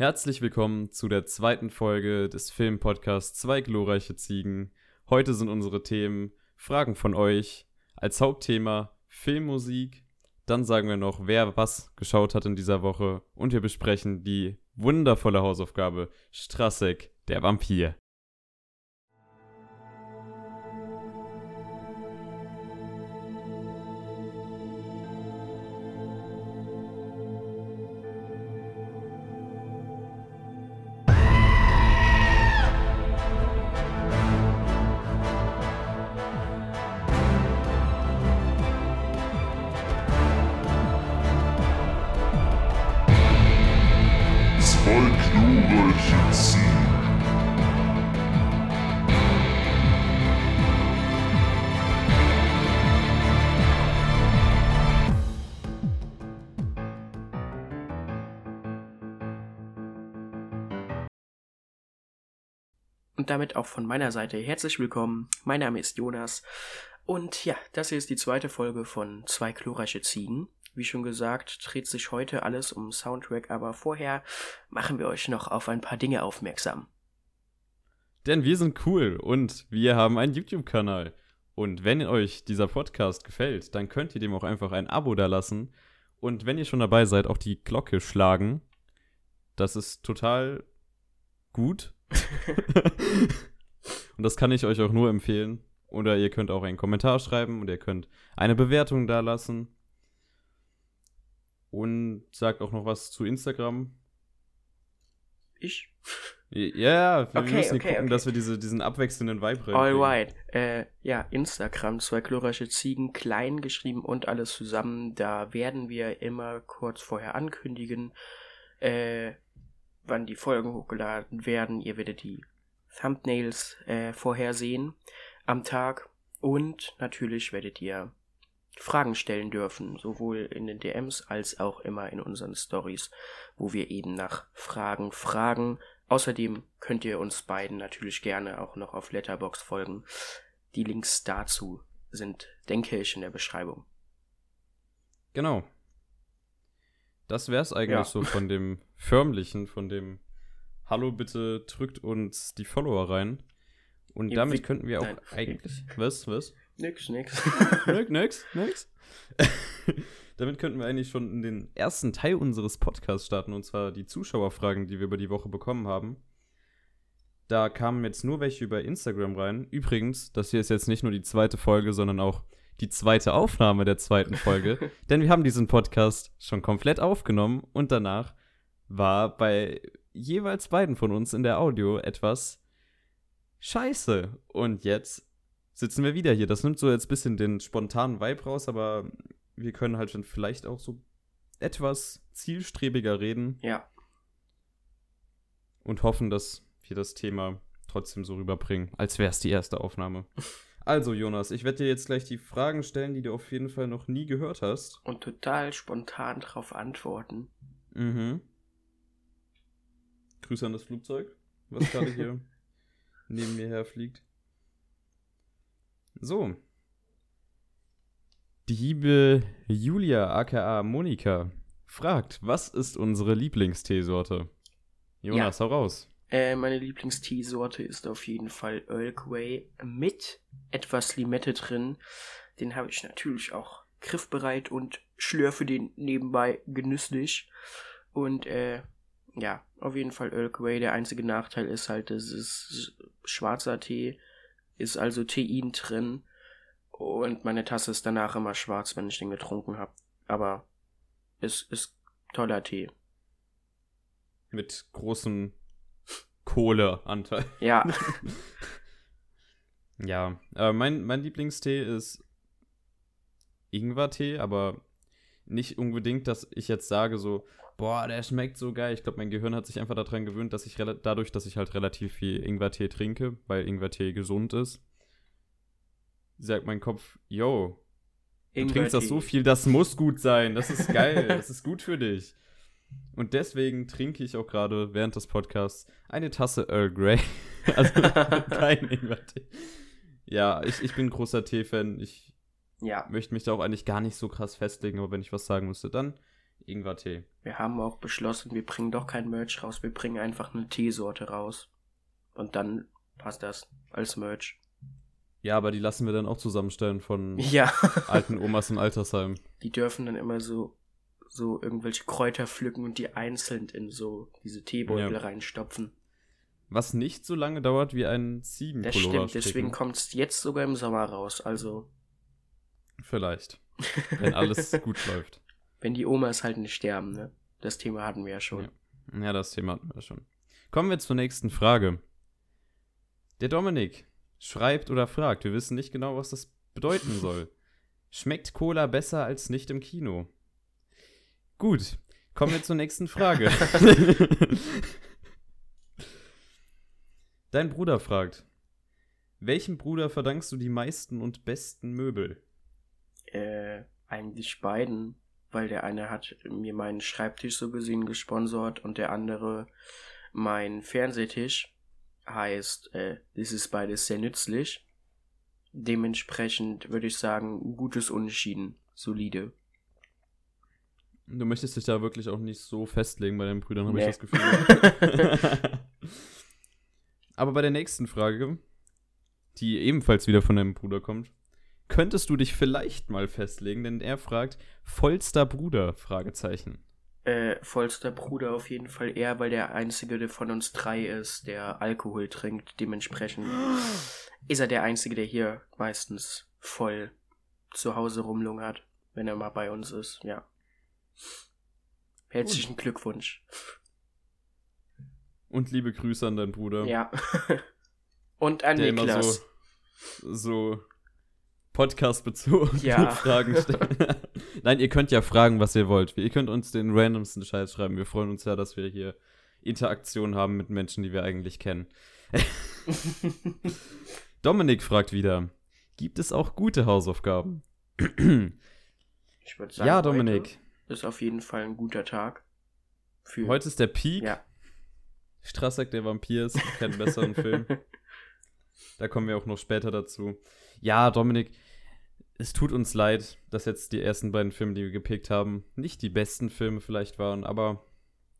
Herzlich willkommen zu der zweiten Folge des Filmpodcasts Zwei glorreiche Ziegen. Heute sind unsere Themen Fragen von euch, als Hauptthema Filmmusik, dann sagen wir noch, wer was geschaut hat in dieser Woche und wir besprechen die wundervolle Hausaufgabe Strassek, der Vampir. Damit auch von meiner Seite herzlich willkommen. Mein Name ist Jonas. Und ja, das hier ist die zweite Folge von Zwei glorreiche Ziegen. Wie schon gesagt, dreht sich heute alles um Soundtrack, aber vorher machen wir euch noch auf ein paar Dinge aufmerksam. Denn wir sind cool und wir haben einen YouTube-Kanal. Und wenn euch dieser Podcast gefällt, dann könnt ihr dem auch einfach ein Abo dalassen. Und wenn ihr schon dabei seid, auch die Glocke schlagen. Das ist total gut und das kann ich euch auch nur empfehlen. Oder ihr könnt auch einen Kommentar schreiben und ihr könnt eine Bewertung da lassen. Und sagt auch noch was zu Instagram. Ich? Ja, wir okay, müssen okay, gucken, okay. dass wir diese, diesen abwechselnden Vibe rein. Alright. Äh, ja, Instagram, zwei glorreiche Ziegen, klein geschrieben und alles zusammen. Da werden wir immer kurz vorher ankündigen, äh, wann die Folgen hochgeladen werden. Ihr werdet die Thumbnails äh, vorhersehen am Tag. Und natürlich werdet ihr Fragen stellen dürfen, sowohl in den DMs als auch immer in unseren Stories, wo wir eben nach Fragen fragen. Außerdem könnt ihr uns beiden natürlich gerne auch noch auf Letterbox folgen. Die Links dazu sind, denke ich, in der Beschreibung. Genau. Das wäre es eigentlich ja. so von dem förmlichen, von dem Hallo, bitte drückt uns die Follower rein. Und damit könnten wir auch Nein. eigentlich. Was, was? Nix, nix. nix, nix, nix. damit könnten wir eigentlich schon in den ersten Teil unseres Podcasts starten, und zwar die Zuschauerfragen, die wir über die Woche bekommen haben. Da kamen jetzt nur welche über Instagram rein. Übrigens, das hier ist jetzt nicht nur die zweite Folge, sondern auch die zweite Aufnahme der zweiten Folge, denn wir haben diesen Podcast schon komplett aufgenommen und danach war bei jeweils beiden von uns in der Audio etwas scheiße. Und jetzt sitzen wir wieder hier. Das nimmt so jetzt ein bisschen den spontanen Vibe raus, aber wir können halt schon vielleicht auch so etwas zielstrebiger reden. Ja. Und hoffen, dass wir das Thema trotzdem so rüberbringen, als wäre es die erste Aufnahme. Also, Jonas, ich werde dir jetzt gleich die Fragen stellen, die du auf jeden Fall noch nie gehört hast. Und total spontan darauf antworten. Mhm. Grüße an das Flugzeug, was gerade hier neben mir herfliegt. So. Die liebe Julia aka Monika fragt, was ist unsere Lieblingsteesorte? Jonas, ja. hau raus. Äh, meine Lieblingsteesorte ist auf jeden Fall Earl Grey mit etwas Limette drin. Den habe ich natürlich auch griffbereit und schlürfe den nebenbei genüsslich. Und äh, ja, auf jeden Fall Earl Grey. Der einzige Nachteil ist halt, es ist schwarzer Tee, ist also Tein drin. Und meine Tasse ist danach immer schwarz, wenn ich den getrunken habe. Aber es ist toller Tee. Mit großem Kohleanteil. Ja. ja, äh, mein, mein Lieblingstee ist Ingwertee, aber nicht unbedingt, dass ich jetzt sage so, boah, der schmeckt so geil. Ich glaube, mein Gehirn hat sich einfach daran gewöhnt, dass ich dadurch, dass ich halt relativ viel Ingwertee trinke, weil Ingwertee gesund ist, sagt mein Kopf, yo, du trinkst das so viel, das muss gut sein. Das ist geil, das ist gut für dich. Und deswegen trinke ich auch gerade während des Podcasts eine Tasse Earl Grey. also kein Ingwertee. Ja, ich, ich bin großer Tee-Fan. Ich ja. möchte mich da auch eigentlich gar nicht so krass festlegen, aber wenn ich was sagen müsste, dann Ingwer-Tee. Wir haben auch beschlossen, wir bringen doch kein Merch raus, wir bringen einfach eine Teesorte raus. Und dann passt das als Merch. Ja, aber die lassen wir dann auch zusammenstellen von Ja. alten Omas im Altersheim. Die dürfen dann immer so, so irgendwelche Kräuter pflücken und die einzeln in so diese Teebeutel Ja. reinstopfen. Was nicht so lange dauert wie ein Das Ziegenpullover stimmt, stricken. deswegen kommt es jetzt sogar im Sommer raus. Also, Vielleicht. Wenn alles gut läuft. Wenn die Omas halt nicht sterben, ne? Das Thema hatten wir ja schon. Ja. Ja, das Thema hatten wir schon. Kommen wir zur nächsten Frage. Der Dominik schreibt oder fragt, wir wissen nicht genau, was das bedeuten soll. Schmeckt Cola besser als nicht im Kino? Gut, kommen wir zur nächsten Frage. Dein Bruder fragt, welchem Bruder verdankst du die meisten und besten Möbel? Äh, eigentlich beiden, weil der eine hat mir meinen Schreibtisch so gesehen gesponsert und der andere meinen Fernsehtisch. Heißt, äh, das ist beides sehr nützlich. Dementsprechend würde ich sagen, gutes Unentschieden, solide. Du möchtest dich da wirklich auch nicht so festlegen bei deinen Brüdern, habe Nee. ich das Gefühl. Aber bei der nächsten Frage, die ebenfalls wieder von deinem Bruder kommt, könntest du dich vielleicht mal festlegen, denn er fragt, vollster Bruder? Fragezeichen. Äh, vollster Bruder auf jeden Fall eher, weil der einzige der von uns drei ist, der Alkohol trinkt. Dementsprechend ist er der einzige, der hier meistens voll zu Hause rumlungert, wenn er mal bei uns ist, ja. Herzlichen Glückwunsch. Und liebe Grüße an deinen Bruder, Ja. Und an der immer Niklas. so, so Podcast-bezogene Ja. Fragen stellt. Nein, ihr könnt ja fragen, was ihr wollt. Ihr könnt uns den randomsten Scheiß schreiben. Wir freuen uns ja, dass wir hier Interaktion haben mit Menschen, die wir eigentlich kennen. Dominik fragt wieder: Gibt es auch gute Hausaufgaben? ich würde sagen, ja, Dominik. ist auf jeden Fall ein guter Tag. Für Heute ist der Peak. Ja. Strassek der Vampir ist kein besseren Film. Da kommen wir auch noch später dazu. Ja, Dominik, es tut uns leid, dass jetzt die ersten beiden Filme, die wir gepickt haben, nicht die besten Filme vielleicht waren, aber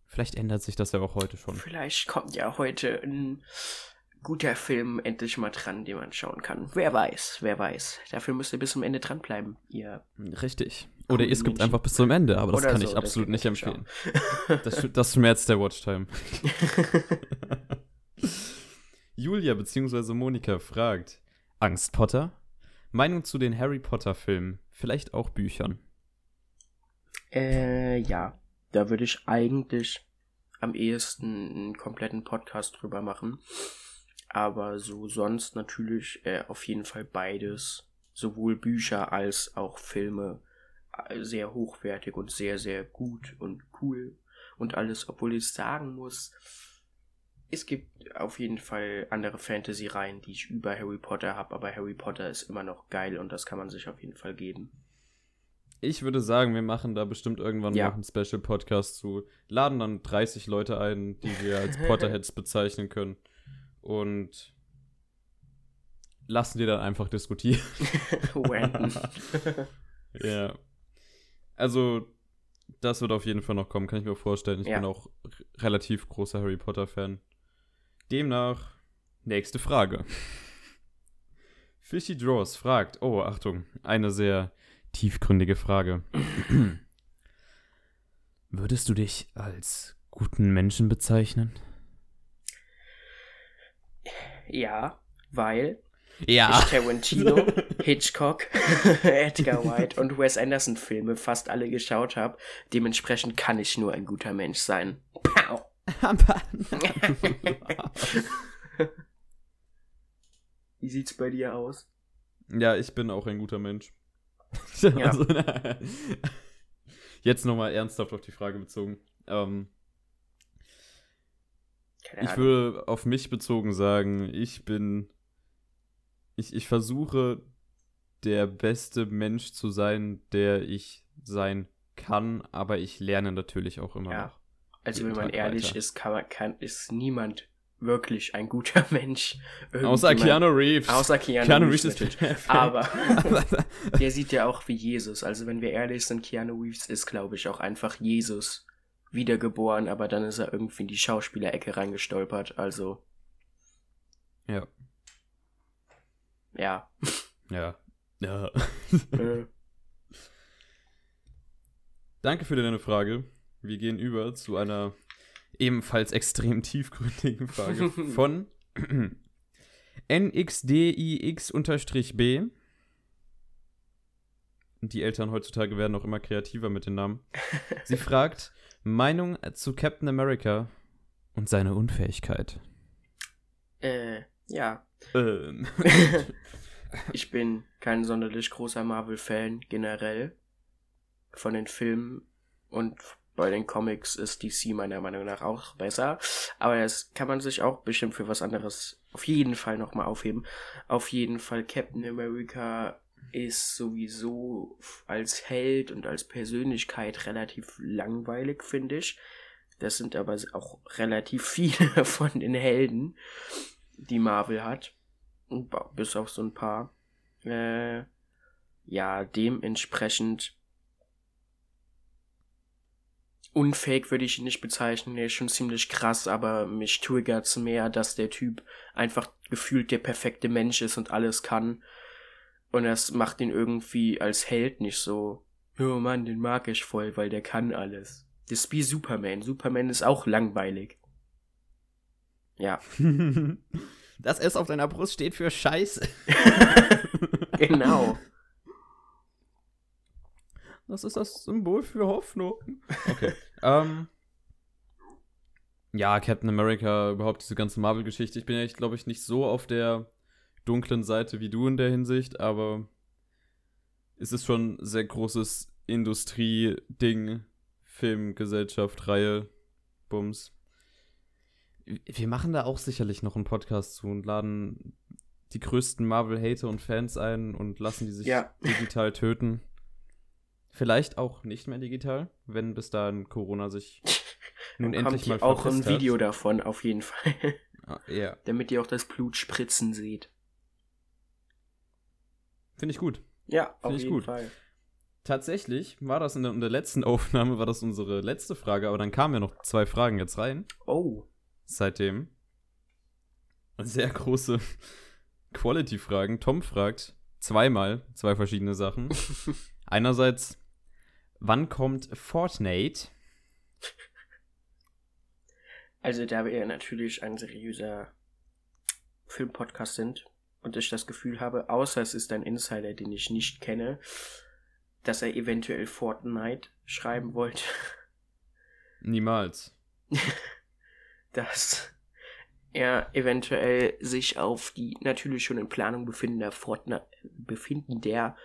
vielleicht ändert sich das ja auch heute schon. Vielleicht kommt ja heute ein guter Film endlich mal dran, den man schauen kann. Wer weiß, wer weiß. Dafür müsst ihr bis zum Ende dranbleiben, ihr. Richtig. Oder ihr skippt einfach bis zum Ende, aber das Oder kann so, ich absolut nicht empfehlen. Das, das schmerzt der Watchtime. Julia bzw. Monika fragt: Angst Potter? Meinung zu den Harry Potter Filmen, vielleicht auch Büchern. Äh, ja. Da würde ich eigentlich am ehesten einen kompletten Podcast drüber machen. Aber so sonst natürlich äh, auf jeden Fall beides. Sowohl Bücher als auch Filme äh, sehr hochwertig und sehr, sehr gut und cool und alles. Obwohl ich sagen muss, es gibt auf jeden Fall andere Fantasy-Reihen, die ich über Harry Potter habe, aber Harry Potter ist immer noch geil und das kann man sich auf jeden Fall geben. Ich würde sagen, wir machen da bestimmt irgendwann Ja. noch einen Special-Podcast zu. Laden dann 30 Leute ein, die wir als Potterheads bezeichnen können. Und lassen die dann einfach diskutieren. Random. Ja. Also, das wird auf jeden Fall noch kommen, kann ich mir vorstellen. Ich Ja. bin auch relativ großer Harry Potter-Fan. Demnach, nächste Frage. Fishy Draws fragt, oh, Achtung, eine sehr tiefgründige Frage. Würdest du dich als guten Menschen bezeichnen? Ja, weil Ja. ich Tarantino, Hitchcock, Edgar White und Wes Anderson Filme fast alle geschaut habe. Dementsprechend kann ich nur ein guter Mensch sein. Pow. Wie sieht's bei dir aus? Ja, ich bin auch ein guter Mensch. Ja. Also, jetzt nochmal ernsthaft auf die Frage bezogen. Ähm, ich würde auf mich bezogen sagen, ich bin. Ich, ich versuche, der beste Mensch zu sein, der ich sein kann, aber ich lerne natürlich auch immer Ja. noch. Also wenn man Tag ehrlich weiter. ist, kann man, kann, ist niemand wirklich ein guter Mensch. Außer Keanu Reeves. Außer Keanu, Keanu Reeves, Reeves ist perfekt. Aber der sieht ja auch wie Jesus. Also wenn wir ehrlich sind, Keanu Reeves ist, glaube ich, auch einfach Jesus wiedergeboren, aber dann ist er irgendwie in die Schauspielerecke reingestolpert. Also, Ja. ja. Ja. Ja. äh, Danke für deine Frage. Wir gehen über zu einer ebenfalls extrem tiefgründigen Frage von NXDIX-B. Die Eltern heutzutage werden auch immer kreativer mit den Namen. Sie fragt: Meinung zu Captain America und seine Unfähigkeit. äh, ja. Ähm. Ich bin kein sonderlich großer Marvel-Fan generell. Von den Filmen und bei den Comics ist DC meiner Meinung nach auch besser. Aber das kann man sich auch bestimmt für was anderes auf jeden Fall nochmal aufheben. Auf jeden Fall Captain America ist sowieso als Held und als Persönlichkeit relativ langweilig, finde ich. Das sind aber auch relativ viele von den Helden, die Marvel hat. Bis auf so ein paar. Äh, ja, dementsprechend unfähig würde ich ihn nicht bezeichnen. Er ist schon ziemlich krass, aber mich triggert's mehr, dass der Typ einfach gefühlt der perfekte Mensch ist und alles kann. Und das macht ihn irgendwie als Held nicht so. Oh Mann, den mag ich voll, weil der kann alles. Das ist wie Superman. Superman ist auch langweilig. Ja, Das S auf deiner Brust steht für Scheiße. genau. Das ist das Symbol für Hoffnung. Okay. ähm, ja, Captain America, überhaupt diese ganze Marvel-Geschichte. Ich bin ja, glaube ich, nicht so auf der dunklen Seite wie du in der Hinsicht, aber es ist schon ein sehr großes Industrie-Ding, Film, Gesellschaft, Reihe, Bums. Wir machen da auch sicherlich noch einen Podcast zu und laden die größten Marvel-Hater und Fans ein und lassen die sich Ja. digital töten. Vielleicht auch nicht mehr digital, wenn bis dahin Corona sich nun Dann endlich kommt mal auch ein verpisst hat. Video davon, auf jeden Fall. Ah, Ja, Damit ihr auch das Blut spritzen seht. finde ich gut. Ja, auf Find ich jeden gut. Fall. Tatsächlich war das in der, in der letzten Aufnahme, war das unsere letzte Frage, aber dann kamen ja noch zwei Fragen jetzt rein. Oh. Seitdem. Sehr große Quality-Fragen. Tom fragt zweimal zwei verschiedene Sachen. Einerseits, wann kommt Fortnite? Also, da wir natürlich ein seriöser Filmpodcast sind und ich das Gefühl habe, außer es ist ein Insider, den ich nicht kenne, dass er eventuell Fortnite schreiben wollte, Niemals. dass er eventuell sich auf die natürlich schon in Planung befindende Fortnite, befindender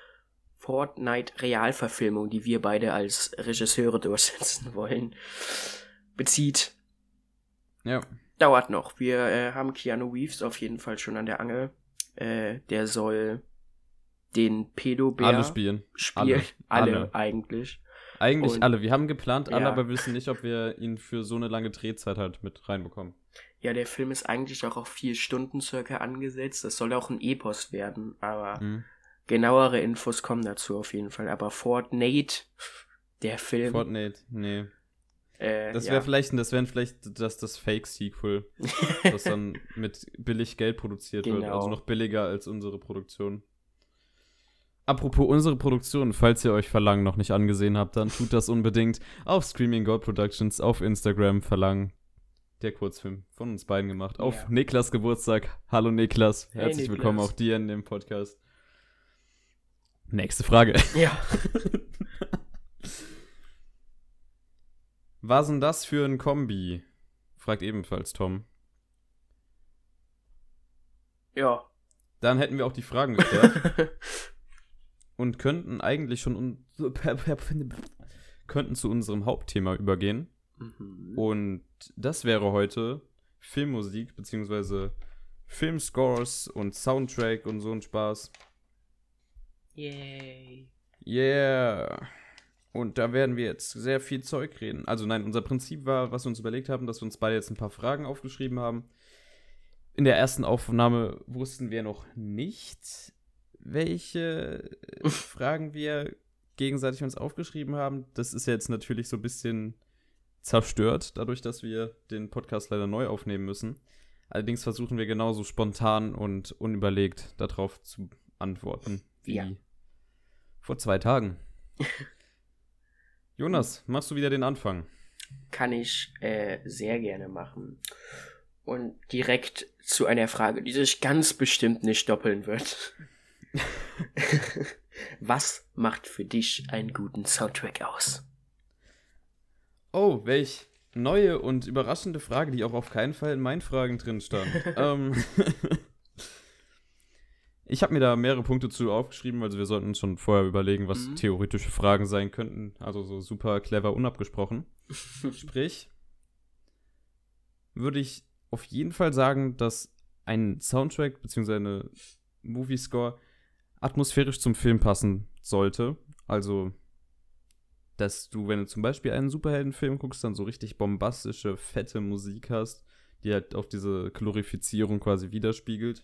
Fortnite-Realverfilmung, die wir beide als Regisseure durchsetzen wollen, bezieht. Ja. Dauert noch. Wir äh, haben Keanu Reeves auf jeden Fall schon an der Angel. Äh, der soll den Pedobär Alle spielen. spielen. Alle, Alle. eigentlich. Eigentlich Und- alle. Wir haben geplant alle, Ja. aber wir wissen nicht, ob wir ihn für so eine lange Drehzeit halt mit reinbekommen. Ja, der Film ist eigentlich auch auf vier Stunden circa angesetzt. Das soll auch ein Epos werden, aber Mhm. Genauere Infos kommen dazu auf jeden Fall. Aber Fortnite, der Film, Fortnite, nee. äh, Das ja. wäre vielleicht, das wäre vielleicht das, das Fake-Sequel, das dann mit billig Geld produziert wird. Genau. Also noch billiger als unsere Produktion. Apropos unsere Produktion, falls ihr euch Verlangen noch nicht angesehen habt, dann tut das unbedingt auf Screaming God Productions auf Instagram Verlangen. Der Kurzfilm von uns beiden gemacht. Auf Ja. Niklas Geburtstag. Hallo Niklas. Hey, Herzlich Niklas. willkommen auch dir in dem Podcast. Nächste Frage. ja. Was denn das für ein Kombi? Fragt ebenfalls Tom. Ja. Dann hätten wir auch die Fragen geklärt und könnten eigentlich schon könnten zu unserem Hauptthema übergehen. mhm. Und das wäre heute Filmmusik beziehungsweise Filmscores und Soundtrack und so ein Spaß. Yay. Yeah. Und da werden wir jetzt sehr viel Zeug reden. Also nein, unser Prinzip war, was wir uns überlegt haben, dass wir uns beide jetzt ein paar Fragen aufgeschrieben haben, in der ersten Aufnahme wussten wir noch nicht, welche Fragen wir gegenseitig uns aufgeschrieben haben. Das ist jetzt natürlich so ein bisschen zerstört, dadurch, dass wir den Podcast leider neu aufnehmen müssen. Allerdings versuchen wir genauso spontan und unüberlegt darauf zu antworten wie Ja. Vor zwei Tagen. Jonas, machst du wieder den Anfang? Kann ich äh, sehr gerne machen. Und direkt zu einer Frage, die sich ganz bestimmt nicht doppeln wird. Was macht für dich einen guten Soundtrack aus? Oh, welch neue und überraschende Frage, die auch auf keinen Fall in meinen Fragen drin stand. ähm, ich habe mir da mehrere Punkte zu aufgeschrieben, also wir sollten uns schon vorher überlegen, was Mhm. theoretische Fragen sein könnten. Also so super clever unabgesprochen. Sprich, würde ich auf jeden Fall sagen, dass ein Soundtrack bzw. eine Movie-Score atmosphärisch zum Film passen sollte. Also, dass du, wenn du zum Beispiel einen Superheldenfilm guckst, dann so richtig bombastische, fette Musik hast, die halt auch diese Glorifizierung quasi widerspiegelt.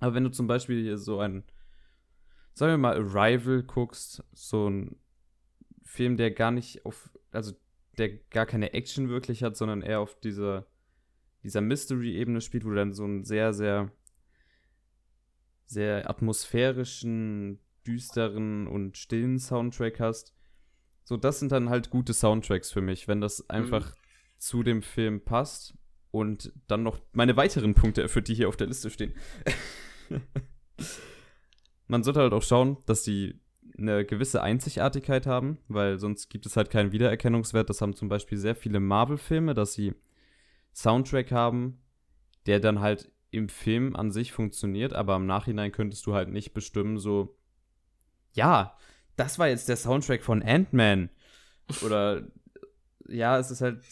Aber wenn du zum Beispiel hier so einen, sagen wir mal, Arrival guckst, so ein Film, der gar nicht auf, also der gar keine Action wirklich hat, sondern eher auf dieser, dieser Mystery-Ebene spielt, wo du dann so einen sehr, sehr, sehr atmosphärischen, düsteren und stillen Soundtrack hast. So, das sind dann halt gute Soundtracks für mich, wenn das einfach zu dem Film passt und dann noch meine weiteren Punkte erfüllt, die hier auf der Liste stehen. Man sollte halt auch schauen, dass die eine gewisse Einzigartigkeit haben, weil sonst gibt es halt keinen Wiedererkennungswert. Das haben zum Beispiel sehr viele Marvel-Filme, dass sie Soundtrack haben, der dann halt im Film an sich funktioniert, aber im Nachhinein könntest du halt nicht bestimmen, so, ja, das war jetzt der Soundtrack von Ant-Man. Oder, ja, es ist halt,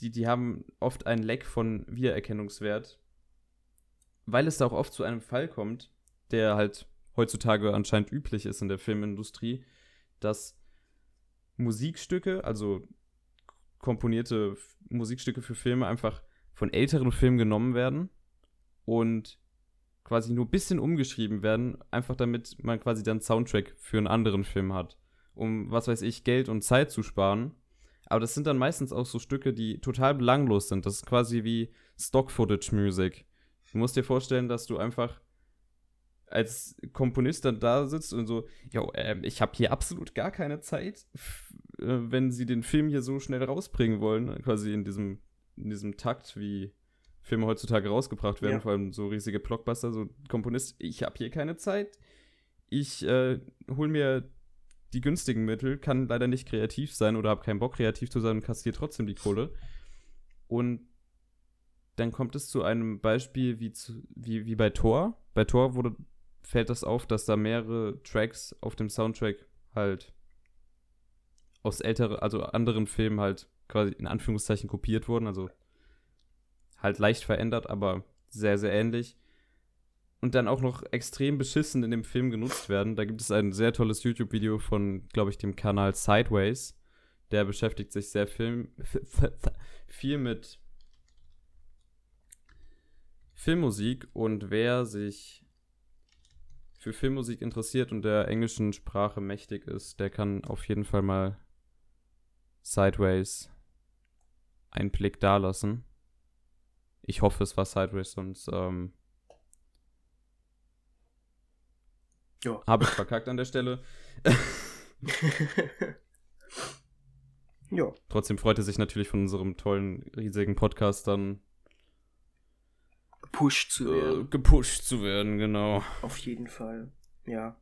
die, die haben oft einen Leck von Wiedererkennungswert, weil es da auch oft zu einem Fall kommt, der halt heutzutage anscheinend üblich ist in der Filmindustrie, dass Musikstücke, also komponierte Musikstücke für Filme einfach von älteren Filmen genommen werden und quasi nur ein bisschen umgeschrieben werden, einfach damit man quasi dann Soundtrack für einen anderen Film hat, um, was weiß ich, Geld und Zeit zu sparen. Aber das sind dann meistens auch so Stücke, die total belanglos sind. Das ist quasi wie Stock-Footage-Musik. Du musst dir vorstellen, dass du einfach als Komponist dann da sitzt und so, jo, ähm, ich habe hier absolut gar keine Zeit, äh, wenn sie den Film hier so schnell rausbringen wollen, quasi in diesem, in diesem Takt, wie Filme heutzutage rausgebracht werden, Ja. vor allem so riesige Blockbuster, so Komponist, ich habe hier keine Zeit, ich äh, hol mir die günstigen Mittel, kann leider nicht kreativ sein oder habe keinen Bock kreativ zu sein und kassiere trotzdem die Kohle. Und dann kommt es zu einem Beispiel wie, zu, wie, wie bei Thor. Bei Thor wurde, fällt das auf, dass da mehrere Tracks auf dem Soundtrack halt aus älteren, also anderen Filmen halt quasi in Anführungszeichen kopiert wurden, also halt leicht verändert, aber sehr, sehr ähnlich. Und dann auch noch extrem beschissen in dem Film genutzt werden. Da gibt es ein sehr tolles YouTube-Video von, glaube ich, dem Kanal Sideways. Der beschäftigt sich sehr viel, viel mit Filmmusik und wer sich für Filmmusik interessiert und der englischen Sprache mächtig ist, der kann auf jeden Fall mal Sideways einen Blick dalassen. Ich hoffe, es war Sideways, sonst ähm, Ja. habe ich verkackt an der Stelle. ja. Trotzdem freut er sich natürlich von unserem tollen, riesigen Podcast dann Gepusht zu äh, werden. gepusht zu werden, genau. Auf jeden Fall. Ja.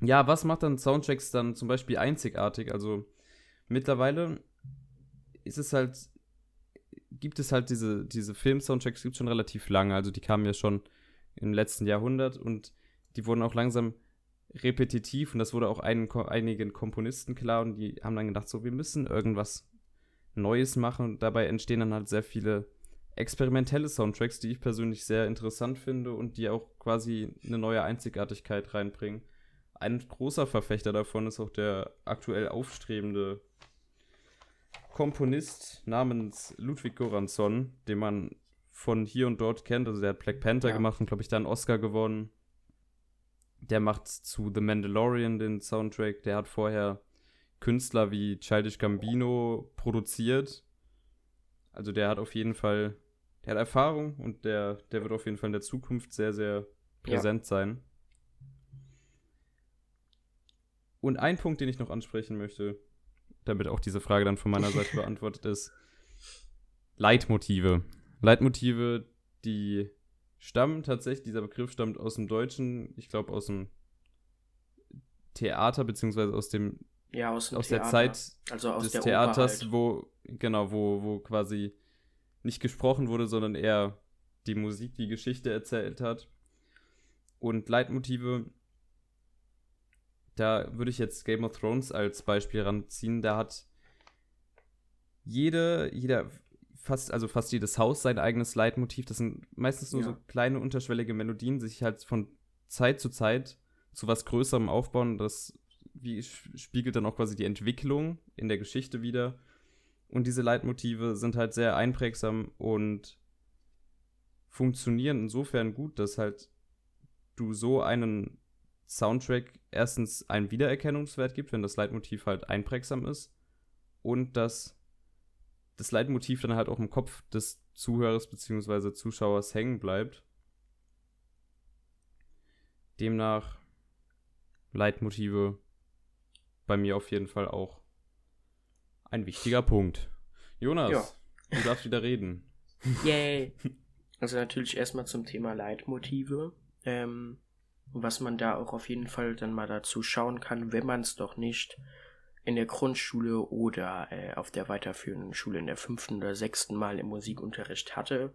Ja, was macht dann Soundtracks dann zum Beispiel einzigartig? Also mittlerweile ist es halt, gibt es halt diese, diese Film-Soundtracks gibt schon relativ lange. Also die kamen ja schon im letzten Jahrhundert und die wurden auch langsam repetitiv und das wurde auch einen, einigen Komponisten klar und die haben dann gedacht, so, wir müssen irgendwas Neues machen und dabei entstehen dann halt sehr viele experimentelle Soundtracks, die ich persönlich sehr interessant finde und die auch quasi eine neue Einzigartigkeit reinbringen. Ein großer Verfechter davon ist auch der aktuell aufstrebende Komponist namens Ludwig Goransson, den man von hier und dort kennt. Also der hat Black Panther Ja. gemacht und glaube ich da einen Oscar gewonnen. Der macht zu The Mandalorian den Soundtrack. Der hat vorher Künstler wie Childish Gambino produziert. Also der hat auf jeden Fall, der hat Erfahrung und der, der wird auf jeden Fall in der Zukunft sehr, sehr präsent sein. Und ein Punkt, den ich noch ansprechen möchte, damit auch diese Frage dann von meiner Seite beantwortet ist, Leitmotive. Leitmotive, die stammen tatsächlich, dieser Begriff stammt aus dem Deutschen, ich glaube aus dem Theater, beziehungsweise aus dem Ja, aus aus Theater. der Zeit also aus des der Theaters, halt. wo, genau, wo, wo quasi nicht gesprochen wurde, sondern eher die Musik die Geschichte erzählt hat. Und Leitmotive, da würde ich jetzt Game of Thrones als Beispiel ranziehen. Da hat jede, jeder, fast, also fast jedes Haus sein eigenes Leitmotiv. Das sind meistens nur Ja. so kleine unterschwellige Melodien, die sich halt von Zeit zu Zeit zu was Größerem aufbauen. Das wie, spiegelt dann auch quasi die Entwicklung in der Geschichte wieder. Und diese Leitmotive sind halt sehr einprägsam und funktionieren insofern gut, dass halt du so einen Soundtrack erstens einen Wiedererkennungswert gibt, wenn das Leitmotiv halt einprägsam ist und dass das Leitmotiv dann halt auch im Kopf des Zuhörers bzw. Zuschauers hängen bleibt. Demnach Leitmotive bei mir auf jeden Fall auch ein wichtiger Punkt. Jonas, Ja. du darfst wieder reden. Yay! Also natürlich erstmal zum Thema Leitmotive. Ähm, was man da auch auf jeden Fall dann mal dazu schauen kann, wenn man es doch nicht in der Grundschule oder äh, auf der weiterführenden Schule in der fünften oder sechsten Mal im Musikunterricht hatte.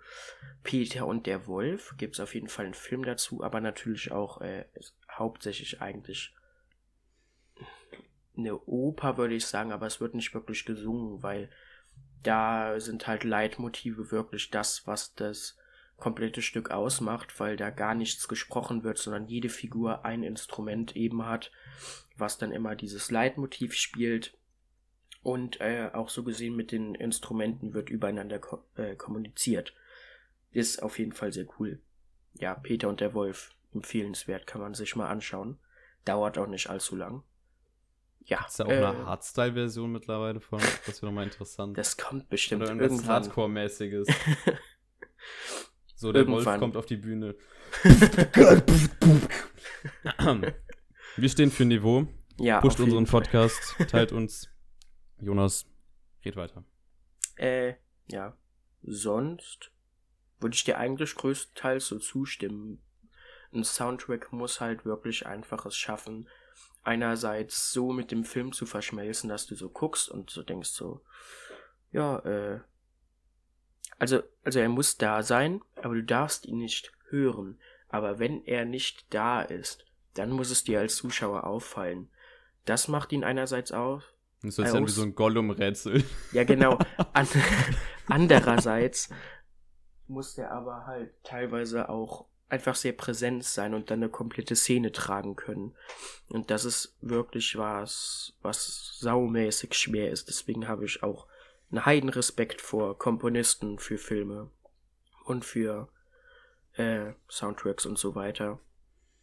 Peter und der Wolf gibt es auf jeden Fall einen Film dazu, aber natürlich auch äh, hauptsächlich eigentlich eine Oper, würde ich sagen, aber es wird nicht wirklich gesungen, weil da sind halt Leitmotive wirklich das, was das komplette Stück ausmacht, weil da gar nichts gesprochen wird, sondern jede Figur ein Instrument eben hat, was dann immer dieses Leitmotiv spielt. Und äh, auch so gesehen mit den Instrumenten wird übereinander ko äh, kommuniziert. Ist auf jeden Fall sehr cool. Ja, Peter und der Wolf, empfehlenswert, kann man sich mal anschauen. Dauert auch nicht allzu lang. Ja, Ist da auch äh, eine Hardstyle-Version mittlerweile von? Das wäre nochmal interessant. das kommt bestimmt Oder irgendwas irgendwann. Hardcore-mäßiges. So, der Wolf Irgendwann. kommt auf die Bühne. Wir stehen für Niveau. ja, Pusht unseren. Podcast, teilt uns. Jonas, red weiter. Äh, ja. Sonst würde ich dir eigentlich größtenteils so zustimmen. Ein Soundtrack muss halt wirklich einfach es schaffen, einerseits so mit dem Film zu verschmelzen, dass du so guckst und so denkst so, ja, äh, also, also er muss da sein, aber du darfst ihn nicht hören. Aber wenn er nicht da ist, dann muss es dir als Zuschauer auffallen. Das macht ihn einerseits aus, Das ist dann wie Aus- so ein Gollum-Rätsel. ja, genau. An andererseits muss der aber halt teilweise auch einfach sehr präsent sein und dann eine komplette Szene tragen können. Und das ist wirklich was, was saumäßig schwer ist. Deswegen habe ich auch einen Heidenrespekt vor Komponisten für Filme und für äh, Soundtracks und so weiter.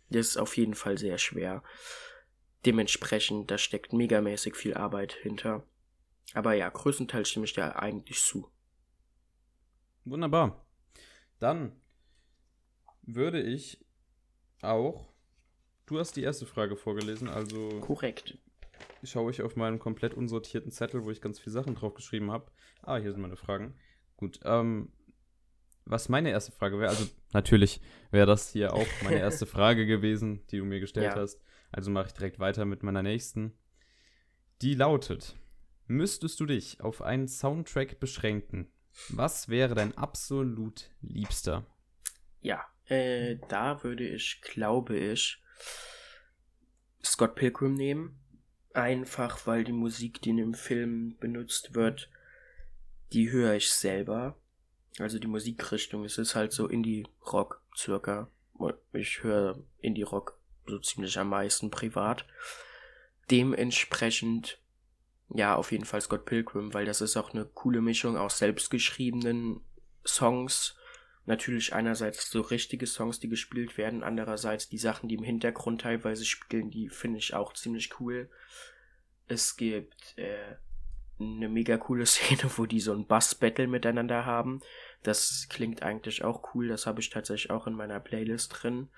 Das ist auf jeden Fall sehr schwer. Dementsprechend, da steckt megamäßig viel Arbeit hinter. Aber ja, größtenteils stimme ich dir eigentlich zu. Wunderbar. Dann würde ich auch. Du hast die erste Frage vorgelesen, also Korrekt. Schaue ich auf meinen komplett unsortierten Zettel, wo ich ganz viele Sachen drauf geschrieben habe. Ah, hier sind meine Fragen. Gut, ähm, was meine erste Frage wäre, also natürlich wäre das hier auch meine erste Frage gewesen, die du mir gestellt Ja. hast. Also mache ich direkt weiter mit meiner nächsten. Die lautet: Müsstest du dich auf einen Soundtrack beschränken? Was wäre dein absolut liebster? Ja, äh, da würde ich, glaube ich, Scott Pilgrim nehmen. Einfach, weil die Musik, die in dem Film benutzt wird, die höre ich selber. Also die Musikrichtung, es ist halt so Indie-Rock circa. Ich höre Indie-Rock so ziemlich am meisten privat. Dementsprechend, ja, auf jeden Fall Scott Pilgrim, weil das ist auch eine coole Mischung aus selbstgeschriebenen Songs natürlich einerseits so richtige Songs, die gespielt werden, andererseits die Sachen, die im Hintergrund teilweise spielen, die finde ich auch ziemlich cool. Es gibt äh, eine mega coole Szene, wo die so ein Bass-Battle miteinander haben. Das klingt eigentlich auch cool, das habe ich tatsächlich auch in meiner Playlist drin.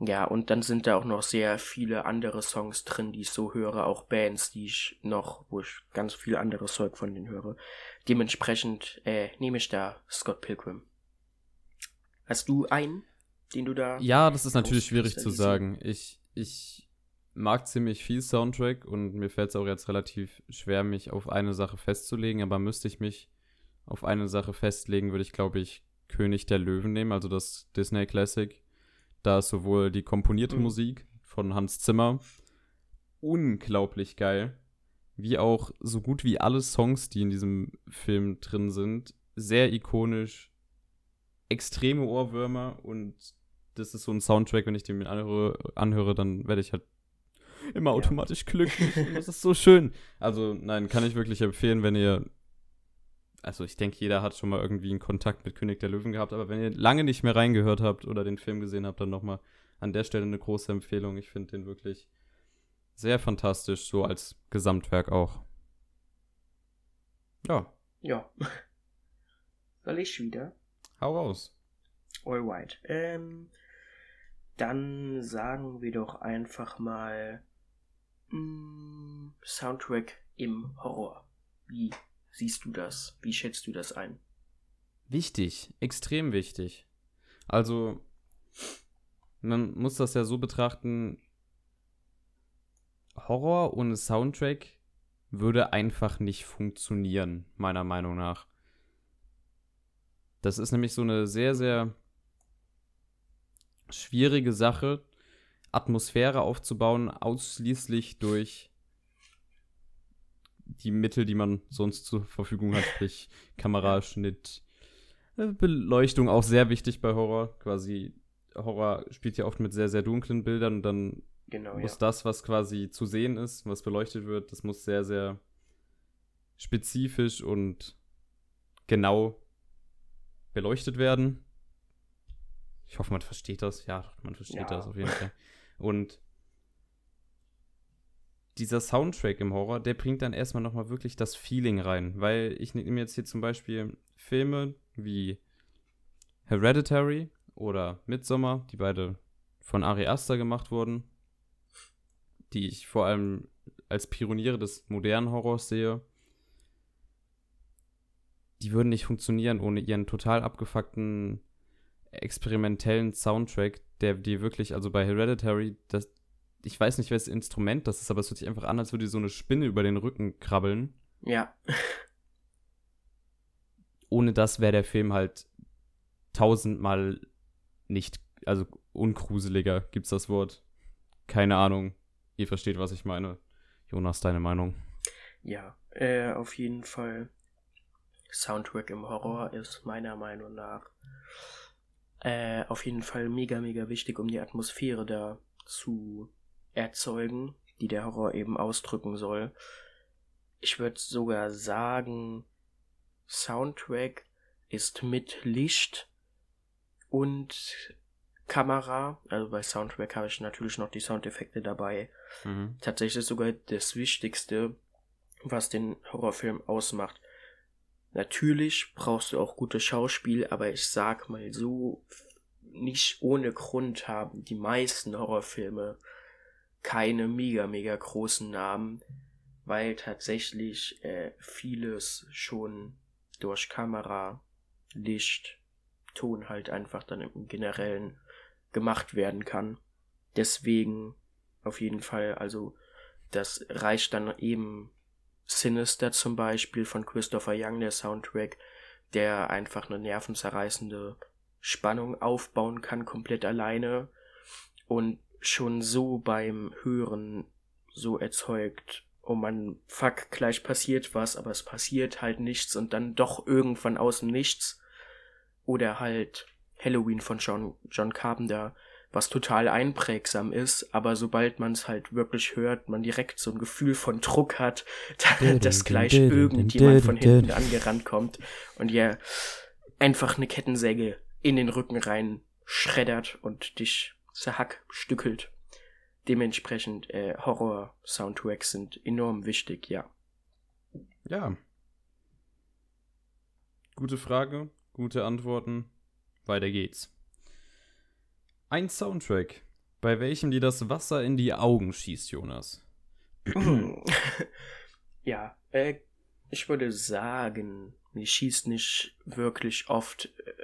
Ja, und dann sind da auch noch sehr viele andere Songs drin, die ich so höre, auch Bands, die ich noch, wo ich ganz viel anderes Zeug von denen höre. Dementsprechend äh, nehme ich da Scott Pilgrim. Hast du einen, den du da. Ja, das ist natürlich schwierig zu sagen. Ich, ich mag ziemlich viel Soundtrack und mir fällt es auch jetzt relativ schwer, mich auf eine Sache festzulegen, aber müsste ich mich auf eine Sache festlegen, würde ich, glaube ich, König der Löwen nehmen, also das Disney Classic. Da ist sowohl die komponierte mhm. Musik von Hans Zimmer unglaublich geil, wie auch so gut wie alle Songs, die in diesem Film drin sind, sehr ikonisch, extreme Ohrwürmer und das ist so ein Soundtrack, wenn ich den mir anhöre, anhöre dann werde ich halt immer ja. automatisch glücklich das ist so schön. Also nein, kann ich wirklich empfehlen, wenn ihr also ich denke, jeder hat schon mal irgendwie einen Kontakt mit König der Löwen gehabt, aber wenn ihr lange nicht mehr reingehört habt oder den Film gesehen habt, dann nochmal an der Stelle eine große Empfehlung. Ich finde den wirklich sehr fantastisch, so als Gesamtwerk auch. Ja. Ja. Soll ich wieder? Hau raus. Alright. Ähm, dann sagen wir doch einfach mal mh, mm, Soundtrack im Horror. Wie siehst du das? Wie schätzt du das ein? Wichtig, extrem wichtig. Also, man muss das ja so betrachten, Horror ohne Soundtrack würde einfach nicht funktionieren, meiner Meinung nach. Das ist nämlich so eine sehr, sehr schwierige Sache, Atmosphäre aufzubauen, ausschließlich durch die Mittel, die man sonst zur Verfügung hat, sprich Kameraschnitt, äh, Beleuchtung auch sehr wichtig bei Horror. Quasi Horror spielt ja oft mit sehr, sehr dunklen Bildern und dann genau, muss ja. das, was quasi zu sehen ist, was beleuchtet wird, das muss sehr, sehr spezifisch und genau beleuchtet werden. Ich hoffe, man versteht das. Ja, man versteht ja. das auf jeden Fall. Und dieser Soundtrack im Horror, der bringt dann erstmal nochmal wirklich das Feeling rein. Weil ich nehme jetzt hier zum Beispiel Filme wie Hereditary oder Midsommar, die beide von Ari Aster gemacht wurden, die ich vor allem als Pioniere des modernen Horrors sehe. Die würden nicht funktionieren ohne ihren total abgefuckten experimentellen Soundtrack, der die wirklich, also bei Hereditary, das, ich weiß nicht, welches Instrument das ist, aber es hört sich einfach an, als würde so eine Spinne über den Rücken krabbeln. Ja. Ohne das wäre der Film halt tausendmal nicht, also ungruseliger, gibt's das Wort. Keine Ahnung. Ihr versteht, was ich meine. Jonas, deine Meinung? Ja, äh, auf jeden Fall. Soundtrack im Horror ist meiner Meinung nach äh, auf jeden Fall mega, mega wichtig, um die Atmosphäre da zu erzeugen, die der Horror eben ausdrücken soll. Ich würde sogar sagen, Soundtrack ist mit Licht und Kamera, also bei Soundtrack habe ich natürlich noch die Soundeffekte dabei. Mhm. Tatsächlich sogar das Wichtigste, was den Horrorfilm ausmacht. Natürlich brauchst du auch gutes Schauspiel, aber ich sag mal so, nicht ohne Grund haben die meisten Horrorfilme keine mega, mega großen Namen, weil tatsächlich äh, vieles schon durch Kamera, Licht, Ton halt einfach dann im Generellen gemacht werden kann. Deswegen auf jeden Fall, also das reicht dann eben Sinister zum Beispiel von Christopher Young, der Soundtrack, der einfach eine nervenzerreißende Spannung aufbauen kann, komplett alleine und schon so beim Hören so erzeugt, oh man, fuck, gleich passiert was, aber es passiert halt nichts und dann doch irgendwann aus dem Nichts. Oder halt Halloween von John, John Carpenter, was total einprägsam ist, aber sobald man es halt wirklich hört, man direkt so ein Gefühl von Druck hat, dass gleich irgendjemand von hinten angerannt kommt. Und ja, einfach eine Kettensäge in den Rücken rein schreddert und dich zerhackstückelt. Dementsprechend äh, Horror-Soundtracks sind enorm wichtig, ja. Ja. Gute Frage, gute Antworten. Weiter geht's. Ein Soundtrack, bei welchem dir das Wasser in die Augen schießt, Jonas. ja, äh, ich würde sagen, mir schießt nicht wirklich oft äh,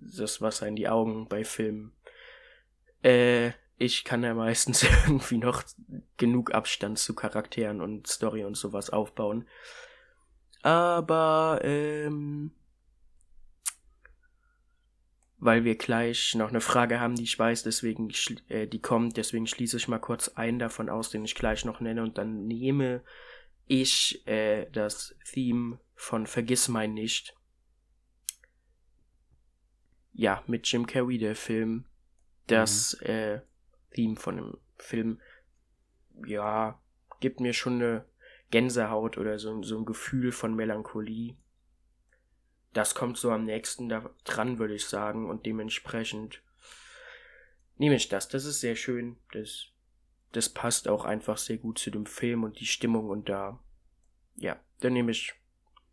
das Wasser in die Augen bei Filmen. Äh, ich kann ja meistens irgendwie noch genug Abstand zu Charakteren und Story und sowas aufbauen. Aber, ähm, weil wir gleich noch eine Frage haben, die ich weiß, deswegen, äh, die kommt, deswegen schließe ich mal kurz einen davon aus, den ich gleich noch nenne und dann nehme ich äh, das Theme von Vergiss mein nicht. Ja, mit Jim Carrey, der Film. Das mhm. äh, Theme von dem Film, ja, gibt mir schon eine Gänsehaut oder so, so ein Gefühl von Melancholie. Das kommt so am nächsten da dran, würde ich sagen, und dementsprechend nehme ich das. Das ist sehr schön. Das, das passt auch einfach sehr gut zu dem Film und die Stimmung und da, ja, dann nehme ich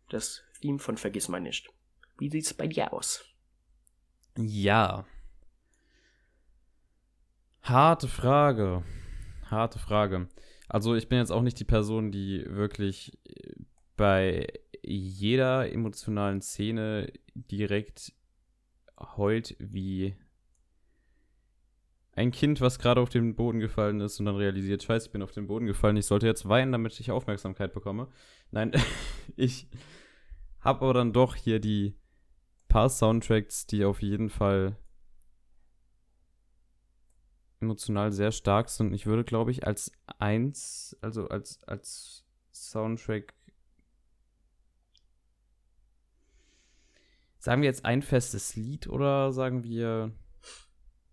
das Theme von Vergiss mal nicht. Wie sieht's bei dir aus? Ja, Harte Frage. Harte Frage. Also ich bin jetzt auch nicht die Person, die wirklich äh, bei jeder emotionalen Szene direkt heult wie ein Kind, was gerade auf den Boden gefallen ist und dann realisiert, scheiße, ich bin auf den Boden gefallen, ich sollte jetzt weinen, damit ich Aufmerksamkeit bekomme. Nein, ich habe aber dann doch hier die paar Soundtracks, die auf jeden Fall emotional sehr stark sind. Ich würde, glaube ich, als eins, also als, als Soundtrack. Sagen wir jetzt ein festes Lied oder sagen wir.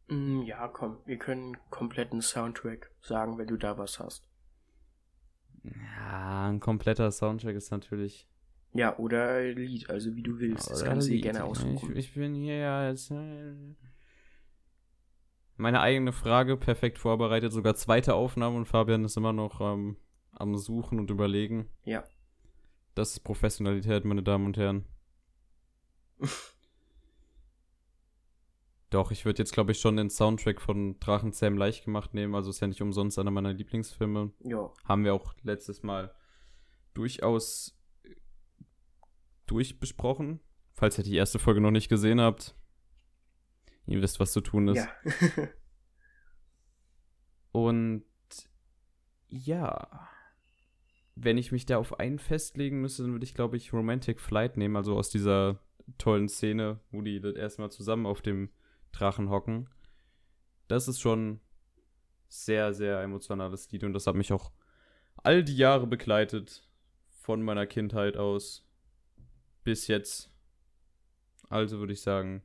Mm, ja, komm, wir können kompletten Soundtrack sagen, wenn du da was hast. Ja, ein kompletter Soundtrack ist natürlich. Ja, oder Lied, also wie du willst. Das kannst du dir gerne aussuchen. Ich, ich bin hier ja jetzt meine eigene Frage perfekt vorbereitet, sogar zweite Aufnahme und Fabian ist immer noch ähm, am Suchen und Überlegen. Ja. Das ist Professionalität, meine Damen und Herren. Doch, ich würde jetzt, glaube ich, schon den Soundtrack von Drachenzähm leicht gemacht nehmen. Also ist ja nicht umsonst einer meiner Lieblingsfilme. Ja. Haben wir auch letztes Mal durchaus durchbesprochen. Falls ihr die erste Folge noch nicht gesehen habt, Ihr wisst, was zu tun ist. Ja. Und ja, wenn ich mich da auf einen festlegen müsste, dann würde ich, glaube ich, Romantic Flight nehmen, also aus dieser tollen Szene, wo die das erstmal zusammen auf dem Drachen hocken. Das ist schon sehr, sehr emotionales Lied und das hat mich auch all die Jahre begleitet, von meiner Kindheit aus bis jetzt. Also würde ich sagen,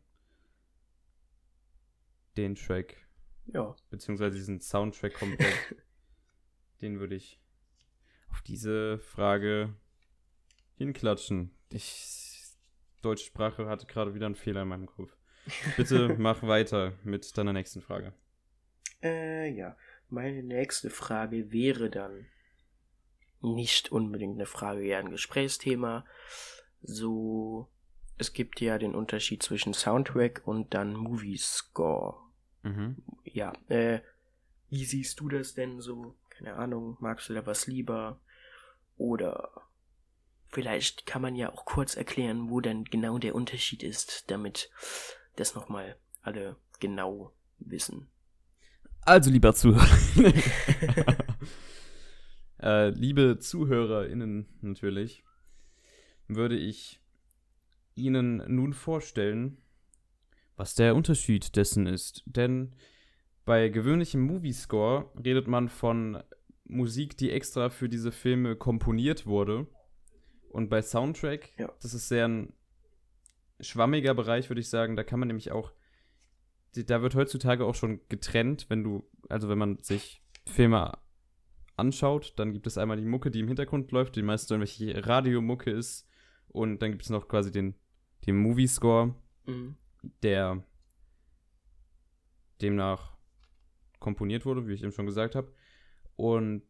den Track. Ja. Beziehungsweise diesen Soundtrack komplett. den würde ich auf diese Frage hinklatschen. Ich, deutsche Sprache hatte gerade wieder einen Fehler in meinem Kopf. Bitte mach weiter mit deiner nächsten Frage. Äh, ja. Meine nächste Frage wäre dann nicht unbedingt eine Frage, eher ein Gesprächsthema. So, es gibt ja den Unterschied zwischen Soundtrack und dann Movie Score. Mhm. Ja, äh, wie siehst du das denn so? Keine Ahnung, magst du da was lieber? Oder vielleicht kann man ja auch kurz erklären, wo denn genau der Unterschied ist, damit das nochmal alle genau wissen. Also, lieber Zuhörer. äh, liebe ZuhörerInnen natürlich, würde ich Ihnen nun vorstellen, was der Unterschied dessen ist. Denn bei gewöhnlichem Movie-Score redet man von Musik, die extra für diese Filme komponiert wurde. Und bei Soundtrack, ja. das ist sehr ein schwammiger Bereich, würde ich sagen. Da kann man nämlich auch, da wird heutzutage auch schon getrennt, wenn du, also wenn man sich Filme anschaut, dann gibt es einmal die Mucke, die im Hintergrund läuft, die meistens irgendwelche Radiomucke ist. Und dann gibt es noch quasi den, den Movie-Score, mhm. der demnach komponiert wurde, wie ich eben schon gesagt habe. Und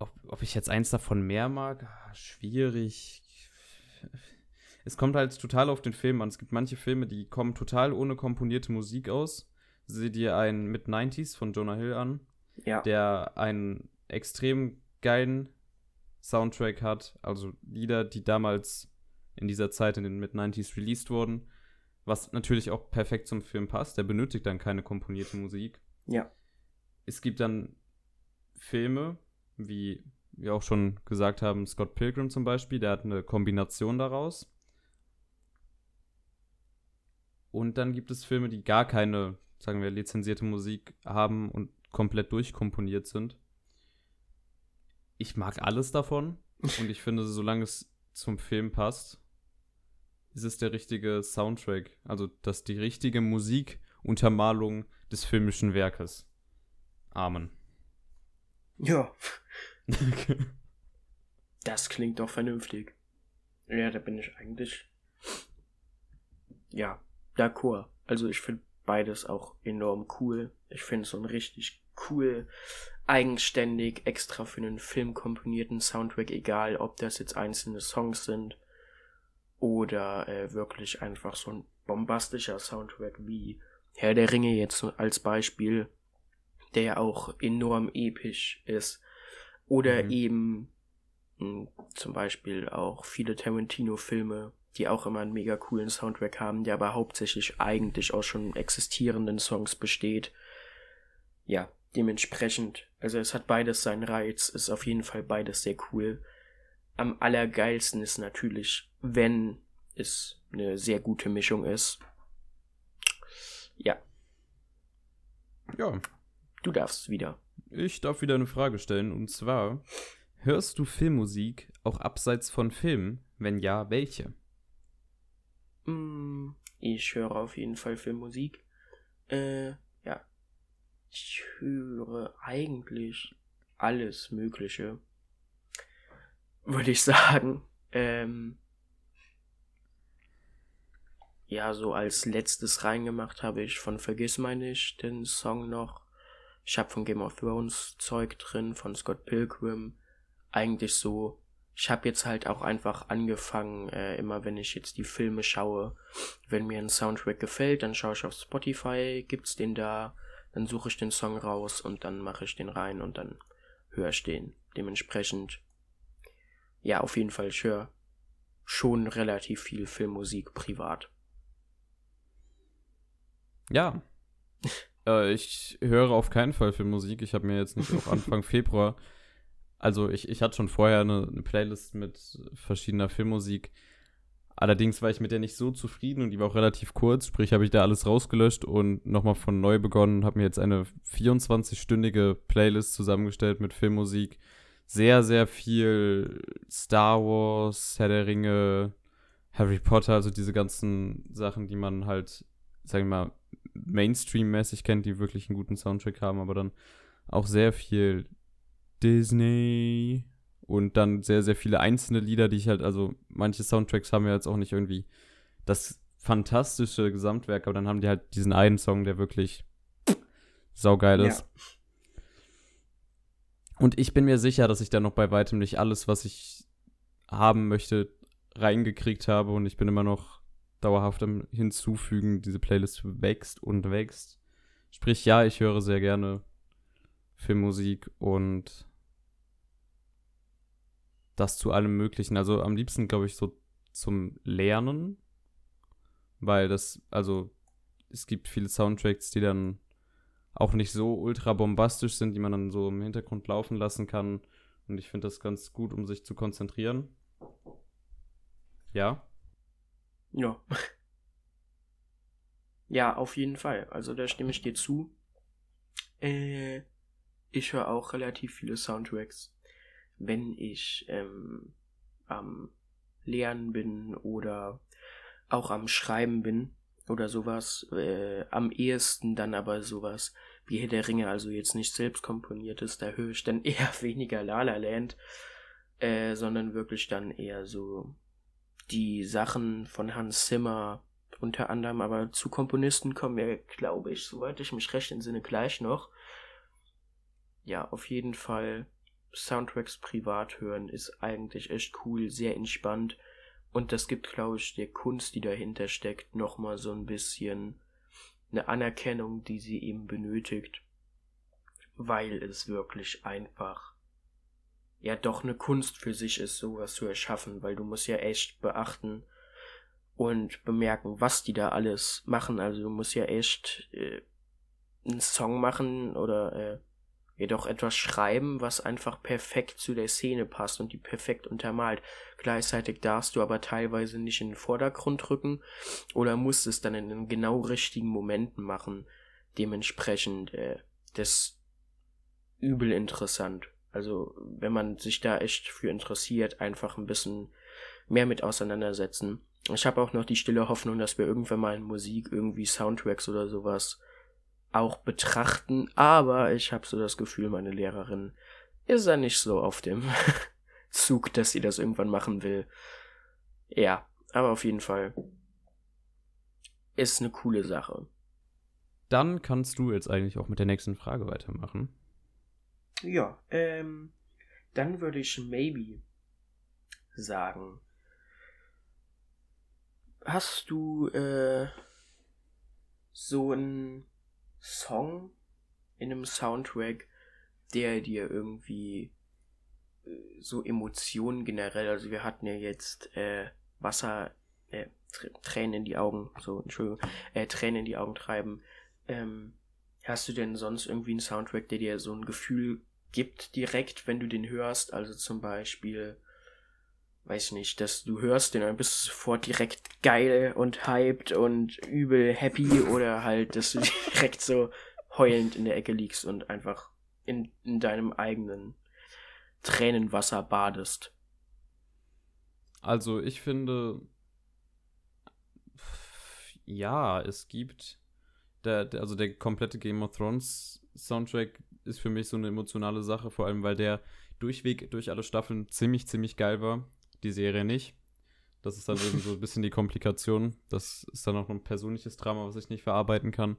ob, ob ich jetzt eins davon mehr mag, ah, schwierig. Es kommt halt total auf den Film an. Es gibt manche Filme, die kommen total ohne komponierte Musik aus. Sieh dir einen Mid-90s von Jonah Hill an, ja. der einen extrem geilen Soundtrack hat. Also Lieder, die damals in dieser Zeit in den Mid-90s released wurden. Was natürlich auch perfekt zum Film passt. Der benötigt dann keine komponierte Musik. Ja. Es gibt dann Filme, wie wir auch schon gesagt haben, Scott Pilgrim zum Beispiel, der hat eine Kombination daraus. Und dann gibt es Filme, die gar keine, sagen wir, lizenzierte Musik haben und komplett durchkomponiert sind. Ich mag alles davon und ich finde, solange es zum Film passt, ist es der richtige Soundtrack. Also, dass die richtige Musikuntermalung des filmischen Werkes. Amen. Ja. das klingt doch vernünftig. Ja, da bin ich eigentlich. Ja, d'accord. Also ich finde beides auch enorm cool. Ich finde so ein richtig cool, eigenständig, extra für einen Film komponierten Soundtrack, egal ob das jetzt einzelne Songs sind oder äh, wirklich einfach so ein bombastischer Soundtrack wie Herr der Ringe jetzt als Beispiel der ja auch enorm episch ist. Oder mhm. eben mh, hm, zum Beispiel auch viele Tarantino-Filme, die auch immer einen mega coolen Soundtrack haben, der aber hauptsächlich eigentlich aus schon existierenden Songs besteht. Ja, dementsprechend, also es hat beides seinen Reiz, ist auf jeden Fall beides sehr cool. Am allergeilsten ist natürlich, wenn es eine sehr gute Mischung ist. Ja. Ja, Du darfst wieder. Ich darf wieder eine Frage stellen und zwar: Hörst du Filmmusik auch abseits von Filmen? Wenn ja, welche? Mm, ich höre auf jeden Fall Filmmusik. Äh, ja. Ich höre eigentlich alles Mögliche. Würde ich sagen. Ähm, ja, so als letztes reingemacht habe ich von Vergiss mal nicht den Song noch. Ich habe von Game of Thrones Zeug drin, von Scott Pilgrim. Eigentlich so. Ich habe jetzt halt auch einfach angefangen, äh, immer wenn ich jetzt die Filme schaue, wenn mir ein Soundtrack gefällt, dann schaue ich auf Spotify, gibt's den da, dann suche ich den Song raus und dann mache ich den rein und dann höre ich den. Dementsprechend, ja, auf jeden Fall, ich höre schon relativ viel Filmmusik privat. Ja, Äh, ich höre auf keinen Fall für Musik. Ich habe mir jetzt nicht auch Anfang Februar, also ich, ich hatte schon vorher eine, eine Playlist mit verschiedener Filmmusik. Allerdings war ich mit der nicht so zufrieden und die war auch relativ kurz, sprich habe ich da alles rausgelöscht und nochmal von neu begonnen, und habe mir jetzt eine 24-stündige Playlist zusammengestellt mit Filmmusik. Sehr, sehr viel Star Wars, Herr der Ringe, Harry Potter, also diese ganzen Sachen, die man halt, sagen wir mal, Mainstream-mäßig kennt, die wirklich einen guten Soundtrack haben, aber dann auch sehr viel Disney und dann sehr, sehr viele einzelne Lieder, die ich halt, also manche Soundtracks haben ja jetzt auch nicht irgendwie das fantastische Gesamtwerk, aber dann haben die halt diesen einen Song, der wirklich saugeil ist. Ja. Und ich bin mir sicher, dass ich da noch bei weitem nicht alles, was ich haben möchte, reingekriegt habe und ich bin immer noch dauerhaft hinzufügen. Diese Playlist wächst und wächst. Sprich, ja, ich höre sehr gerne Filmmusik und das zu allem Möglichen. Also am liebsten, glaube ich, so zum Lernen, weil das, also es gibt viele Soundtracks, die dann auch nicht so ultra bombastisch sind, die man dann so im Hintergrund laufen lassen kann. Und ich finde das ganz gut, um sich zu konzentrieren. Ja. Ja. Ja, auf jeden Fall. Also da stimme ich dir zu. Äh, ich höre auch relativ viele Soundtracks, wenn ich ähm, am Lernen bin oder auch am Schreiben bin oder sowas. Äh, am ehesten dann aber sowas wie Herr der Ringe, also jetzt nicht selbst komponiertes, da höre ich dann eher weniger La La Land, äh, sondern wirklich dann eher so die Sachen von Hans Zimmer unter anderem, aber zu Komponisten kommen wir, glaube ich, soweit ich mich recht entsinne, gleich noch. Ja, auf jeden Fall Soundtracks privat hören ist eigentlich echt cool, sehr entspannt und das gibt, glaube ich, der Kunst, die dahinter steckt, nochmal so ein bisschen eine Anerkennung, die sie eben benötigt, weil es wirklich einfach ja doch eine Kunst für sich ist, sowas zu erschaffen, weil du musst ja echt beachten und bemerken, was die da alles machen. Also du musst ja echt äh, einen Song machen oder äh, jedoch etwas schreiben, was einfach perfekt zu der Szene passt und die perfekt untermalt. Gleichzeitig darfst du aber teilweise nicht in den Vordergrund rücken oder musst es dann in den genau richtigen Momenten machen. Dementsprechend äh, das übel interessant. Also wenn man sich da echt für interessiert, einfach ein bisschen mehr mit auseinandersetzen. Ich habe auch noch die stille Hoffnung, dass wir irgendwann mal in Musik irgendwie Soundtracks oder sowas auch betrachten, aber ich habe so das Gefühl, meine Lehrerin ist ja nicht so auf dem Zug, dass sie das irgendwann machen will. Ja, aber auf jeden Fall ist eine coole Sache. Dann kannst du jetzt eigentlich auch mit der nächsten Frage weitermachen. Ja, ähm, dann würde ich maybe sagen. Hast du äh, so ein Song in einem Soundtrack, der dir irgendwie äh, so Emotionen generell, also wir hatten ja jetzt äh, Wasser, äh, Tränen in die Augen, so, Entschuldigung, äh, Tränen in die Augen treiben. Ähm, hast du denn sonst irgendwie einen Soundtrack, der dir so ein Gefühl gibt direkt, wenn du den hörst? Also zum Beispiel, weiß nicht, dass du hörst den und bist sofort direkt geil und hyped und übel happy oder halt, dass du direkt so heulend in der Ecke liegst und einfach in, in deinem eigenen Tränenwasser badest. Also ich finde, ja, es gibt, der, der, also der komplette Game of Thrones Soundtrack ist für mich so eine emotionale Sache, vor allem weil der durchweg durch alle Staffeln ziemlich, ziemlich geil war die Serie nicht. Das ist dann eben so ein bisschen die Komplikation. Das ist dann auch ein persönliches Drama, was ich nicht verarbeiten kann.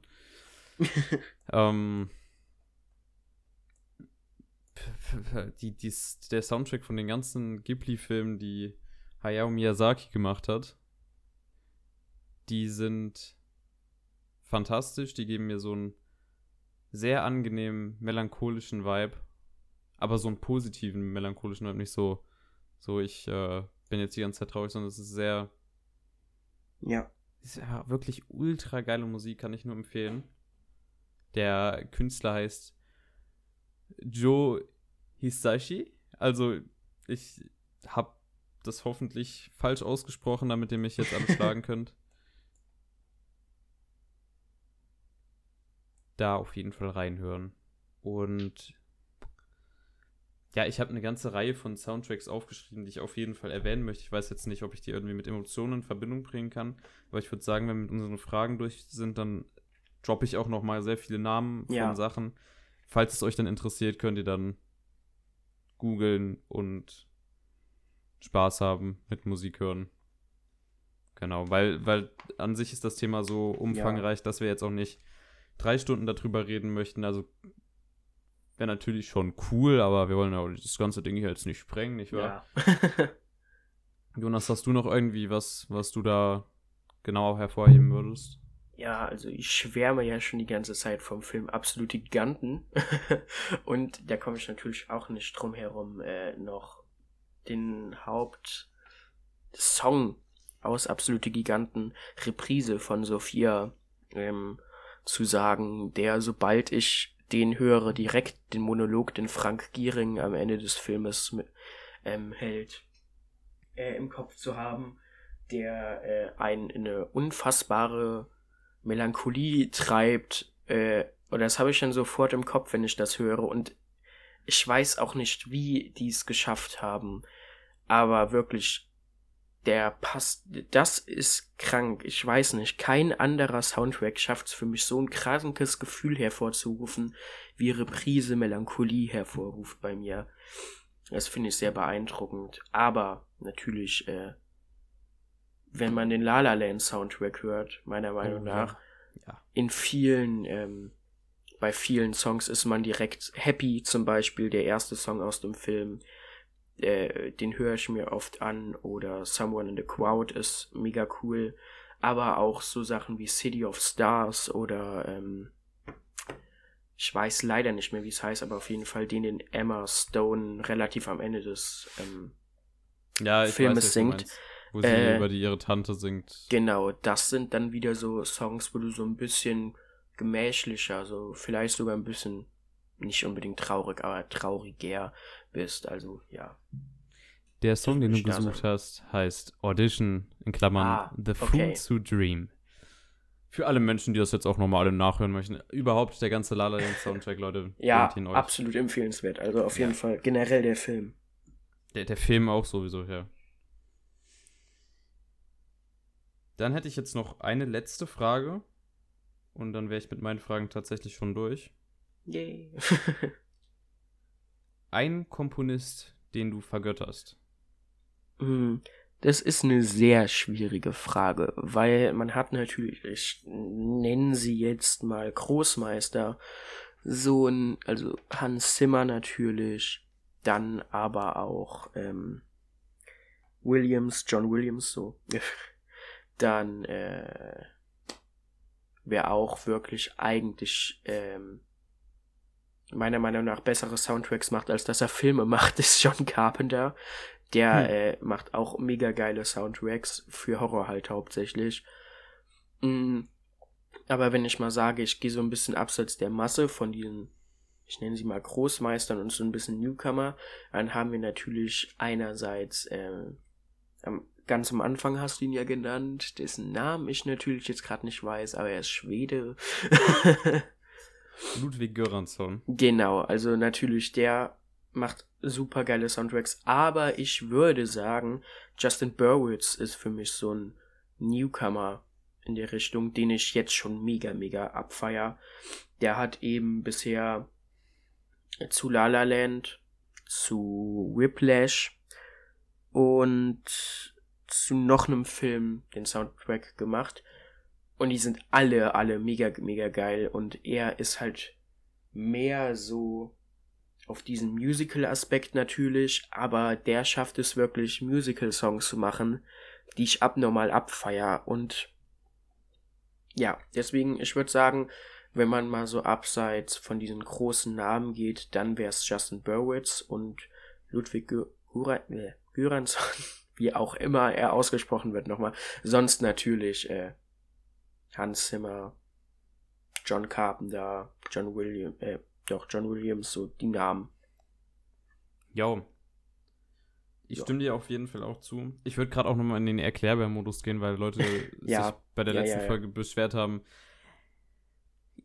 ähm, die, die, der Soundtrack von den ganzen Ghibli-Filmen, die Hayao Miyazaki gemacht hat, die sind fantastisch. Die geben mir so einen sehr angenehmen, melancholischen Vibe. Aber so einen positiven, melancholischen Vibe, nicht so so, ich äh, bin jetzt die ganze Zeit traurig, sondern es ist sehr. Ja. Ist ja wirklich ultra geile Musik, kann ich nur empfehlen. Der Künstler heißt Joe Hisashi. Also, ich habe das hoffentlich falsch ausgesprochen, damit ihr mich jetzt alle schlagen könnt. Da auf jeden Fall reinhören. Und ja, ich habe eine ganze Reihe von Soundtracks aufgeschrieben, die ich auf jeden Fall erwähnen möchte. Ich weiß jetzt nicht, ob ich die irgendwie mit Emotionen in Verbindung bringen kann, aber ich würde sagen, wenn wir mit unseren Fragen durch sind, dann droppe ich auch noch mal sehr viele Namen von ja. Sachen. Falls es euch dann interessiert, könnt ihr dann googeln und Spaß haben mit Musik hören. Genau, weil, weil an sich ist das Thema so umfangreich, ja. dass wir jetzt auch nicht drei Stunden darüber reden möchten. Also wäre natürlich schon cool, aber wir wollen ja das ganze Ding hier jetzt nicht sprengen, nicht wahr? Ja. Jonas, hast du noch irgendwie was, was du da genau hervorheben würdest? Ja, also ich schwärme ja schon die ganze Zeit vom Film Absolute Giganten. Und da komme ich natürlich auch nicht drum herum, äh, noch den Hauptsong aus Absolute Giganten, Reprise von Sophia, ähm, zu sagen, der sobald ich den höre, direkt den Monolog, den Frank Giering am Ende des Filmes ähm, hält, äh, im Kopf zu haben, der äh, einen in eine unfassbare Melancholie treibt. Äh, und das habe ich dann sofort im Kopf, wenn ich das höre. Und ich weiß auch nicht, wie die es geschafft haben. Aber wirklich der passt, das ist krank. Ich weiß nicht, kein anderer Soundtrack schafft es für mich so ein krankes Gefühl hervorzurufen, wie Reprise Melancholie hervorruft bei mir. Das finde ich sehr beeindruckend. Aber natürlich, äh, wenn man den La La Land Soundtrack hört, meiner Meinung Oh, nach, Ja. in vielen, ähm, bei vielen Songs ist man direkt happy, zum Beispiel der erste Song aus dem Film, äh, den höre ich mir oft an, oder Someone in the Crowd ist mega cool, aber auch so Sachen wie City of Stars oder, ähm, ich weiß leider nicht mehr, wie es heißt, aber auf jeden Fall den, den Emma Stone relativ am Ende des, ähm, Ja, Filmes weiß, singt. wo sie Äh, über die ihre Tante singt. Genau, das sind dann wieder so Songs, wo du so ein bisschen gemächlicher, so vielleicht sogar ein bisschen nicht unbedingt traurig, aber trauriger bist. Also ja. Der Song, den du gesucht hast, heißt Audition in Klammern Ah, The okay. Fool to Dream. Für alle Menschen, die das jetzt auch nochmal alle nachhören möchten. Überhaupt der ganze La La Land Soundtrack, Leute. Ja, absolut empfehlenswert. Also auf jeden Ja. Fall generell der Film. Der, der Film auch sowieso, ja. Dann hätte ich jetzt noch eine letzte Frage. Und dann wäre ich mit meinen Fragen tatsächlich schon durch. Yay. Ein Komponist, den du vergötterst. Hm, Das ist eine sehr schwierige Frage, weil man hat natürlich, ich nenne sie jetzt mal Großmeister, so ein, also Hans Zimmer natürlich, dann aber auch ähm, Williams, John Williams so, dann äh, wer auch wirklich eigentlich ähm, meiner Meinung nach bessere Soundtracks macht, als dass er Filme macht, ist John Carpenter. Der Hm. äh, macht auch mega geile Soundtracks für Horror halt hauptsächlich. Mm, aber wenn ich mal sage, ich gehe so ein bisschen abseits der Masse von diesen, ich nenne sie mal Großmeistern und so ein bisschen Newcomer, dann haben wir natürlich einerseits, äh, am, ganz am Anfang hast du ihn ja genannt, dessen Namen ich natürlich jetzt gerade nicht weiß, aber er ist Schwede. Ludwig Göransson. Genau, also natürlich der macht super geile Soundtracks, aber ich würde sagen, Justin Burwitz ist für mich so ein Newcomer in der Richtung, den ich jetzt schon mega, mega abfeier. Der hat eben bisher zu La La Land, zu Whiplash und zu noch einem Film den Soundtrack gemacht. Und die sind alle, alle mega, mega geil. Und er ist halt mehr so auf diesen Musical-Aspekt natürlich, aber der schafft es wirklich, Musical-Songs zu machen, die ich abnormal abfeier. Und ja, deswegen, ich würde sagen, wenn man mal so abseits von diesen großen Namen geht, dann wäre es Justin Burwitz und Ludwig Gö- Gura- äh, wie auch immer er ausgesprochen wird nochmal. Sonst natürlich äh, Hans Zimmer, John Carpenter, John Williams, äh, doch, John Williams, so die Namen. Jo. Ich Ja. stimme dir auf jeden Fall auch zu. Ich würde gerade auch nochmal in den Erklärbär-Modus gehen, weil Leute Ja. sich bei der Ja, letzten ja, ja. Folge beschwert haben.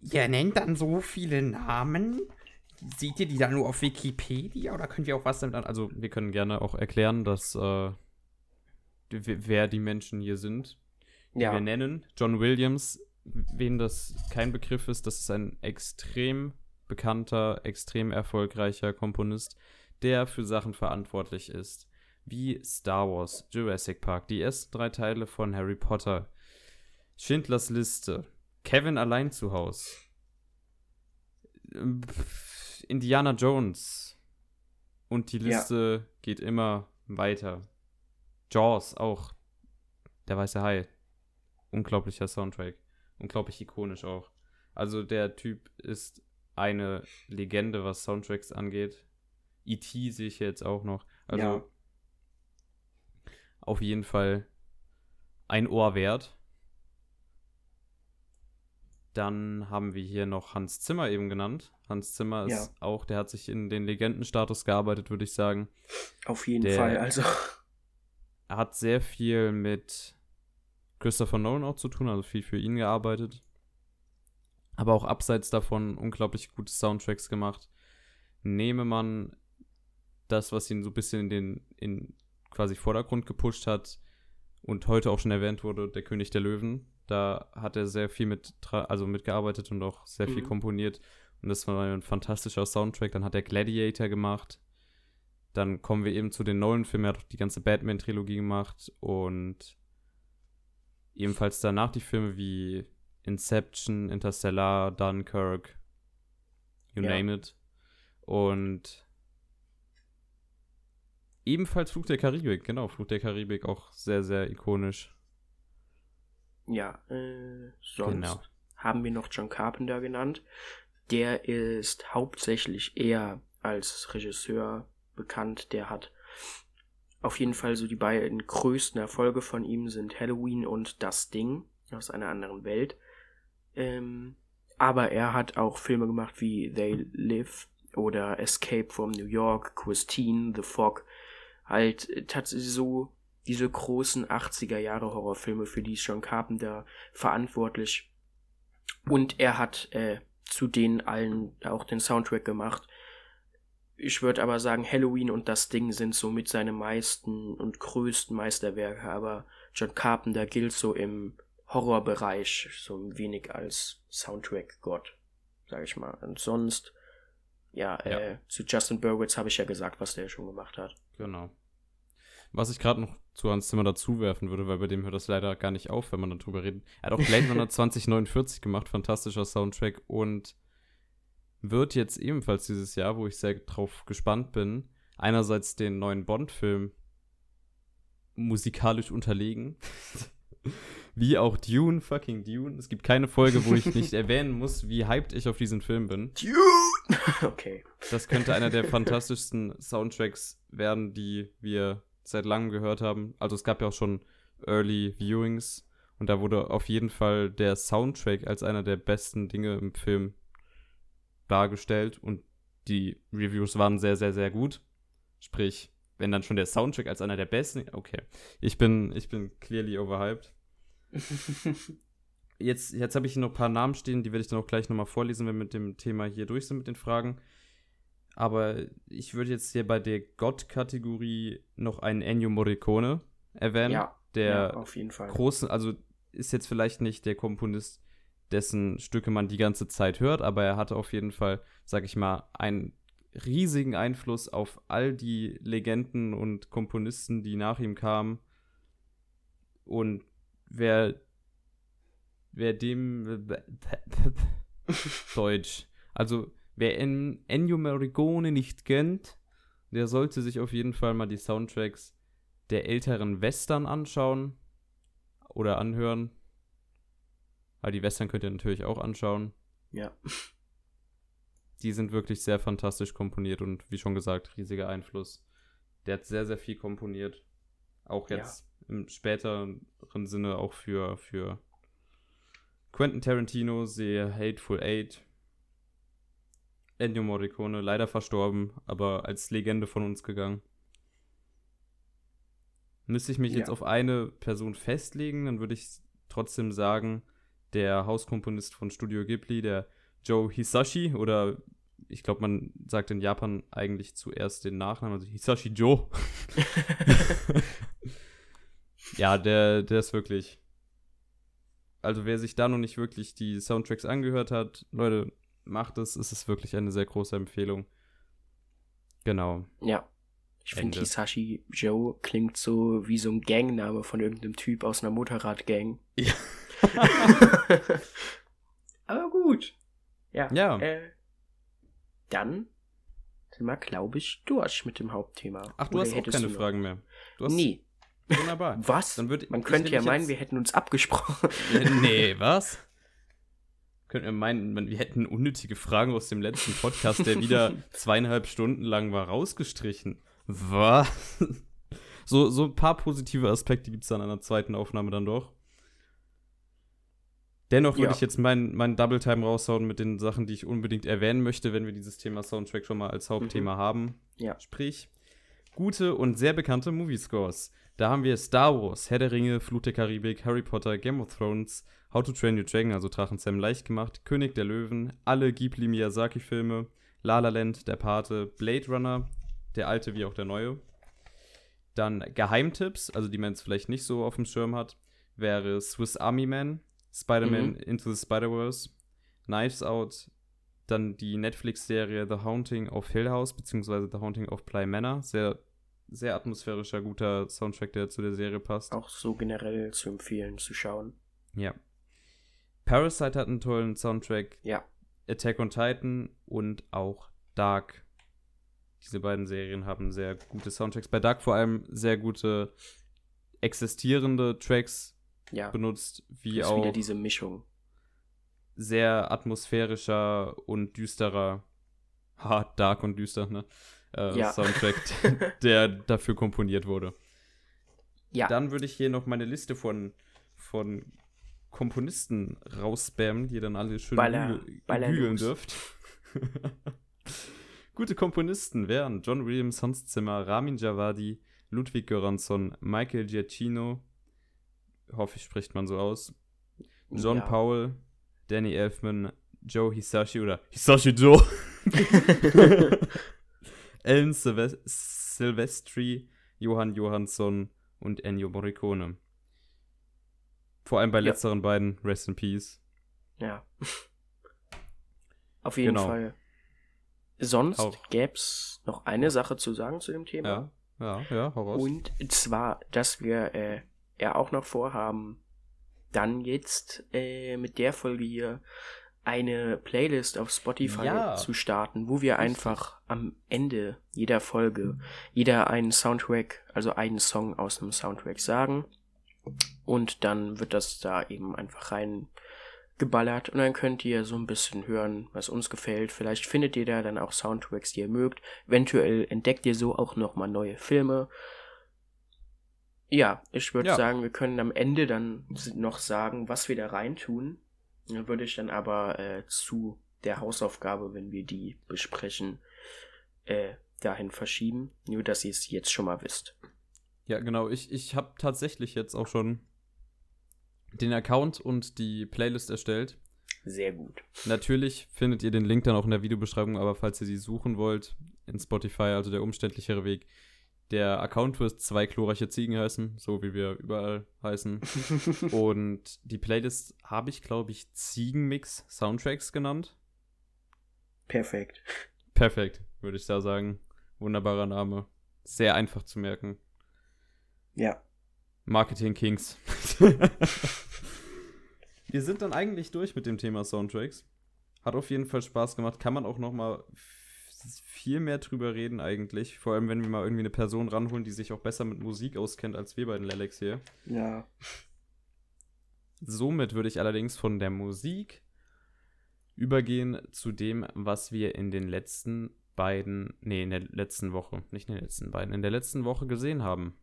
Ihr nennt dann so viele Namen. Seht ihr die dann nur auf Wikipedia oder könnt ihr auch was damit an? Also, wir können gerne auch erklären, dass äh, wer die Menschen hier sind, Ja, wir nennen. John Williams, wen das kein Begriff ist, das ist ein extrem bekannter, extrem erfolgreicher Komponist, der für Sachen verantwortlich ist. Wie Star Wars, Jurassic Park, die ersten drei Teile von Harry Potter, Schindlers Liste, Kevin allein zu Haus, ähm, Indiana Jones und die Ja. Liste geht immer weiter. Jaws auch. Der weiße Hai. Unglaublicher Soundtrack. Unglaublich ikonisch auch. Also der Typ ist eine Legende, was Soundtracks angeht. E.T. sehe ich jetzt auch noch. Also Ja. auf jeden Fall ein Ohr wert. Dann haben wir hier noch Hans Zimmer eben genannt. Hans Zimmer ist Ja. auch, der hat sich in den Legendenstatus gearbeitet, würde ich sagen. auf jeden der- Fall. Also, Er hat sehr viel mit Christopher Nolan auch zu tun, also viel für ihn gearbeitet. Aber auch abseits davon unglaublich gute Soundtracks gemacht. Nehme man das, was ihn so ein bisschen in den in quasi Vordergrund gepusht hat und heute auch schon erwähnt wurde, der König der Löwen. Da hat er sehr viel mit, also mitgearbeitet und auch sehr viel Mhm. komponiert. Und das war ein fantastischer Soundtrack. Dann hat er Gladiator gemacht. Dann kommen wir eben zu den Nolan-Filmen. Er hat auch die ganze Batman-Trilogie gemacht und ebenfalls danach die Filme wie Inception, Interstellar, Dunkirk, you Ja. name it. Und ebenfalls Flug der Karibik, genau, Flug der Karibik auch sehr, sehr ikonisch. Ja, äh, sonst Genau. haben wir noch John Carpenter genannt. Der ist hauptsächlich eher als Regisseur bekannt. Der hat auf jeden Fall so die beiden größten Erfolge von ihm sind Halloween und Das Ding aus einer anderen Welt. Ähm, aber er hat auch Filme gemacht wie They Live oder Escape from New York, Christine, The Fog. Halt äh, tatsächlich so diese großen 80er Jahre Horrorfilme, für die ist John Carpenter verantwortlich. Und er hat äh, zu denen allen auch den Soundtrack gemacht. Ich würde aber sagen, Halloween und das Ding sind somit seine meisten und größten Meisterwerke, aber John Carpenter gilt so im Horrorbereich so ein wenig als Soundtrack-Gott, sag ich mal. Und sonst, ja, Ja. Äh, zu Justin Burwitz habe ich ja gesagt, was der schon gemacht hat. Genau. Was ich gerade noch zu Hans Zimmer dazu werfen würde, weil bei dem hört das leider gar nicht auf, wenn man darüber redet. Er hat auch Blade Runner 2049 gemacht, fantastischer Soundtrack und wird jetzt ebenfalls dieses Jahr, wo ich sehr drauf gespannt bin, einerseits den neuen Bond-Film musikalisch unterlegen. wie auch Dune, fucking Dune. Es gibt keine Folge, wo ich nicht erwähnen muss, wie hyped ich auf diesen Film bin. Dune! okay. Das könnte einer der fantastischsten Soundtracks werden, die wir seit langem gehört haben. Also es gab ja auch schon Early Viewings und da wurde auf jeden Fall der Soundtrack als einer der besten Dinge im Film dargestellt und die Reviews waren sehr, sehr, sehr gut. Sprich, wenn dann schon der Soundtrack als einer der besten, okay. Ich bin, ich bin clearly overhyped. Jetzt, jetzt habe ich hier noch ein paar Namen stehen, die werde ich dann auch gleich nochmal vorlesen, wenn wir mit dem Thema hier durch sind mit den Fragen. Aber ich würde jetzt hier bei der Gott-Kategorie noch einen Ennio Morricone erwähnen, ja, der ja, auf jeden Fall. großen, also ist jetzt vielleicht nicht der Komponist, dessen Stücke man die ganze Zeit hört, aber er hatte auf jeden Fall, sag ich mal, einen riesigen Einfluss auf all die Legenden und Komponisten, die nach ihm kamen. Und wer, wer dem Deutsch, also wer en, Ennio Morricone nicht kennt, der sollte sich auf jeden Fall mal die Soundtracks der älteren Western anschauen oder anhören. Aber die Western könnt ihr natürlich auch anschauen. Ja. Die sind wirklich sehr fantastisch komponiert und wie schon gesagt, riesiger Einfluss. Der hat sehr, sehr viel komponiert. Auch Ja. jetzt im späteren Sinne auch für, für Quentin Tarantino, sehe Hateful Eight. Ennio Morricone, leider verstorben, aber als Legende von uns gegangen. Müsste ich mich Ja. jetzt auf eine Person festlegen, dann würde ich trotzdem sagen, der Hauskomponist von Studio Ghibli, der Joe Hisashi, oder ich glaube, man sagt in Japan eigentlich zuerst den Nachnamen, also Hisashi Joe. ja, der, der ist wirklich. Also, wer sich da noch nicht wirklich die Soundtracks angehört hat, Leute, macht es. Es ist wirklich eine sehr große Empfehlung. Genau. Ja. Ich finde. Hisashi Joe klingt so wie so ein Gangname von irgendeinem Typ aus einer Motorradgang. Ja. Aber gut. Ja. Ja. Äh, dann sind wir, glaube ich, durch mit dem Hauptthema. Ach, du Oder hast auch keine Fragen mehr. Du Nee. Wunderbar. Was? Man könnte ja meinen, jetzt- wir hätten uns abgesprochen. nee, was? Könnten wir meinen, man- wir hätten unnötige Fragen aus dem letzten Podcast, der wieder zweieinhalb Stunden lang war, rausgestrichen. Was? So, so ein paar positive Aspekte gibt es dann an der zweiten Aufnahme dann doch. Dennoch würde Ja. ich jetzt meinen mein Double Time raushauen mit den Sachen, die ich unbedingt erwähnen möchte, wenn wir dieses Thema Soundtrack schon mal als Hauptthema haben. Ja. Sprich, gute und sehr bekannte Movie Scores. Da haben wir Star Wars, Herr der Ringe, Flut der Karibik, Harry Potter, Game of Thrones, How to Train Your Dragon, also Drachenzähmen leicht gemacht, König der Löwen, alle Ghibli Miyazaki-Filme, La La Land, Der Pate, Blade Runner, der alte wie auch der neue. Dann Geheimtipps, also die man jetzt vielleicht nicht so auf dem Schirm hat, wäre Swiss Army Man, Spider-Man Mhm. Into the Spider-Verse, Knives Out, dann die Netflix-Serie The Haunting of Hill House, beziehungsweise The Haunting of Bly Manor, sehr sehr atmosphärischer, guter Soundtrack, der zu der Serie passt. Auch so generell zu empfehlen, zu schauen. Ja. Parasite hat einen tollen Soundtrack. Ja. Attack on Titan und auch Dark. Diese beiden Serien haben sehr gute Soundtracks. Bei Dark vor allem sehr gute existierende Tracks Ja. benutzt, wie ist auch wieder diese Mischung. sehr atmosphärischer und düsterer, hart, dark und düster, ne? Äh, Ja. Soundtrack, der dafür komponiert wurde. Ja. Dann würde ich hier noch meine Liste von, von Komponisten rausspammen, die ihr dann alle schön Baller- los. dürft. Gute Komponisten wären John Williams, Hans Zimmer, Ramin Javadi, Ludwig Göransson, Michael Giacchino, hoffe ich, spricht man so aus, John ja. Powell, Danny Elfman, Joe Hisashi oder Hisashi Joe, Ellen Silve Silvestri, Johann Johansson und Ennio Morricone. Vor allem bei Ja. letzteren beiden, Rest in Peace. Ja. Auf jeden Genau. Fall. Sonst Hau- gäb's noch eine Sache zu sagen zu dem Thema. Ja, ja, ja, hau raus. Und zwar, dass wir äh, ja auch noch vorhaben, dann jetzt äh, mit der Folge hier eine Playlist auf Spotify Ja. zu starten, wo wir einfach am Ende jeder Folge jeder einen Soundtrack, also einen Song aus einem Soundtrack sagen. Und dann wird das da eben einfach rein geballert und dann könnt ihr so ein bisschen hören, was uns gefällt. Vielleicht findet ihr da dann auch Soundtracks, die ihr mögt. Eventuell entdeckt ihr so auch nochmal neue Filme. Ja, ich würde Ja. sagen, wir können am Ende dann noch sagen, was wir da reintun. Würde ich dann aber äh, zu der Hausaufgabe, wenn wir die besprechen, äh, dahin verschieben. Nur, dass ihr es jetzt schon mal wisst. Ja, genau. Ich, ich habe tatsächlich jetzt auch schon den Account und die Playlist erstellt. Sehr gut. Natürlich findet ihr den Link dann auch in der Videobeschreibung, aber falls ihr sie suchen wollt, in Spotify, also der umständlichere Weg, der Account wird zwei chlorreiche Ziegen heißen, so wie wir überall heißen. und die Playlist habe ich, glaube ich, Ziegenmix Soundtracks genannt. Perfekt. Perfekt, würde ich da sagen. Wunderbarer Name. Sehr einfach zu merken. Ja. Marketing Kings. Wir sind dann eigentlich durch mit dem Thema Soundtracks. Hat auf jeden Fall Spaß gemacht. Kann man auch noch mal viel mehr drüber reden eigentlich. Vor allem, wenn wir mal irgendwie eine Person ranholen, die sich auch besser mit Musik auskennt als wir beiden Lelex hier. Ja. Somit würde ich allerdings von der Musik übergehen zu dem, was wir in den letzten beiden, nee, in der letzten Woche, nicht in den letzten beiden, in der letzten Woche gesehen haben.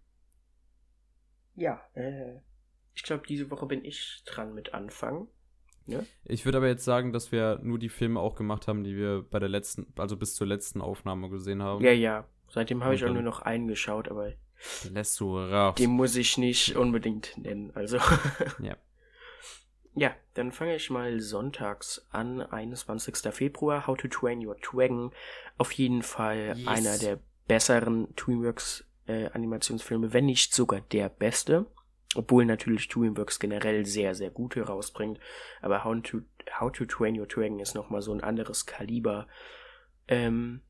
Ja, äh, ich glaube, diese Woche bin ich dran mit Anfangen. Ich würde aber jetzt sagen, dass wir nur die Filme auch gemacht haben, die wir bei der letzten, also bis zur letzten Aufnahme gesehen haben. Ja, ja. Seitdem habe ich auch nur noch einen geschaut, aber Lässt du raus. den muss ich nicht unbedingt nennen. Also. Ja. Ja, dann fange ich mal sonntags an, 21. Februar, How to Train Your Dragon. Auf jeden Fall Yes. einer der besseren DreamWorks äh, Animationsfilme, wenn nicht sogar der beste. Obwohl natürlich DreamWorks generell sehr, sehr gute rausbringt. Aber How to, How to Train Your Dragon ist nochmal so ein anderes Kaliber. Ähm,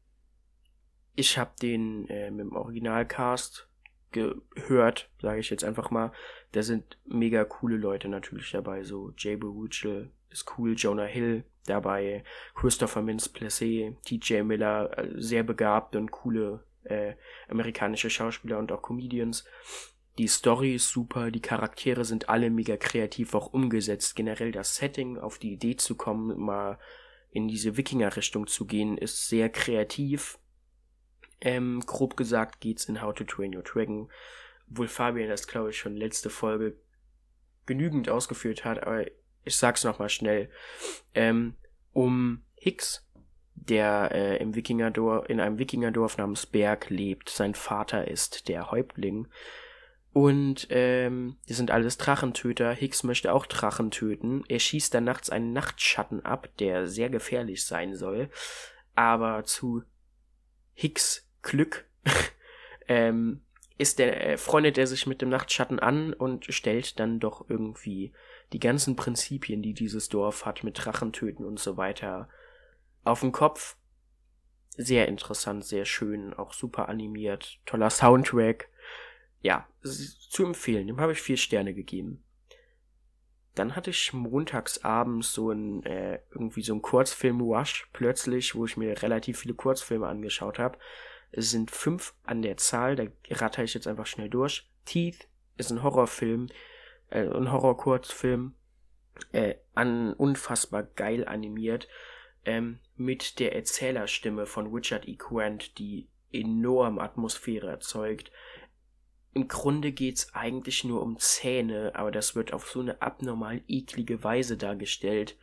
ich habe den äh, mit dem Originalcast gehört, sage ich jetzt einfach mal. Da sind mega coole Leute natürlich dabei. So Jay Baruchel ist cool, Jonah Hill dabei, Christopher Mintz-Plasse, TJ Miller, äh, sehr begabt und coole äh, amerikanische Schauspieler und auch Comedians. Die Story ist super, die Charaktere sind alle mega kreativ auch umgesetzt. Generell das Setting, auf die Idee zu kommen, mal in diese Wikinger-Richtung zu gehen, ist sehr kreativ. Ähm, grob gesagt geht's in How to Train Your Dragon, obwohl Fabian das, glaube ich, schon letzte Folge genügend ausgeführt hat, aber ich sag's nochmal schnell. Ähm, um Hicks, der äh, im Wikingerdorf, in einem Wikingerdorf namens Berg lebt. Sein Vater ist der Häuptling. Und ähm, die sind alles Drachentöter. Hicks möchte auch Drachen töten. Er schießt dann nachts einen Nachtschatten ab, der sehr gefährlich sein soll. Aber zu Hicks Glück ähm, ist der, äh, freundet er sich mit dem Nachtschatten an und stellt dann doch irgendwie die ganzen Prinzipien, die dieses Dorf hat, mit Drachentöten und so weiter, auf den Kopf. sehr interessant, sehr schön, auch super animiert, toller Soundtrack. Ja, zu empfehlen. Dem habe ich vier Sterne gegeben. Dann hatte ich montags abends so ein, äh, irgendwie so ein Kurzfilm-Rush plötzlich, wo ich mir relativ viele Kurzfilme angeschaut habe. Es sind fünf an der Zahl, da ratter ich jetzt einfach schnell durch. Teeth ist ein Horrorfilm, äh, ein Horror-Kurzfilm, äh, an, unfassbar geil animiert, ähm, mit der Erzählerstimme von Richard E. Quant, die enorm Atmosphäre erzeugt im Grunde geht's eigentlich nur um Zähne, aber das wird auf so eine abnormal eklige Weise dargestellt,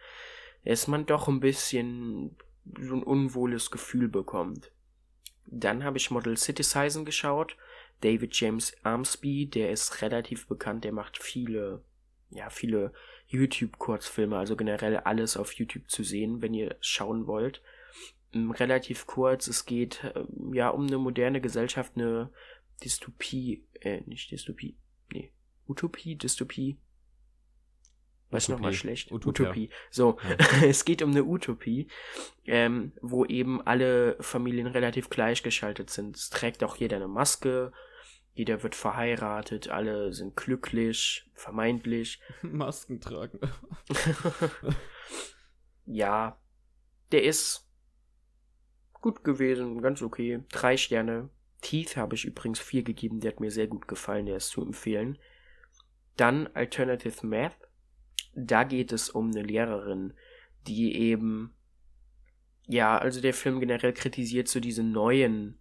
dass man doch ein bisschen so ein unwohles Gefühl bekommt. Dann habe ich Model Citizen geschaut. David James Armsby, der ist relativ bekannt, der macht viele, ja, viele YouTube-Kurzfilme, also generell alles auf YouTube zu sehen, wenn ihr schauen wollt. Relativ kurz, es geht äh, ja um eine moderne Gesellschaft, eine Dystopie, äh, nicht Dystopie, nee, Utopie, Dystopie. Was nochmal schlecht? Utopia. Utopie. So, ja. es geht um eine Utopie, ähm, wo eben alle Familien relativ gleichgeschaltet sind. Es trägt auch jeder eine Maske, jeder wird verheiratet, alle sind glücklich, vermeintlich. Masken tragen. ja, der ist gut gewesen, ganz okay. Drei Sterne, Teeth habe ich übrigens 4 gegeben, der hat mir sehr gut gefallen, der ist zu empfehlen. Dann Alternative Math. Da geht es um eine Lehrerin, die eben, ja, also der Film generell kritisiert so diese neuen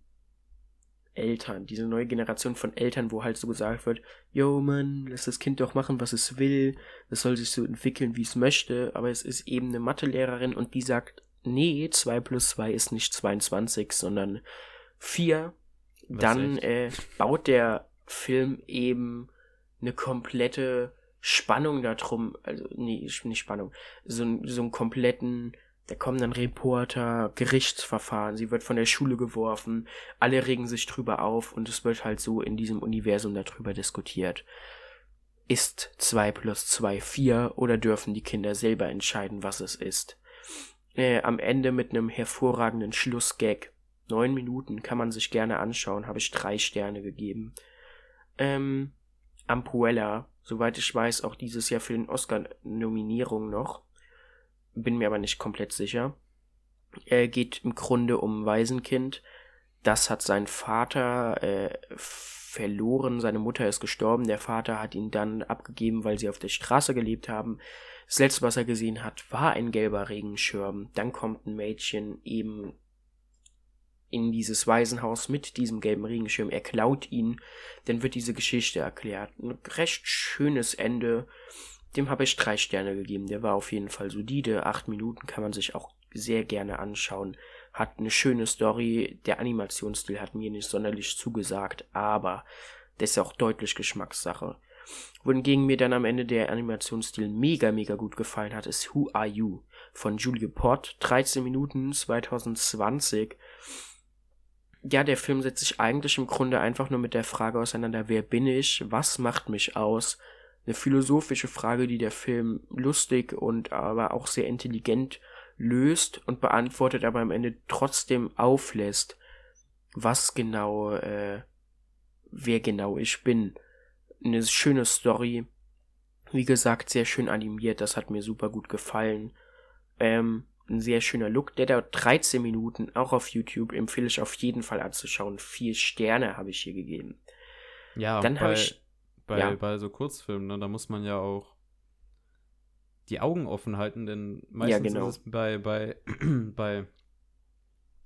Eltern, diese neue Generation von Eltern, wo halt so gesagt wird, yo Mann, lass das Kind doch machen, was es will, es soll sich so entwickeln, wie es möchte, aber es ist eben eine Mathelehrerin und die sagt, nee, 2 plus 2 ist nicht 22, sondern 4 dann äh, baut der Film eben eine komplette Spannung darum, also nee, nicht Spannung, so, so einen kompletten, da kommen dann Reporter, Gerichtsverfahren, sie wird von der Schule geworfen, alle regen sich drüber auf und es wird halt so in diesem Universum darüber diskutiert. Ist 2 plus 2 4 oder dürfen die Kinder selber entscheiden, was es ist? Äh, am Ende mit einem hervorragenden Schlussgag Neun Minuten kann man sich gerne anschauen, habe ich drei Sterne gegeben. Ähm, Ampuella, soweit ich weiß, auch dieses Jahr für den Oscar-Nominierung noch. Bin mir aber nicht komplett sicher. Er geht im Grunde um ein Waisenkind. Das hat sein Vater äh, verloren. Seine Mutter ist gestorben. Der Vater hat ihn dann abgegeben, weil sie auf der Straße gelebt haben. Das letzte, was er gesehen hat, war ein gelber Regenschirm. Dann kommt ein Mädchen eben in dieses Waisenhaus mit diesem gelben Regenschirm. Er klaut ihn, dann wird diese Geschichte erklärt. Ein recht schönes Ende. Dem habe ich drei Sterne gegeben. Der war auf jeden Fall solide. Acht Minuten kann man sich auch sehr gerne anschauen. Hat eine schöne Story. Der Animationsstil hat mir nicht sonderlich zugesagt, aber das ist auch deutlich Geschmackssache. Wohingegen mir dann am Ende der Animationsstil mega, mega gut gefallen hat, ist Who Are You von Julie Pott. 13 Minuten 2020 ja, der Film setzt sich eigentlich im Grunde einfach nur mit der Frage auseinander, wer bin ich, was macht mich aus? Eine philosophische Frage, die der Film lustig und aber auch sehr intelligent löst und beantwortet, aber am Ende trotzdem auflässt, was genau, äh, wer genau ich bin. Eine schöne Story. Wie gesagt, sehr schön animiert, das hat mir super gut gefallen. Ähm, ein sehr schöner Look. Der dauert 13 Minuten, auch auf YouTube. Empfehle ich auf jeden Fall anzuschauen. Vier Sterne habe ich hier gegeben. Ja, dann habe ich. Bei, ja. bei so Kurzfilmen, ne, da muss man ja auch die Augen offen halten, denn meistens ja, genau. ist es bei, bei, bei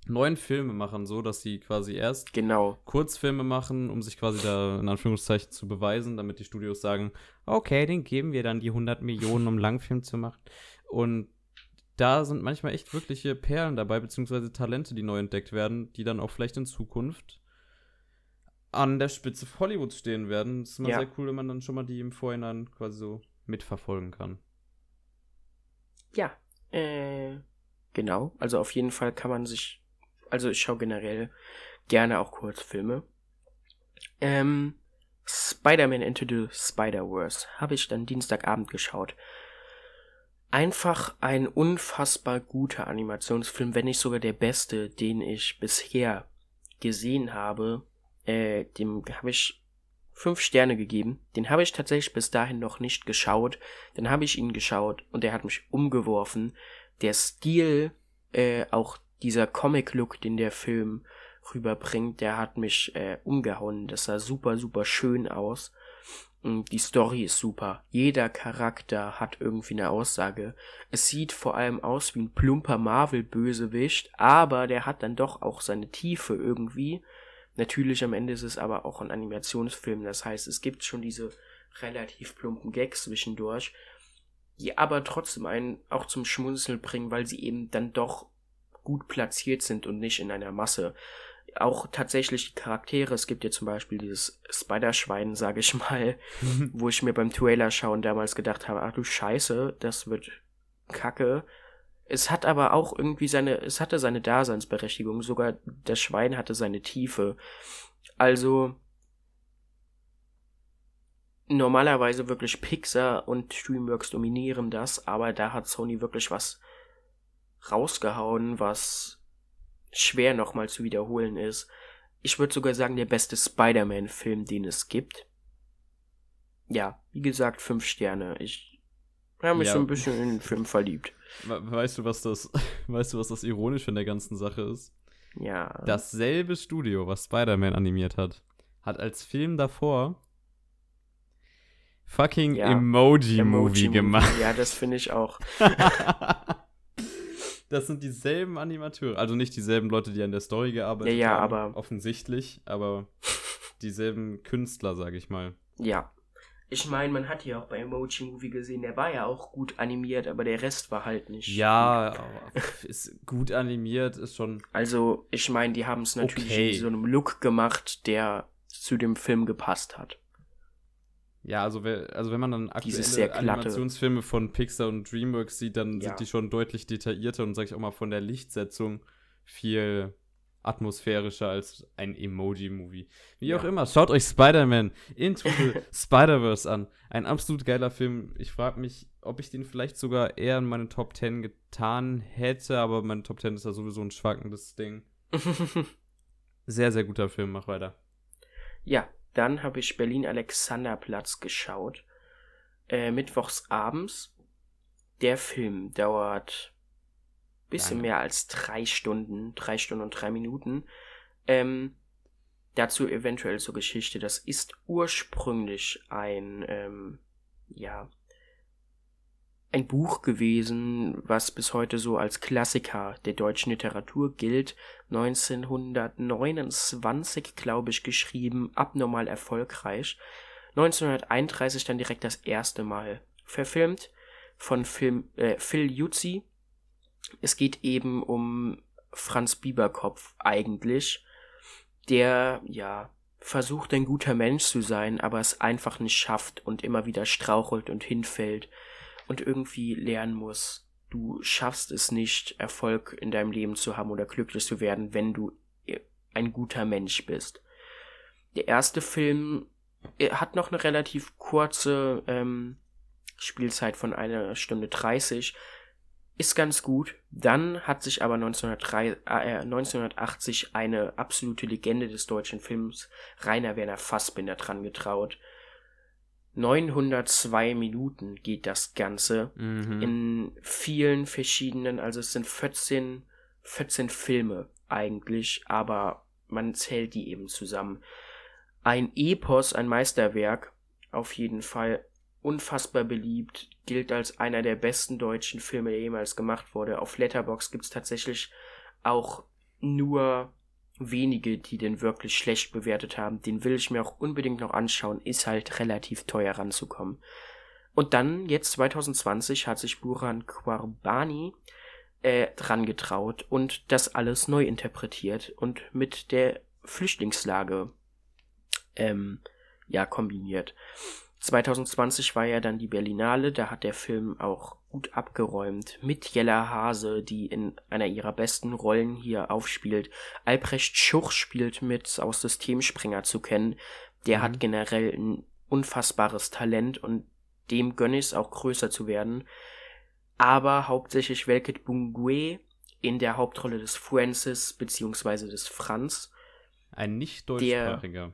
neuen Filmemachern so, dass sie quasi erst genau. Kurzfilme machen, um sich quasi da in Anführungszeichen zu beweisen, damit die Studios sagen, okay, den geben wir dann die 100 Millionen, um Langfilm zu machen. Und da sind manchmal echt wirkliche Perlen dabei, beziehungsweise Talente, die neu entdeckt werden, die dann auch vielleicht in Zukunft an der Spitze Hollywoods stehen werden. Das ist immer ja. sehr cool, wenn man dann schon mal die im Vorhinein quasi so mitverfolgen kann. Ja, äh, genau. Also auf jeden Fall kann man sich, also ich schaue generell gerne auch Kurzfilme. Ähm, Spider-Man Into the Spider-Verse habe ich dann Dienstagabend geschaut einfach ein unfassbar guter Animationsfilm, wenn nicht sogar der beste, den ich bisher gesehen habe. Äh, dem habe ich fünf Sterne gegeben. Den habe ich tatsächlich bis dahin noch nicht geschaut. Dann habe ich ihn geschaut und der hat mich umgeworfen. Der Stil, äh, auch dieser Comic-Look, den der Film rüberbringt, der hat mich äh, umgehauen. Das sah super, super schön aus. Und die Story ist super. Jeder Charakter hat irgendwie eine Aussage. Es sieht vor allem aus wie ein plumper Marvel-Bösewicht, aber der hat dann doch auch seine Tiefe irgendwie. Natürlich am Ende ist es aber auch ein Animationsfilm. Das heißt, es gibt schon diese relativ plumpen Gags zwischendurch, die aber trotzdem einen auch zum Schmunzeln bringen, weil sie eben dann doch gut platziert sind und nicht in einer Masse auch tatsächlich die Charaktere. Es gibt ja zum Beispiel dieses Spider-Schwein, sage ich mal, wo ich mir beim Trailer schauen damals gedacht habe, ach du Scheiße, das wird kacke. Es hat aber auch irgendwie seine, es hatte seine Daseinsberechtigung. Sogar das Schwein hatte seine Tiefe. Also, normalerweise wirklich Pixar und Dreamworks dominieren das, aber da hat Sony wirklich was rausgehauen, was schwer nochmal zu wiederholen ist. Ich würde sogar sagen, der beste Spider-Man-Film, den es gibt. Ja, wie gesagt, fünf Sterne. Ich habe mich ja. so ein bisschen in den Film verliebt. Weißt du, was das, weißt du, was das Ironische in der ganzen Sache ist? Ja. Dasselbe Studio, was Spider-Man animiert hat, hat als Film davor fucking ja. Emoji-Movie Emoji gemacht. Ja, das finde ich auch. das sind dieselben Animateure. Also nicht dieselben Leute, die an der Story gearbeitet ja, ja, haben. aber offensichtlich, aber dieselben Künstler, sag ich mal. Ja. Ich meine, man hat ja auch bei Emoji Movie gesehen, der war ja auch gut animiert, aber der Rest war halt nicht. Ja, ist gut animiert, ist schon. Also, ich meine, die haben es natürlich okay. in so einem Look gemacht, der zu dem Film gepasst hat. Ja, also, also wenn man dann aktuelle Animationsfilme von Pixar und DreamWorks sieht, dann ja. sind die schon deutlich detaillierter und sag ich auch mal von der Lichtsetzung viel atmosphärischer als ein Emoji-Movie. Wie ja. auch immer, schaut euch Spider-Man Into the Spider-Verse an. Ein absolut geiler Film. Ich frage mich, ob ich den vielleicht sogar eher in meine Top 10 getan hätte, aber meine Top 10 ist ja sowieso ein schwankendes Ding. sehr, sehr guter Film, mach weiter. Ja, dann habe ich Berlin Alexanderplatz geschaut. Äh, mittwochs abends. Der Film dauert bisschen mehr als drei Stunden, drei Stunden und drei Minuten. Ähm, dazu eventuell zur Geschichte. Das ist ursprünglich ein, ähm, ja, ein Buch gewesen, was bis heute so als Klassiker der deutschen Literatur gilt. 1929, glaube ich, geschrieben, abnormal erfolgreich. 1931 dann direkt das erste Mal verfilmt von Film, äh, Phil Jutzi. Es geht eben um Franz Bieberkopf eigentlich, der, ja, versucht ein guter Mensch zu sein, aber es einfach nicht schafft und immer wieder strauchelt und hinfällt und irgendwie lernen muss, du schaffst es nicht, Erfolg in deinem Leben zu haben oder glücklich zu werden, wenn du äh, ein guter Mensch bist. Der erste Film äh, hat noch eine relativ kurze ähm, Spielzeit von einer Stunde 30. Ist ganz gut. Dann hat sich aber 1903, äh, 1980 eine absolute Legende des deutschen Films, Rainer Werner Fassbinder, dran getraut. 902 Minuten geht das Ganze mhm. in vielen verschiedenen, also es sind 14, 14 Filme eigentlich, aber man zählt die eben zusammen. Ein Epos, ein Meisterwerk, auf jeden Fall unfassbar beliebt, gilt als einer der besten deutschen Filme, der jemals gemacht wurde. Auf Letterbox gibt's tatsächlich auch nur wenige, die den wirklich schlecht bewertet haben. Den will ich mir auch unbedingt noch anschauen. Ist halt relativ teuer ranzukommen. Und dann, jetzt 2020, hat sich Buran Quarbani äh, dran getraut und das alles neu interpretiert und mit der Flüchtlingslage ähm, ja kombiniert. 2020 war ja dann die Berlinale, da hat der Film auch gut abgeräumt mit Jella Hase, die in einer ihrer besten Rollen hier aufspielt. Albrecht Schuch spielt mit aus Systemspringer zu kennen. Der mhm. hat generell ein unfassbares Talent und dem gönne ich es auch größer zu werden. aber hauptsächlich Welket Bungwe in der Hauptrolle des Francis beziehungsweise des Franz. Ein nicht deutschsprachiger.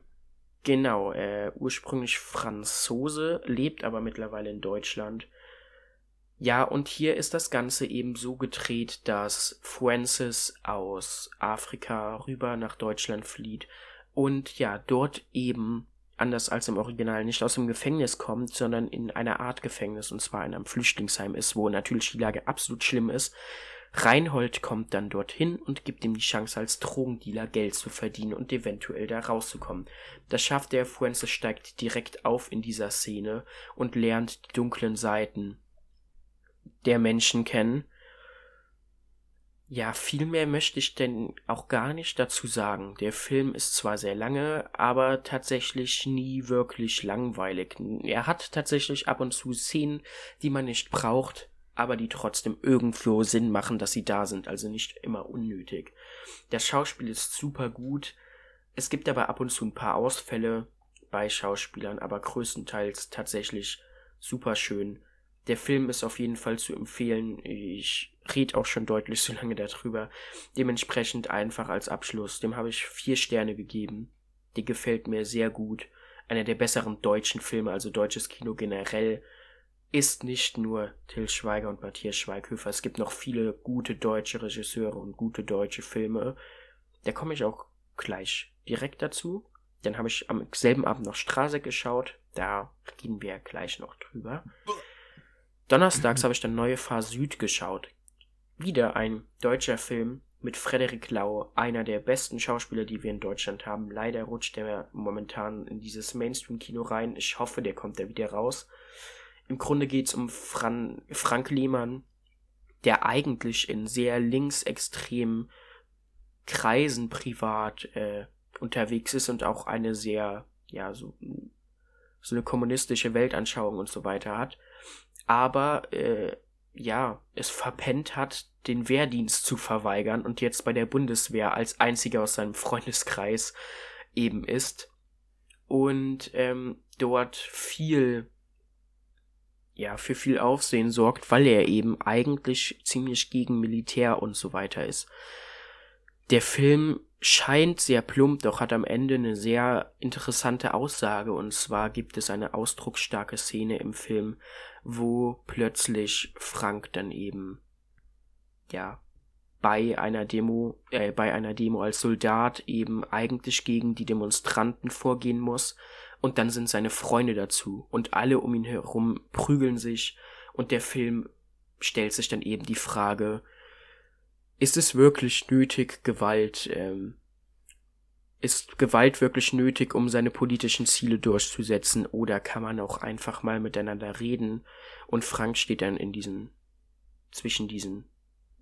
Genau, äh, ursprünglich Franzose, lebt aber mittlerweile in Deutschland. Ja, und hier ist das Ganze eben so gedreht, dass Francis aus Afrika rüber nach Deutschland flieht und ja, dort eben, anders als im Original, nicht aus dem Gefängnis kommt, sondern in einer Art Gefängnis, und zwar in einem Flüchtlingsheim ist, wo natürlich die Lage absolut schlimm ist. Reinhold kommt dann dorthin und gibt ihm die Chance, als Drogendealer Geld zu verdienen und eventuell da rauszukommen. Das schafft er, Fuentes steigt direkt auf in dieser Szene und lernt die dunklen Seiten der Menschen kennen. Ja, viel mehr möchte ich denn auch gar nicht dazu sagen. Der Film ist zwar sehr lange, aber tatsächlich nie wirklich langweilig. Er hat tatsächlich ab und zu Szenen, die man nicht braucht, aber die trotzdem irgendwo Sinn machen, dass sie da sind, also nicht immer unnötig. Das Schauspiel ist super gut. Es gibt aber ab und zu ein paar Ausfälle bei Schauspielern, aber größtenteils tatsächlich super schön. Der Film ist auf jeden Fall zu empfehlen. Ich rede auch schon deutlich so lange darüber. Dementsprechend einfach als Abschluss. Dem habe ich vier Sterne gegeben. Die gefällt mir sehr gut. Einer der besseren deutschen Filme, also deutsches Kino generell ist nicht nur Till Schweiger und Matthias Schweighöfer. Es gibt noch viele gute deutsche Regisseure und gute deutsche Filme. Da komme ich auch gleich direkt dazu. Dann habe ich am selben Abend noch Straße geschaut. Da reden wir gleich noch drüber. Donnerstags habe ich dann Neue Fahr Süd geschaut. Wieder ein deutscher Film mit Frederik Lau, einer der besten Schauspieler, die wir in Deutschland haben. Leider rutscht er momentan in dieses Mainstream-Kino rein. Ich hoffe, der kommt da wieder raus. Im Grunde geht es um Fran Frank Lehmann, der eigentlich in sehr linksextremen Kreisen privat äh, unterwegs ist und auch eine sehr, ja, so, so eine kommunistische Weltanschauung und so weiter hat. Aber, äh, ja, es verpennt hat, den Wehrdienst zu verweigern und jetzt bei der Bundeswehr als einziger aus seinem Freundeskreis eben ist. Und ähm, dort viel ja, für viel Aufsehen sorgt, weil er eben eigentlich ziemlich gegen Militär und so weiter ist. Der Film scheint sehr plump, doch hat am Ende eine sehr interessante Aussage und zwar gibt es eine ausdrucksstarke Szene im Film, wo plötzlich Frank dann eben ja bei einer Demo äh, bei einer Demo als Soldat eben eigentlich gegen die Demonstranten vorgehen muss und dann sind seine Freunde dazu und alle um ihn herum prügeln sich und der Film stellt sich dann eben die Frage, ist es wirklich nötig, Gewalt, ähm, ist Gewalt wirklich nötig, um seine politischen Ziele durchzusetzen, oder kann man auch einfach mal miteinander reden? Und Frank steht dann in diesen, zwischen diesen,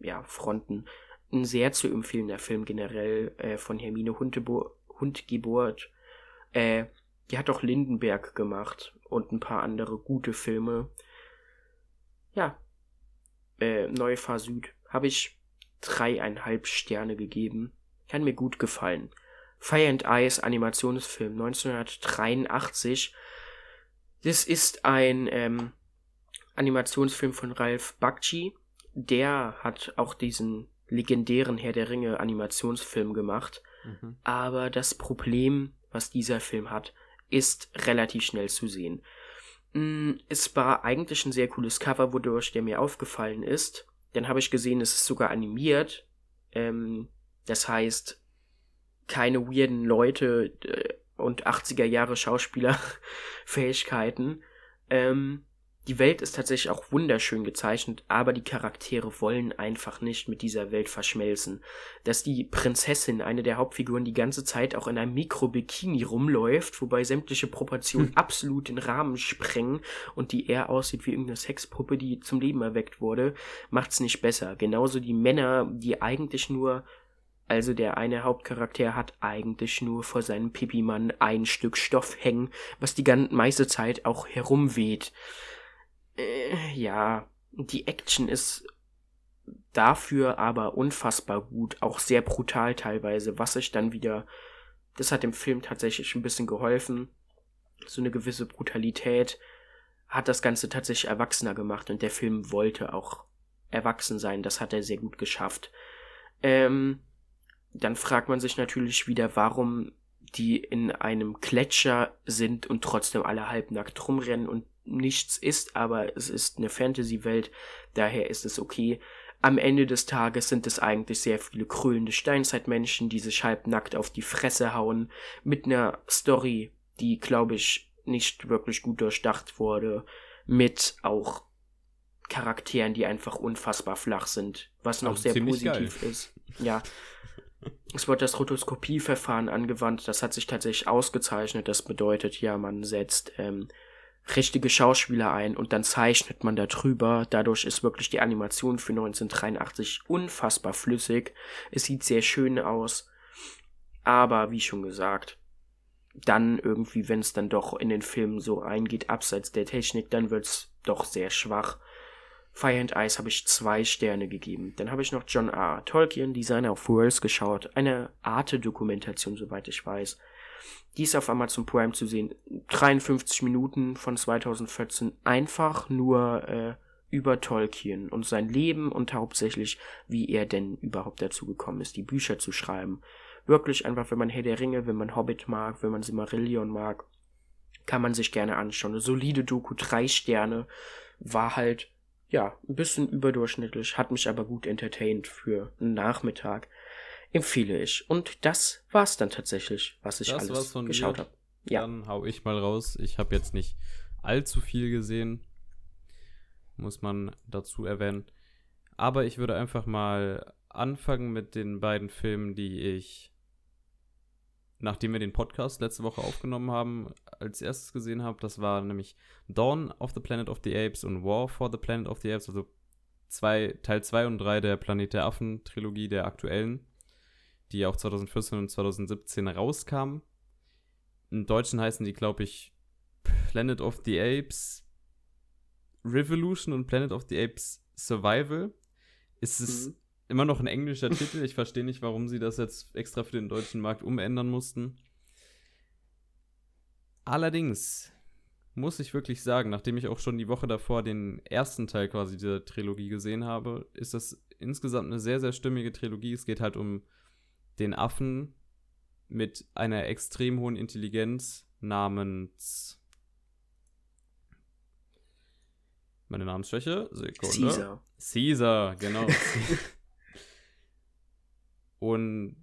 ja, Fronten. Ein sehr zu empfehlender Film generell äh, von Hermine Hundgeburt. Äh, die hat auch Lindenberg gemacht und ein paar andere gute Filme. Ja, äh, Neue Fahr Süd habe ich dreieinhalb Sterne gegeben. Kann mir gut gefallen. Fire and Ice Animationsfilm 1983. Das ist ein ähm, Animationsfilm von Ralph Bakshi. Der hat auch diesen legendären Herr der Ringe Animationsfilm gemacht. Mhm. Aber das Problem, was dieser Film hat, ist relativ schnell zu sehen. Mm, es war eigentlich ein sehr cooles Cover, wodurch der mir aufgefallen ist. Dann habe ich gesehen, es ist sogar animiert. Ähm, das heißt, keine weirden Leute äh, und 80er Jahre Schauspielerfähigkeiten. Ähm, die Welt ist tatsächlich auch wunderschön gezeichnet, aber die Charaktere wollen einfach nicht mit dieser Welt verschmelzen. Dass die Prinzessin, eine der Hauptfiguren, die ganze Zeit auch in einem Mikro-Bikini rumläuft, wobei sämtliche Proportionen hm. absolut den Rahmen sprengen und die eher aussieht wie irgendeine Sexpuppe, die zum Leben erweckt wurde, macht's nicht besser. Genauso die Männer, die eigentlich nur also der eine Hauptcharakter hat eigentlich nur vor seinem Pipimann ein Stück Stoff hängen, was die ganze meiste Zeit auch herumweht äh, ja, die Action ist dafür aber unfassbar gut, auch sehr brutal teilweise, was ich dann wieder, das hat dem Film tatsächlich ein bisschen geholfen, so eine gewisse Brutalität hat das Ganze tatsächlich erwachsener gemacht und der Film wollte auch Erwachsensein. Das hat er sehr gut geschafft. Ähm, dann fragt man sich natürlich wieder, warum die in einem Gletscher sind und trotzdem alle halbnackt rumrennen und nichts ist, aber es ist eine Fantasy-Welt, daher ist es okay. Am Ende des Tages sind es eigentlich sehr viele krönende Steinzeitmenschen, die sich halbnackt auf die Fresse hauen, mit einer Story, die, glaube ich, nicht wirklich gut durchdacht wurde, mit auch Charakteren, die einfach unfassbar flach sind, was noch also sehr positiv geil. ist. Ja. Es wird das Rotoskopieverfahren angewandt, das hat sich tatsächlich ausgezeichnet. Das bedeutet ja, man setzt ähm, richtige Schauspieler ein und dann zeichnet man da drüber. Dadurch ist wirklich die Animation für 1983 unfassbar flüssig. Es sieht sehr schön aus. Aber wie schon gesagt, dann irgendwie, wenn es dann doch in den Filmen so reingeht, abseits der Technik, dann wird es doch sehr schwach. Fire and Ice habe ich zwei Sterne gegeben. Dann habe ich noch John R. Tolkien, Designer of Worlds, geschaut. Eine Arte-Dokumentation, soweit ich weiß. Die ist auf Amazon Prime zu sehen. 53 Minuten von 2014. Einfach nur äh, über Tolkien und sein Leben und hauptsächlich, wie er denn überhaupt dazu gekommen ist, die Bücher zu schreiben. Wirklich einfach, wenn man Herr der Ringe, wenn man Hobbit mag, wenn man Silmarillion mag, kann man sich gerne anschauen. Eine solide Doku, drei Sterne, war halt ja, ein bisschen überdurchschnittlich, hat mich aber gut entertained für einen Nachmittag. Empfehle ich. Und das war's dann tatsächlich, was ich das alles geschaut habe. Ja. Dann hau ich mal raus. Ich habe jetzt nicht allzu viel gesehen, muss man dazu erwähnen. Aber ich würde einfach mal anfangen mit den beiden Filmen, die ich nachdem wir den Podcast letzte Woche aufgenommen haben, als erstes gesehen habe. Das war nämlich Dawn of the Planet of the Apes und War for the Planet of the Apes, also zwei, Teil 2 und 3 der Planet der Affen Trilogie der aktuellen, die auch 2014 und 2017 rauskamen. Im Deutschen heißen die, glaube ich, Planet of the Apes Revolution und Planet of the Apes Survival. Ist es mhm immer noch ein englischer Titel. Ich verstehe nicht, warum sie das jetzt extra für den deutschen Markt umändern mussten. Allerdings muss ich wirklich sagen, nachdem ich auch schon die Woche davor den ersten Teil quasi dieser Trilogie gesehen habe, ist das insgesamt eine sehr, sehr stimmige Trilogie. Es geht halt um den Affen mit einer extrem hohen Intelligenz namens meine Namensschwäche. Sekunde. Caesar. Caesar, genau. Und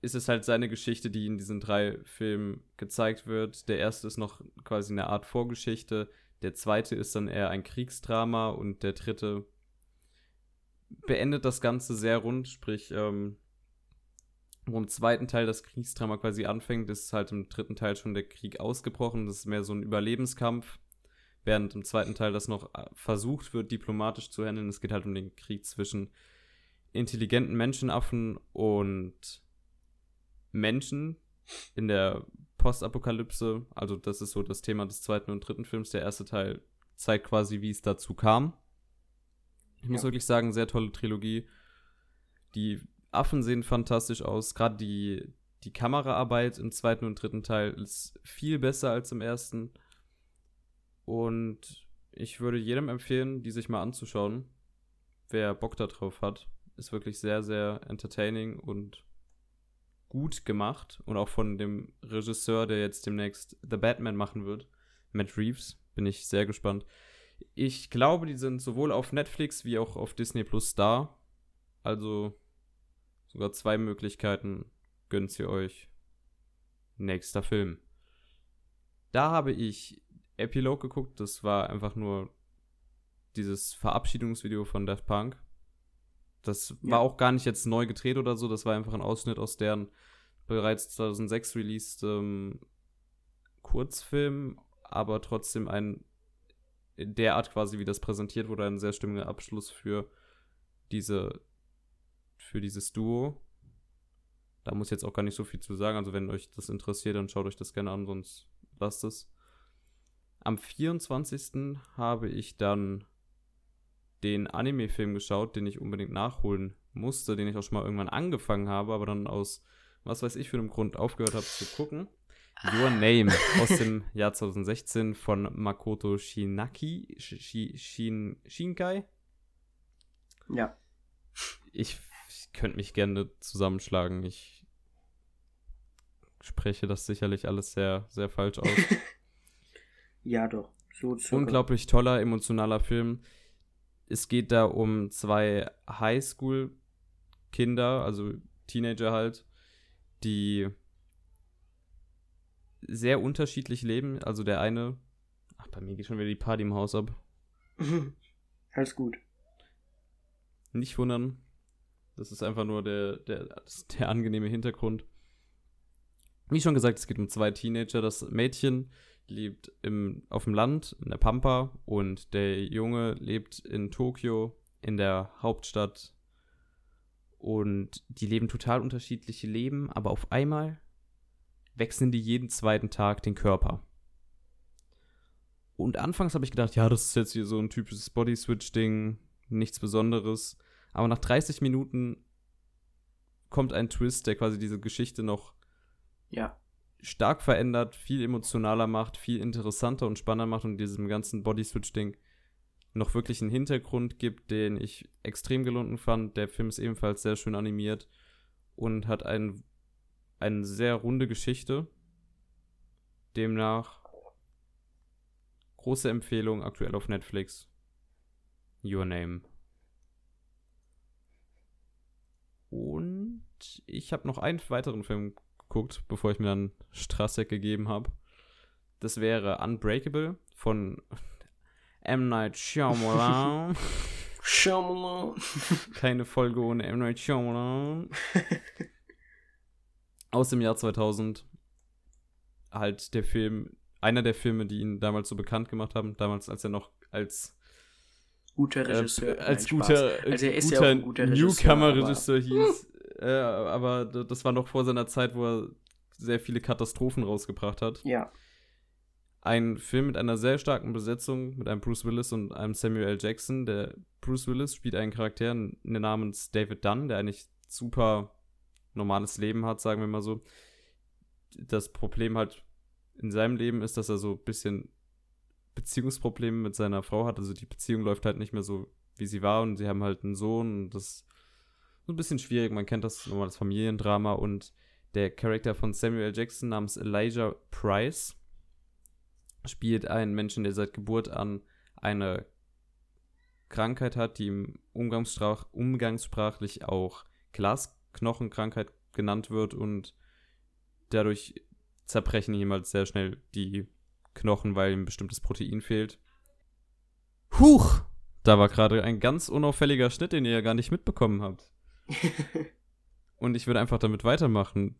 ist es halt seine Geschichte, die in diesen drei Filmen gezeigt wird. Der erste ist noch quasi eine Art Vorgeschichte. Der zweite ist dann eher ein Kriegsdrama und der dritte beendet das Ganze sehr rund, sprich, ähm, wo im zweiten Teil das Kriegsdrama quasi anfängt, ist halt im dritten Teil schon der Krieg ausgebrochen. Das ist mehr so ein Überlebenskampf, während im zweiten Teil das noch äh, versucht wird, diplomatisch zu handeln. Es geht halt um den Krieg zwischen intelligenten Menschenaffen und Menschen in der Postapokalypse. Also das ist so das Thema des zweiten und dritten Films. Der erste Teil zeigt quasi, wie es dazu kam. Ich ja. muss wirklich sagen, sehr tolle Trilogie. Die Affen sehen fantastisch aus. Gerade die, die Kameraarbeit im zweiten und dritten Teil ist viel besser als im ersten. Und ich würde jedem empfehlen, die sich mal anzuschauen, wer Bock darauf hat ist wirklich sehr, sehr entertaining und gut gemacht. Und auch von dem Regisseur, der jetzt demnächst The Batman machen wird, Matt Reeves, bin ich sehr gespannt. Ich glaube, die sind sowohl auf Netflix wie auch auf Disney Plus da. Also sogar zwei Möglichkeiten gönnt ihr euch. Nächster Film. Da habe ich Epilogue geguckt. Das war einfach nur dieses Verabschiedungsvideo von Daft Punk. Das ja. war auch gar nicht jetzt neu gedreht oder so, das war einfach ein Ausschnitt aus deren bereits 2006 released ähm, Kurzfilm, aber trotzdem ein der Art quasi, wie das präsentiert wurde, ein sehr stimmiger Abschluss für diese für dieses Duo. Da muss ich jetzt auch gar nicht so viel zu sagen. Also wenn euch das interessiert, dann schaut euch das gerne an, sonst lasst es. Am 24. habe ich dann den Anime-Film geschaut, den ich unbedingt nachholen musste, den ich auch schon mal irgendwann angefangen habe, aber dann aus was weiß ich für einem Grund aufgehört habe zu gucken. Your Name aus dem Jahr 2016 von Makoto Shinaki, Shin, Shinkai. Ja. Ich, ich könnte mich gerne zusammenschlagen. Ich spreche das sicherlich alles sehr, sehr falsch aus. Ja, doch. So. Unglaublich toller, emotionaler Film. Es geht da um zwei Highschool-Kinder, also Teenager halt, die sehr unterschiedlich leben. Also der eine, ach, bei mir geht schon wieder die Party im Haus ab. Alles gut. Nicht wundern. Das ist einfach nur der, der, der angenehme Hintergrund. Wie schon gesagt, es geht um zwei Teenager. Das Mädchen lebt im, auf dem Land, in der Pampa, und der Junge lebt in Tokio, in der Hauptstadt. Und die leben total unterschiedliche Leben, aber auf einmal wechseln die jeden zweiten Tag den Körper. Und anfangs habe ich gedacht, ja, das ist jetzt hier so ein typisches Body-Switch-Ding, nichts Besonderes. Aber nach 30 Minuten kommt ein Twist, der quasi diese Geschichte noch Ja. stark verändert, viel emotionaler macht, viel interessanter und spannender macht und diesem ganzen Body-Switch-Ding noch wirklich einen Hintergrund gibt, den ich extrem gelungen fand. Der Film ist ebenfalls sehr schön animiert und hat ein, eine sehr runde Geschichte. Demnach große Empfehlung aktuell auf Netflix. Your Name. Und ich habe noch einen weiteren Film geguckt, bevor ich mir dann Strassek gegeben habe. Das wäre Unbreakable von M. Night Shyamalan. Shyamalan. Keine Folge ohne M. Night Shyamalan. Aus dem Jahr 2000. Halt der Film, einer der Filme, die ihn damals so bekannt gemacht haben. Damals, als er noch als Guter Regisseur. äh, als guter, Also er ist ja guter auch ein guter Regisseur, Newcomer-Regisseur hieß. Äh, aber das war noch vor seiner Zeit, wo er sehr viele Katastrophen rausgebracht hat. Ja. Ein Film mit einer sehr starken Besetzung, mit einem Bruce Willis und einem Samuel L. Jackson. Der Bruce Willis spielt einen Charakter namens David Dunn, der eigentlich super normales Leben hat, sagen wir mal so. Das Problem halt in seinem Leben ist, dass er so ein bisschen Beziehungsprobleme mit seiner Frau hat. Also die Beziehung läuft halt nicht mehr so, wie sie war und sie haben halt einen Sohn und das ein bisschen schwierig. Man kennt das normales Familiendrama und der Charakter von Samuel. Jackson namens Elijah Price spielt einen Menschen, der seit Geburt an eine Krankheit hat, die im Umgangssprach umgangssprachlich auch Glasknochenkrankheit genannt wird und dadurch zerbrechen ihm halt sehr schnell die Knochen, weil ihm bestimmtes Protein fehlt. Huch! Da war gerade ein ganz unauffälliger Schnitt, den ihr ja gar nicht mitbekommen habt. Und ich würde einfach damit weitermachen,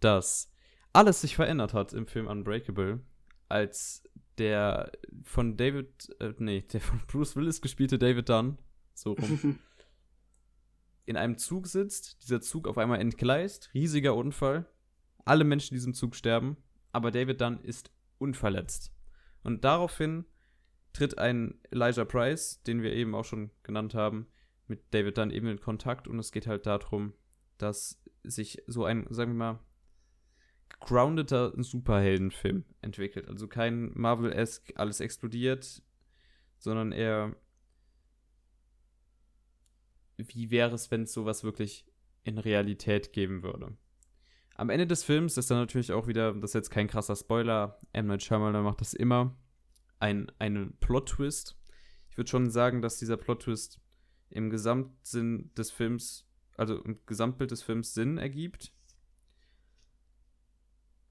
dass alles sich verändert hat im Film Unbreakable, als der von David, äh, nee, der von Bruce Willis gespielte David Dunn, so rum, in einem Zug sitzt, dieser Zug auf einmal entgleist, riesiger Unfall, alle Menschen in diesem Zug sterben, aber David Dunn ist unverletzt. Und daraufhin tritt ein Elijah Price, den wir eben auch schon genannt haben, mit David Dunn eben in Kontakt und es geht halt darum, dass sich so ein, sagen wir mal, groundeter Superheldenfilm entwickelt. Also kein Marvel-esque, alles explodiert, sondern eher, wie wäre es, wenn es sowas wirklich in Realität geben würde. Am Ende des Films ist dann natürlich auch wieder, das ist jetzt kein krasser Spoiler, M. Night Shyamalan macht das immer, ein, ein Plot-Twist. Ich würde schon sagen, dass dieser Plot-Twist im Gesamtsinn des Films, also im Gesamtbild des Films Sinn ergibt.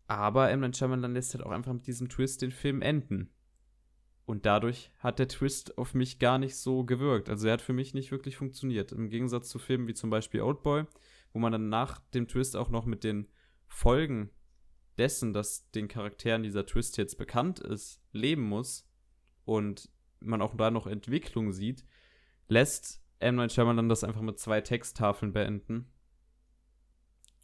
Aber M. Night Shyamalan lässt halt auch einfach mit diesem Twist den Film enden. Und dadurch hat der Twist auf mich gar nicht so gewirkt. Also er hat für mich nicht wirklich funktioniert. Im Gegensatz zu Filmen wie zum Beispiel Oldboy, wo man dann nach dem Twist auch noch mit den Folgen dessen, dass den Charakteren dieser Twist jetzt bekannt ist, leben muss und man auch da noch Entwicklung sieht, lässt M. Night Shyamalan das einfach mit zwei Texttafeln beenden.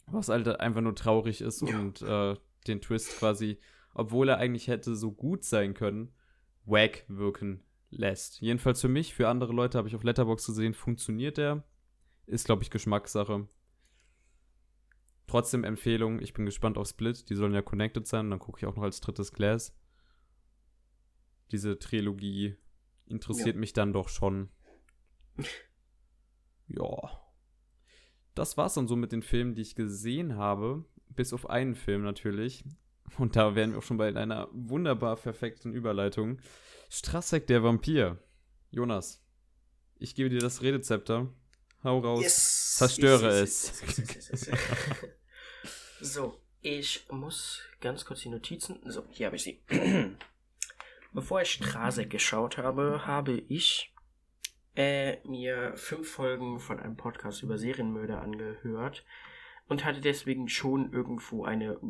Was halt einfach nur traurig ist Ja. und äh, den Twist quasi, obwohl er eigentlich hätte so gut sein können, wack wirken lässt. Jedenfalls für mich, für andere Leute habe ich auf Letterbox gesehen, funktioniert der. Ist, glaube ich, Geschmackssache. Trotzdem Empfehlung, ich bin gespannt auf Split, die sollen ja connected sein, dann gucke ich auch noch als drittes Glass. Diese Trilogie interessiert mich dann doch schon. Ja. Das war's dann so mit den Filmen, die ich gesehen habe. Bis auf einen Film natürlich. Und da wären wir auch schon bei einer wunderbar perfekten Überleitung. Strassek der Vampir. Jonas, ich gebe dir das Redezepter. Hau raus. Yes. Zerstöre Yes, yes, yes. so, ich muss ganz kurz die Notizen. So, hier habe ich sie. Bevor ich Straße geschaut habe, habe ich äh, mir fünf Folgen von einem Podcast über Serienmörder angehört und hatte deswegen schon irgendwo eine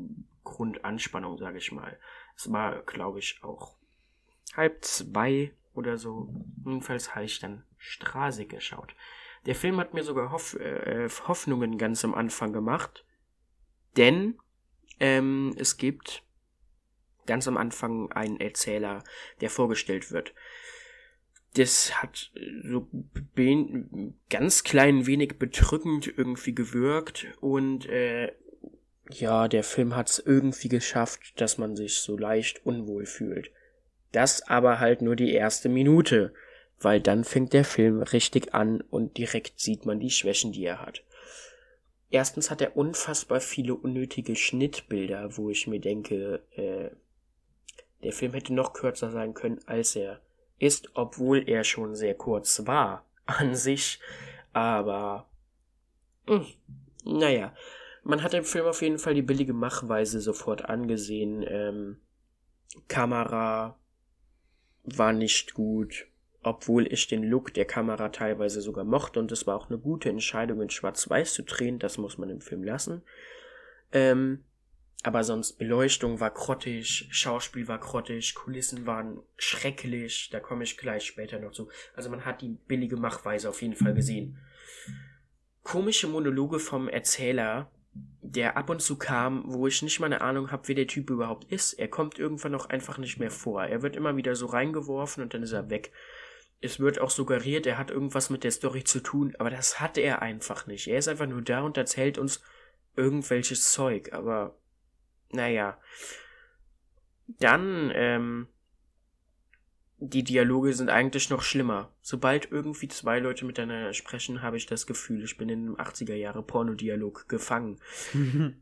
Grundanspannung, sage ich mal. Es war, glaube ich, auch halb zwei oder so. Jedenfalls habe ich dann Straße geschaut. Der Film hat mir sogar Hoff äh, Hoffnungen ganz am Anfang gemacht, denn ähm, es gibt ganz am Anfang einen Erzähler, der vorgestellt wird. Das hat so ganz klein wenig bedrückend irgendwie gewirkt und äh, ja, der Film hat es irgendwie geschafft, dass man sich so leicht unwohl fühlt. Das aber halt nur die erste Minute, weil dann fängt der Film richtig an und direkt sieht man die Schwächen, die er hat. Erstens hat er unfassbar viele unnötige Schnittbilder, wo ich mir denke, äh, der Film hätte noch kürzer sein können, als er ist, obwohl er schon sehr kurz war an sich. Aber mh, hm, naja, man hat im Film auf jeden Fall die billige Machweise sofort angesehen. Ähm, Kamera war nicht gut, obwohl ich den Look der Kamera teilweise sogar mochte und es war auch eine gute Entscheidung in Schwarz-Weiß zu drehen, das muss man im Film lassen. Ähm, aber sonst Beleuchtung war grottig, Schauspiel war grottig, Kulissen waren schrecklich, da komme ich gleich später noch zu. Also man hat die billige Machweise auf jeden Fall gesehen. Komische Monologe vom Erzähler, der ab und zu kam, wo ich nicht mal eine Ahnung habe, wer der Typ überhaupt ist. Er kommt irgendwann auch einfach nicht mehr vor. Er wird immer wieder so reingeworfen und dann ist er weg. Es wird auch suggeriert, er hat irgendwas mit der Story zu tun, aber das hat er einfach nicht. Er ist einfach nur da und erzählt uns irgendwelches Zeug, aber naja. Dann, ähm, die Dialoge sind eigentlich noch schlimmer. Sobald irgendwie zwei Leute miteinander sprechen, habe ich das Gefühl, ich bin in einem 80er Jahre Pornodialog gefangen.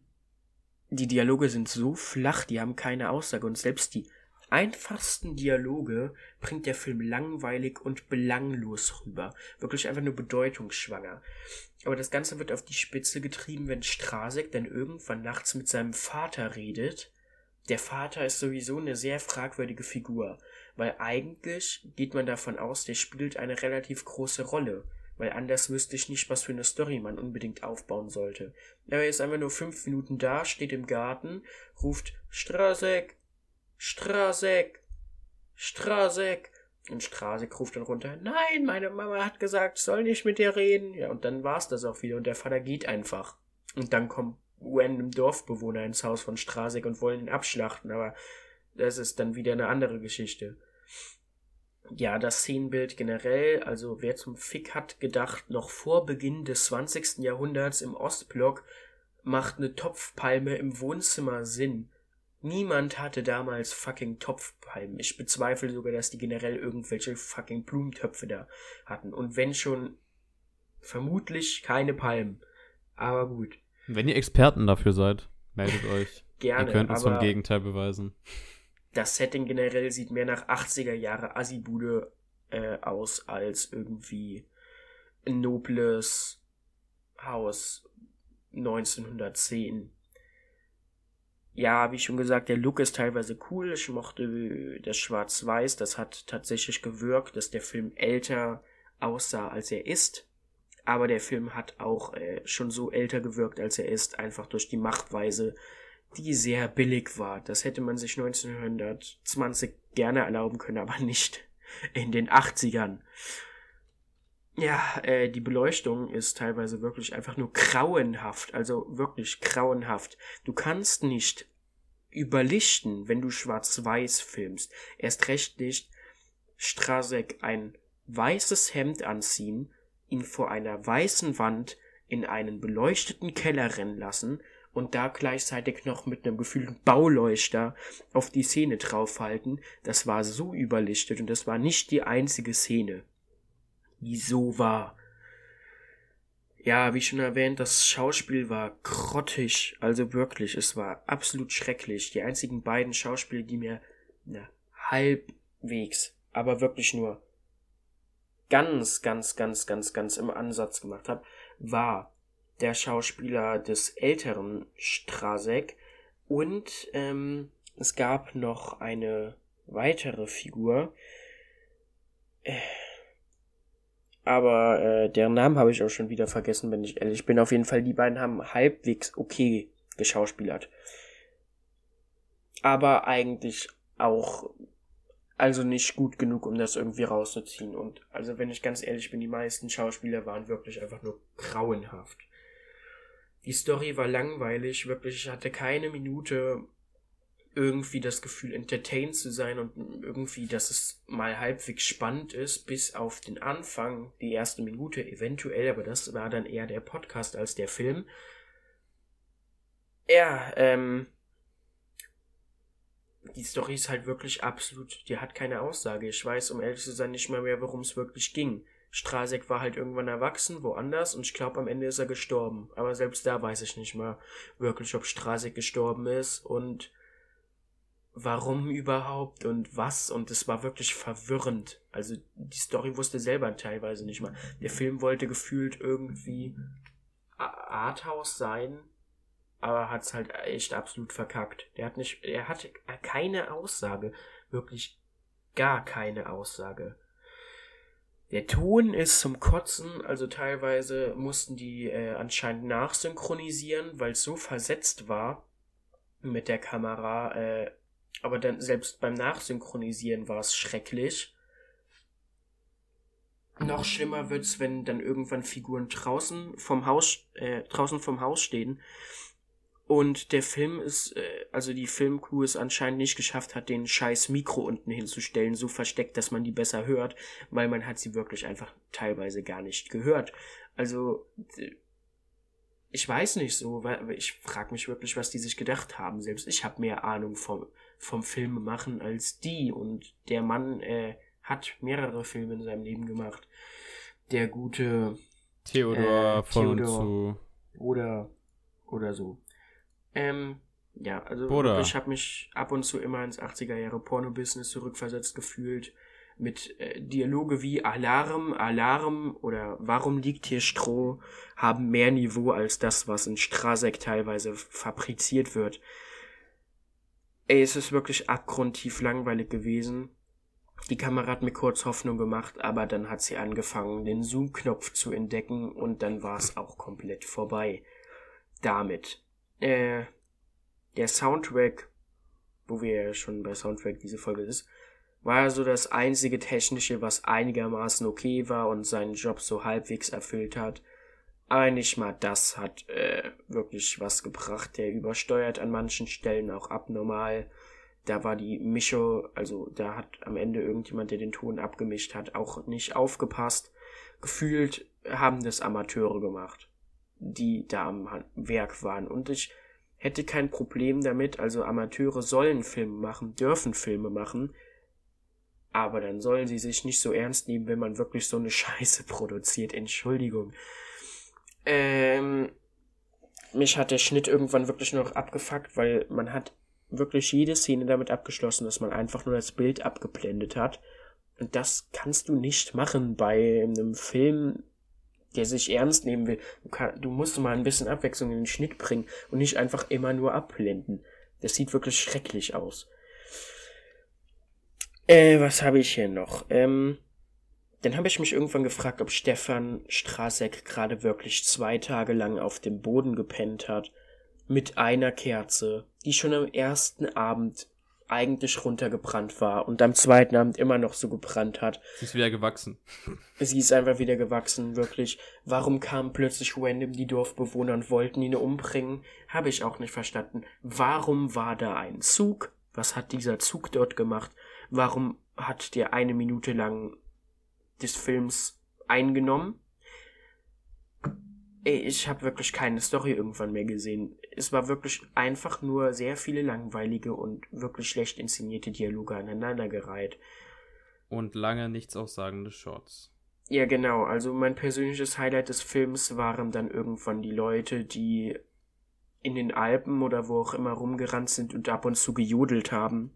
die Dialoge sind so flach, die haben keine Aussage und selbst die einfachsten Dialoge bringt der Film langweilig und belanglos rüber. Wirklich einfach nur bedeutungsschwanger. Aber das Ganze wird auf die Spitze getrieben, wenn Strasek dann irgendwann nachts mit seinem Vater redet. Der Vater ist sowieso eine sehr fragwürdige Figur, weil eigentlich geht man davon aus, der spielt eine relativ große Rolle, weil anders wüsste ich nicht, was für eine Story man unbedingt aufbauen sollte. Er ist einfach nur fünf Minuten da, steht im Garten, ruft Strasek, Strasek, Strasek. Und Strasek ruft dann runter, nein, meine Mama hat gesagt, soll nicht mit dir reden. Ja, und dann war's das auch wieder und der Vater geht einfach. Und dann kommen random Dorfbewohner ins Haus von Strasek und wollen ihn abschlachten, aber das ist dann wieder eine andere Geschichte. Ja, das Szenenbild generell, also wer zum Fick hat gedacht, noch vor Beginn des 20. Jahrhunderts im Ostblock macht eine Topfpalme im Wohnzimmer Sinn. Niemand hatte damals fucking Topfpalmen. Ich bezweifle sogar, dass die generell irgendwelche fucking Blumentöpfe da hatten. Und wenn schon, vermutlich keine Palmen. Aber gut. Wenn ihr Experten dafür seid, meldet euch. Gerne. Ihr könnt uns vom Gegenteil beweisen. Das Setting generell sieht mehr nach 80er Jahre Assibude äh, aus als irgendwie ein nobles Haus 1910 ja, wie schon gesagt, der Look ist teilweise cool. Ich mochte das Schwarz-Weiß. Das hat tatsächlich gewirkt, dass der Film älter aussah, als er ist. Aber der Film hat auch äh, schon so älter gewirkt, als er ist, einfach durch die Machtweise, die sehr billig war. Das hätte man sich 1920 gerne erlauben können, aber nicht in den 80ern. Ja, äh, die Beleuchtung ist teilweise wirklich einfach nur grauenhaft, also wirklich grauenhaft. Du kannst nicht überlichten, wenn du schwarz-weiß filmst. Erst recht nicht Strasek ein weißes Hemd anziehen, ihn vor einer weißen Wand in einen beleuchteten Keller rennen lassen und da gleichzeitig noch mit einem gefühlten Bauleuchter auf die Szene draufhalten. Das war so überlichtet und das war nicht die einzige Szene die so war. Ja, wie schon erwähnt, das Schauspiel war grottig, also wirklich, es war absolut schrecklich. Die einzigen beiden Schauspieler, die mir na, halbwegs, aber wirklich nur ganz, ganz, ganz, ganz, ganz im Ansatz gemacht habe, war der Schauspieler des älteren Strasek und ähm, es gab noch eine weitere Figur, äh, aber äh, deren Namen habe ich auch schon wieder vergessen, wenn ich ehrlich bin. Auf jeden Fall, die beiden haben halbwegs okay geschauspielert. Aber eigentlich auch, also nicht gut genug, um das irgendwie rauszuziehen. Und also wenn ich ganz ehrlich bin, die meisten Schauspieler waren wirklich einfach nur grauenhaft. Die Story war langweilig, wirklich, ich hatte keine Minute irgendwie das Gefühl, entertained zu sein und irgendwie, dass es mal halbwegs spannend ist, bis auf den Anfang, die erste Minute eventuell, aber das war dann eher der Podcast als der Film. Ja, ähm, die Story ist halt wirklich absolut, die hat keine Aussage. Ich weiß, um ehrlich zu sein, nicht mal mehr, worum es wirklich ging. Strasek war halt irgendwann erwachsen, woanders, und ich glaube, am Ende ist er gestorben. Aber selbst da weiß ich nicht mal wirklich, ob Strasek gestorben ist und warum überhaupt und was und es war wirklich verwirrend. Also die Story wusste selber teilweise nicht mal. Der Film wollte gefühlt irgendwie Arthouse sein, aber hat's halt echt absolut verkackt. Der hat nicht, er hatte keine Aussage, wirklich gar keine Aussage. Der Ton ist zum Kotzen, also teilweise mussten die äh, anscheinend nachsynchronisieren, weil es so versetzt war mit der Kamera. Äh, aber dann selbst beim Nachsynchronisieren war es schrecklich. Noch schlimmer wird's, wenn dann irgendwann Figuren draußen vom Haus, äh, draußen vom Haus stehen und der Film ist, äh, also die Filmcrew es anscheinend nicht geschafft hat, den scheiß Mikro unten hinzustellen, so versteckt, dass man die besser hört, weil man hat sie wirklich einfach teilweise gar nicht gehört. Also ich weiß nicht so, weil ich frage mich wirklich, was die sich gedacht haben. Selbst ich habe mehr Ahnung vom vom Filme machen als die. Und der Mann äh, hat mehrere Filme in seinem Leben gemacht. Der gute Theodor äh, von Theodor zu oder oder so. Ähm, ja, also Oder. ich habe mich ab und zu immer ins 80er Jahre Porno-Business zurückversetzt gefühlt mit äh, Dialoge wie Alarm, Alarm oder Warum liegt hier Stroh haben mehr Niveau als das, was in Strasek teilweise fabriziert wird. Ey, es ist wirklich abgrundtief langweilig gewesen. Die Kamera hat mir kurz Hoffnung gemacht, aber dann hat sie angefangen, den Zoom-Knopf zu entdecken und dann war es auch komplett vorbei. Damit. Äh, der Soundtrack, wo wir ja schon bei Soundtrack diese Folge ist, war so das einzige technische, was einigermaßen okay war und seinen Job so halbwegs erfüllt hat. Aber nicht mal das hat äh, wirklich was gebracht. Der übersteuert an manchen Stellen auch abnormal. Da war die Mischo, also da hat am Ende irgendjemand, der den Ton abgemischt hat, auch nicht aufgepasst. Gefühlt haben das Amateure gemacht, die da am Werk waren. Und ich hätte kein Problem damit, also Amateure sollen Filme machen, dürfen Filme machen, aber dann sollen sie sich nicht so ernst nehmen, wenn man wirklich so eine Scheiße produziert. Entschuldigung. Ähm, mich hat der Schnitt irgendwann wirklich noch abgefuckt, weil man hat wirklich jede Szene damit abgeschlossen, dass man einfach nur das Bild abgeblendet hat. Und das kannst du nicht machen bei einem Film, der sich ernst nehmen will. Du, kann, du musst mal ein bisschen Abwechslung in den Schnitt bringen und nicht einfach immer nur abblenden. Das sieht wirklich schrecklich aus. Äh, was habe ich hier noch? Ähm, dann habe ich mich irgendwann gefragt, ob Stefan Strasek gerade wirklich zwei Tage lang auf dem Boden gepennt hat, mit einer Kerze, die schon am ersten Abend eigentlich runtergebrannt war und am zweiten Abend immer noch so gebrannt hat. Sie ist wieder gewachsen. Sie ist einfach wieder gewachsen, wirklich. Warum kamen plötzlich random die Dorfbewohner und wollten ihn umbringen? Habe ich auch nicht verstanden. Warum war da ein Zug? Was hat dieser Zug dort gemacht? Warum hat der eine Minute lang des Films eingenommen. Ich habe wirklich keine Story irgendwann mehr gesehen. Es war wirklich einfach nur sehr viele langweilige und wirklich schlecht inszenierte Dialoge aneinandergereiht. Und lange nichts aussagende Shots. Ja, genau. Also mein persönliches Highlight des Films waren dann irgendwann die Leute, die in den Alpen oder wo auch immer rumgerannt sind und ab und zu gejodelt haben.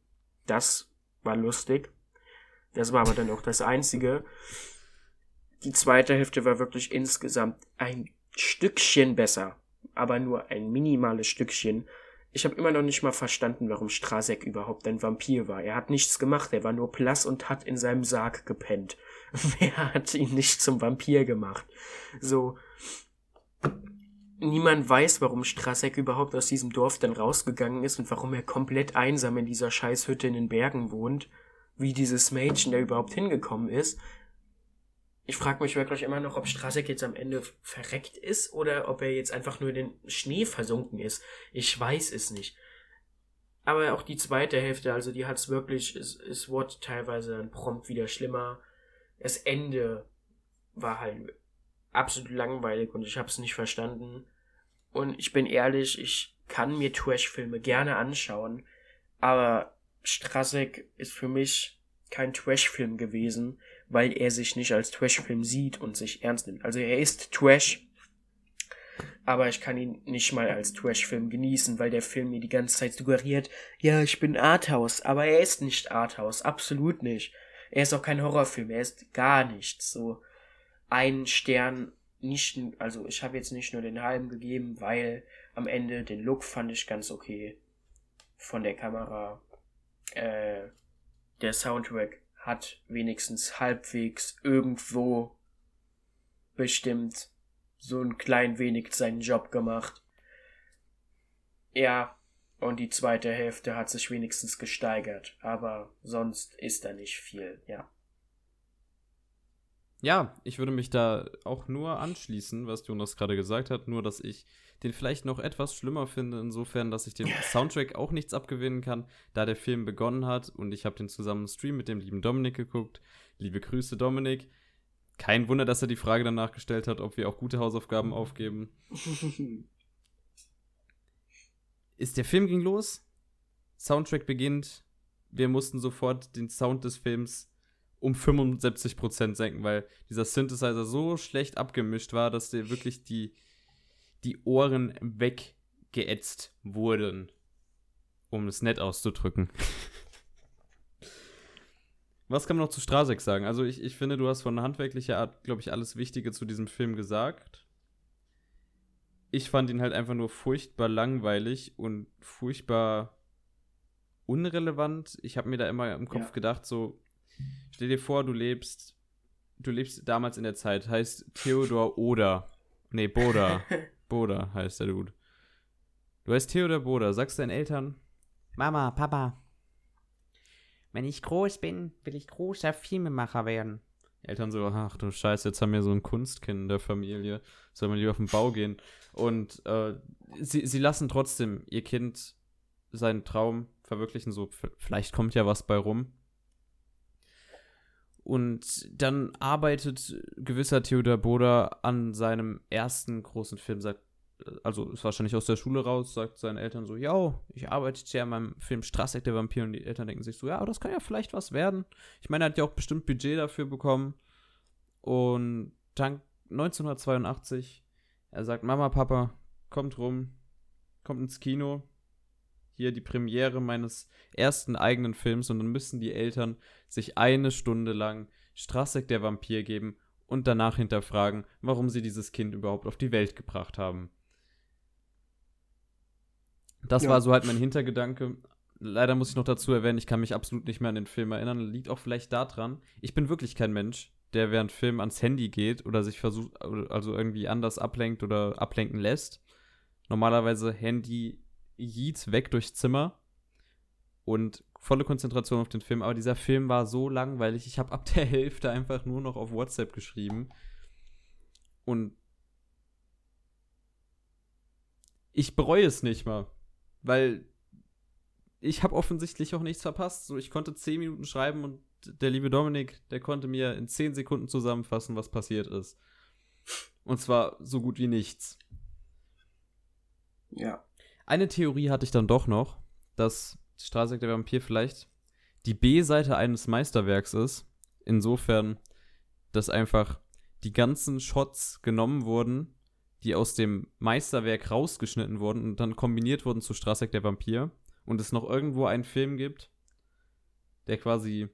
Das war lustig. Das war aber dann auch das Einzige. Die zweite Hälfte war wirklich insgesamt ein Stückchen besser, aber nur ein minimales Stückchen. Ich habe immer noch nicht mal verstanden, warum Strasek überhaupt ein Vampir war. Er hat nichts gemacht, er war nur blass und hat in seinem Sarg gepennt. Wer hat ihn nicht zum Vampir gemacht? So. Niemand weiß, warum Strasek überhaupt aus diesem Dorf dann rausgegangen ist und warum er komplett einsam in dieser Scheißhütte in den Bergen wohnt. Wie dieses Mädchen da überhaupt hingekommen ist. Ich frage mich wirklich immer noch, ob Strasek jetzt am Ende verreckt ist oder ob er jetzt einfach nur in den Schnee versunken ist. Ich weiß es nicht. Aber auch die zweite Hälfte, also die hat's wirklich, es, es wurde teilweise dann prompt wieder schlimmer. Das Ende war halt absolut langweilig und ich habe es nicht verstanden. Und ich bin ehrlich, ich kann mir Trash-Filme gerne anschauen, aber Strasek ist für mich kein Trash-Film gewesen, weil er sich nicht als Trash-Film sieht und sich ernst nimmt. Also er ist Trash, aber ich kann ihn nicht mal als Trash-Film genießen, weil der Film mir die ganze Zeit suggeriert, ja, ich bin Arthouse, aber er ist nicht Arthouse, absolut nicht. Er ist auch kein Horrorfilm, er ist gar nichts. So ein Stern, nicht, also ich habe jetzt nicht nur den halben gegeben, weil am Ende den Look fand ich ganz okay von der Kamera. Äh, der Soundtrack hat wenigstens halbwegs irgendwo bestimmt so ein klein wenig seinen Job gemacht. Ja, und die zweite Hälfte hat sich wenigstens gesteigert, aber sonst ist da nicht viel, ja. Ja, ich würde mich da auch nur anschließen, was Jonas gerade gesagt hat, nur dass ich den vielleicht noch etwas schlimmer finde, insofern, dass ich dem Soundtrack auch nichts abgewinnen kann, da der Film begonnen hat und ich habe den zusammen Stream mit dem lieben Dominik geguckt. Liebe Grüße, Dominik. Kein Wunder, dass er die Frage danach gestellt hat, ob wir auch gute Hausaufgaben aufgeben. Ist der Film ging los, Soundtrack beginnt, wir mussten sofort den Sound des Films um 75% senken, weil dieser Synthesizer so schlecht abgemischt war, dass der wirklich die, die Ohren weggeätzt wurden. Um es nett auszudrücken. Was kann man noch zu Strasek sagen? Also ich, ich finde, du hast von handwerklicher Art, glaube ich, alles Wichtige zu diesem Film gesagt. Ich fand ihn halt einfach nur furchtbar langweilig und furchtbar unrelevant. Ich habe mir da immer im Kopf ja. gedacht, so, stell dir vor, du lebst, du lebst damals in der Zeit, heißt Theodor Oder. Nee, Boda. Boda heißt der Dude. Du heißt Theodor Boda, sagst deinen Eltern, Mama, Papa, wenn ich groß bin, will ich großer Filmemacher werden. Eltern so, ach du Scheiße, jetzt haben wir so ein Kunstkind in der Familie, soll man lieber auf den Bau gehen. Und äh, sie, sie lassen trotzdem ihr Kind seinen Traum verwirklichen, so vielleicht kommt ja was bei rum. Und dann arbeitet gewisser Theodor Boda an seinem ersten großen Film, sagt, also ist wahrscheinlich aus der Schule raus, sagt seinen Eltern so, ja, ich arbeite ja an meinem Film Strassek der Vampir und die Eltern denken sich so, ja, aber das kann ja vielleicht was werden. Ich meine, er hat ja auch bestimmt Budget dafür bekommen. Und dann 1982, er sagt, Mama, Papa, kommt rum, kommt ins Kino, hier die Premiere meines ersten eigenen Films und dann müssen die Eltern sich eine Stunde lang Strassek der Vampir geben und danach hinterfragen, warum sie dieses Kind überhaupt auf die Welt gebracht haben. Das ja. war so halt mein Hintergedanke. Leider muss ich noch dazu erwähnen, ich kann mich absolut nicht mehr an den Film erinnern. Liegt auch vielleicht daran, ich bin wirklich kein Mensch, der während Film ans Handy geht oder sich versucht, also irgendwie anders ablenkt oder ablenken lässt. Normalerweise Handy Yeet weg durchs Zimmer und volle Konzentration auf den Film. Aber dieser Film war so langweilig. Ich habe ab der Hälfte einfach nur noch auf WhatsApp geschrieben. Und ich bereue es nicht mal. Weil ich habe offensichtlich auch nichts verpasst. So, ich konnte 10 Minuten schreiben und der liebe Dominik, der konnte mir in 10 Sekunden zusammenfassen, was passiert ist. Und zwar so gut wie nichts. Ja. Eine Theorie hatte ich dann doch noch, dass Strasek der Vampir vielleicht die B-Seite eines Meisterwerks ist. Insofern, dass einfach die ganzen Shots genommen wurden, die aus dem Meisterwerk rausgeschnitten wurden und dann kombiniert wurden zu Strassek der Vampir und es noch irgendwo einen Film gibt, der quasi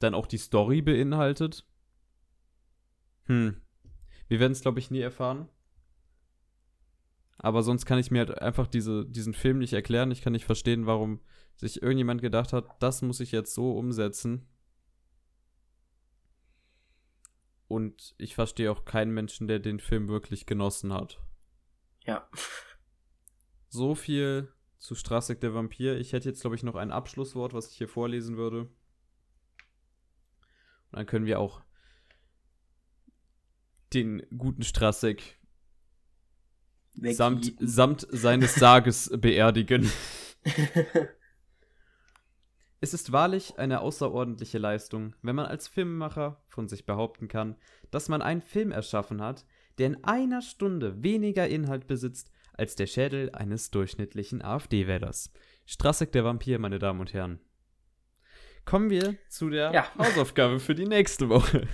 dann auch die Story beinhaltet. Hm. Wir werden es, glaube ich, nie erfahren. Aber sonst kann ich mir halt einfach diese, diesen Film nicht erklären. Ich kann nicht verstehen, warum sich irgendjemand gedacht hat, das muss ich jetzt so umsetzen. Und ich verstehe auch keinen Menschen, der den Film wirklich genossen hat. Ja. So viel zu Strassek der Vampir. Ich hätte jetzt, glaube ich, noch ein Abschlusswort, was ich hier vorlesen würde. Und dann können wir auch den guten Strassek samt, samt seines Sarges beerdigen. Es ist wahrlich eine außerordentliche Leistung, wenn man als Filmemacher von sich behaupten kann, dass man einen Film erschaffen hat, der in einer Stunde weniger Inhalt besitzt als der Schädel eines durchschnittlichen AfD-Wählers. Strassek der Vampir, meine Damen und Herren. Kommen wir zu der Ja. Hausaufgabe für die nächste Woche.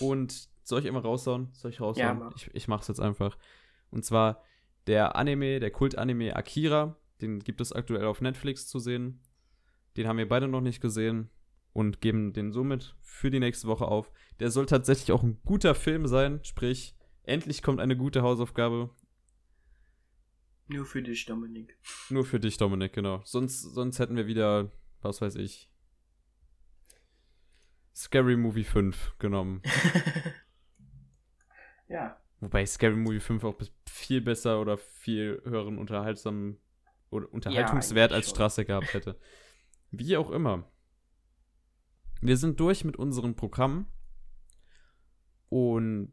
und soll ich immer raushauen? Soll ich raushauen? Ja, mach. ich, ich mach's jetzt einfach. Und zwar der Anime, der Kult-Anime Akira. Den gibt es aktuell auf Netflix zu sehen. Den haben wir beide noch nicht gesehen und geben den somit für die nächste Woche auf. Der soll tatsächlich auch ein guter Film sein, sprich, endlich kommt eine gute Hausaufgabe. Nur für dich, Dominik. Nur für dich, Dominik, genau. Sonst, sonst hätten wir wieder, was weiß ich, Scary Movie 5 genommen. ja. Wobei Scary Movie 5 auch bis- viel besser oder viel höheren unterhaltsamen oder Unterhaltungswert eigentlich als. Straße gehabt hätte. Wie auch immer. Wir sind durch mit unserem Programm und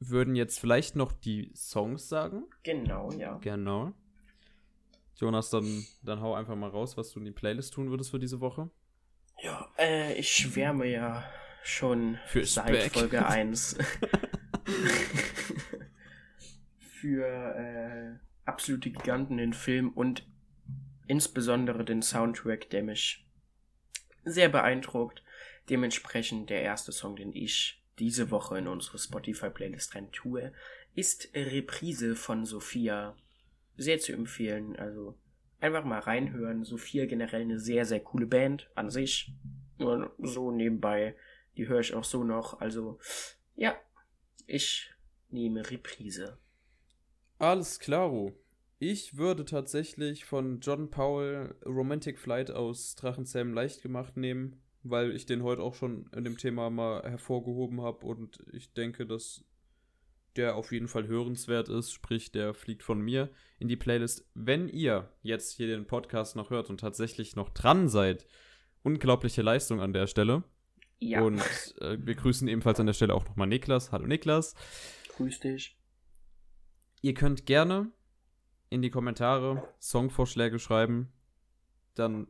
würden jetzt vielleicht noch die Songs sagen. Genau, ja. Genau. Jonas, dann, dann hau einfach mal raus, was du in die Playlist tun würdest für diese Woche. Ja, äh, ich schwärme ja schon Für seit Speck. Folge 1 für äh, absolute Giganten den Film und insbesondere den Soundtrack, der mich sehr beeindruckt. Dementsprechend der erste Song, den ich diese Woche in unsere Spotify-Playlist rein tue, ist Reprise von Sophia. Sehr zu empfehlen. Also einfach mal reinhören. Sophia generell eine sehr, sehr coole Band an sich. Nur so nebenbei. Die höre ich auch so noch. Also, ja, ich nehme Reprise. Alles klaro. Ich würde tatsächlich von John Powell Romantic Flight aus Drachenzähmen leicht gemacht nehmen, weil ich den heute auch schon in dem Thema mal hervorgehoben habe und ich denke, dass der auf jeden Fall hörenswert ist, sprich, der fliegt von mir in die Playlist. Wenn ihr jetzt hier den Podcast noch hört und tatsächlich noch dran seid, unglaubliche Leistung an der Stelle. Ja, Und äh, wir grüßen ebenfalls an der Stelle auch nochmal Niklas. Hallo Niklas. grüß dich. Ihr könnt gerne in die Kommentare Songvorschläge schreiben. Dann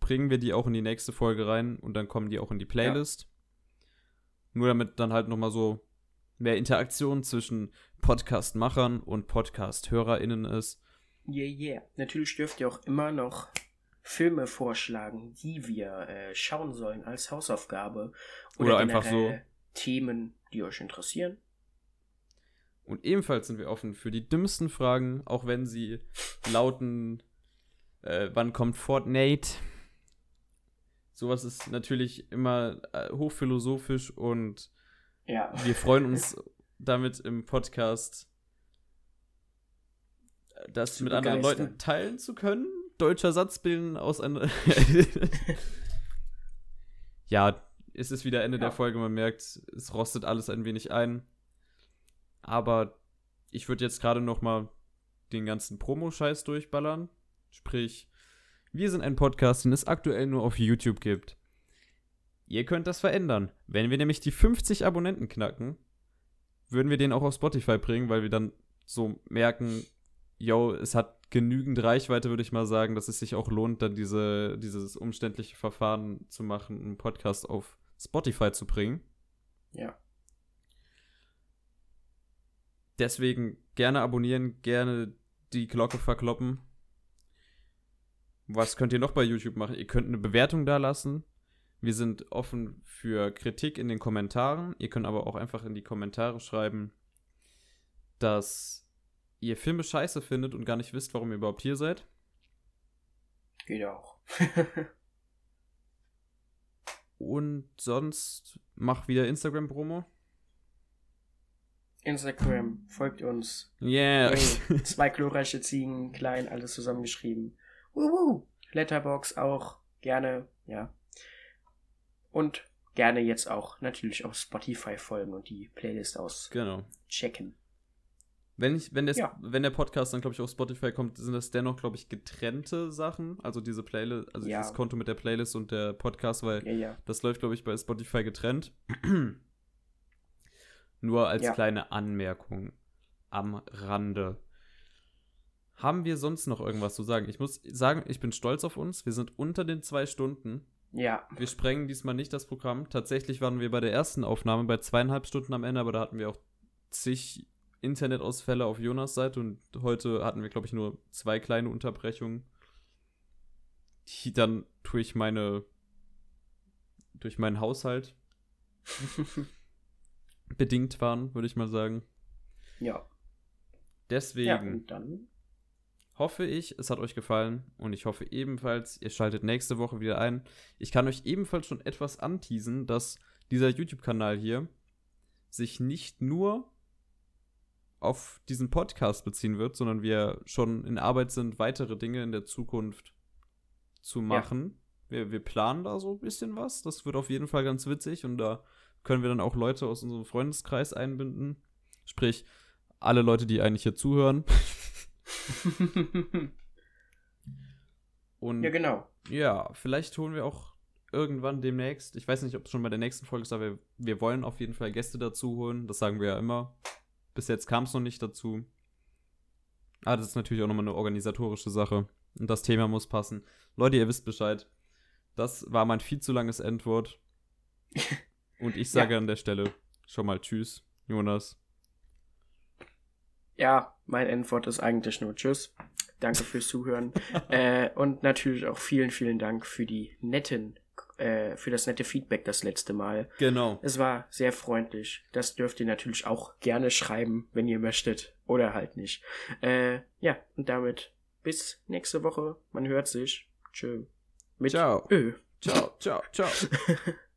bringen wir die auch in die nächste Folge rein und dann kommen die auch in die Playlist. Nur damit dann halt nochmal so mehr Interaktion zwischen Podcast-Machern und Podcast-HörerInnen ist. Yeah, yeah. Natürlich dürft ihr auch immer noch Filme vorschlagen, die wir äh, schauen sollen als Hausaufgabe. Oder einfach generell Themen, die euch interessieren. Und ebenfalls sind wir offen für die dümmsten Fragen, auch wenn sie lauten, äh, wann kommt Fortnite? Sowas ist natürlich immer äh, hochphilosophisch und Ja. wir freuen uns damit im Podcast, äh, das Zu mit anderen begeistern. Leuten teilen zu können. Deutscher Satz bilden aus einer. ja, es ist wieder Ende Ja. der Folge, man merkt, es rostet alles ein wenig ein. Aber ich würde jetzt gerade noch mal den ganzen Promo-Scheiß durchballern. Sprich, wir sind ein Podcast, den es aktuell nur auf YouTube gibt. Ihr könnt das verändern. Wenn wir nämlich die 50 Abonnenten knacken, würden wir den auch auf Spotify bringen, weil wir dann so merken, yo, es hat genügend Reichweite, würde ich mal sagen, dass es sich auch lohnt, dann diese, dieses umständliche Verfahren zu machen, einen Podcast auf Spotify zu bringen. Ja. Deswegen gerne abonnieren, gerne die Glocke verkloppen. Was könnt ihr noch bei YouTube machen? Ihr könnt eine Bewertung da lassen. Wir sind offen für Kritik in den Kommentaren. Ihr könnt aber auch einfach in die Kommentare schreiben, dass ihr Filme scheiße findet und gar nicht wisst, warum ihr überhaupt hier seid. Geht auch. Und sonst mach wieder Instagram-Promo. Instagram, folgt uns. Yeah. Hey, zwei glorreiche Ziegen, klein, alles zusammengeschrieben. Wuhu. Letterbox auch, gerne, ja. Und gerne jetzt auch natürlich auf Spotify folgen und die Playlist genau. auschecken. Wenn, ich, wenn, das, Ja. wenn der Podcast dann, glaube ich, auf Spotify kommt, sind das dennoch, glaube ich, getrennte Sachen. Also diese Playlist, also Ja. dieses Konto mit der Playlist und der Podcast, weil Ja, das läuft, glaube ich, bei Spotify getrennt. Nur als kleine Anmerkung am Rande. Haben wir sonst noch irgendwas zu sagen? Ich muss sagen, ich bin stolz auf uns. Wir sind unter den zwei Stunden. Ja, Wir sprengen diesmal nicht das Programm. Tatsächlich waren wir bei der ersten Aufnahme bei zweieinhalb Stunden am Ende, aber da hatten wir auch zig Internetausfälle auf Jonas Seite und heute hatten wir, glaube ich, nur zwei kleine Unterbrechungen, die dann durch meine durch meinen Haushalt bedingt waren, würde ich mal sagen. ja. Deswegen Ja, und dann. hoffe ich, es hat euch gefallen und ich hoffe ebenfalls, ihr schaltet nächste Woche wieder ein. Ich kann euch ebenfalls schon etwas anteasen, dass dieser YouTube-Kanal hier sich nicht nur auf diesen Podcast beziehen wird, sondern wir schon in Arbeit sind, weitere Dinge in der Zukunft zu machen. Wir, wir planen da so ein bisschen was. Das wird auf jeden Fall ganz witzig und da können wir dann auch Leute aus unserem Freundeskreis einbinden. Sprich, alle Leute, die eigentlich hier zuhören. Und ja, genau. ja, vielleicht holen wir auch irgendwann demnächst, ich weiß nicht, ob es schon bei der nächsten Folge ist, aber wir, wir wollen auf jeden Fall Gäste dazu holen. Das sagen wir ja immer. Bis jetzt kam es noch nicht dazu. Aber das ist natürlich auch nochmal eine organisatorische Sache. Und das Thema muss passen. Leute, ihr wisst Bescheid. Das war mein viel zu langes Endwort. Und ich sage an der Stelle schon mal Tschüss, Jonas. Ja, mein Endwort ist eigentlich nur Tschüss. Danke fürs Zuhören. äh, und natürlich auch vielen, vielen Dank für die netten, äh, für das nette Feedback das letzte Mal. Genau. Es war sehr freundlich. Das dürft ihr natürlich auch gerne schreiben, wenn ihr möchtet. Oder halt nicht. Äh, ja, und damit bis nächste Woche. Man hört sich. Tschö. Mit Ciao. Ö. Ciao, ciao, ciao.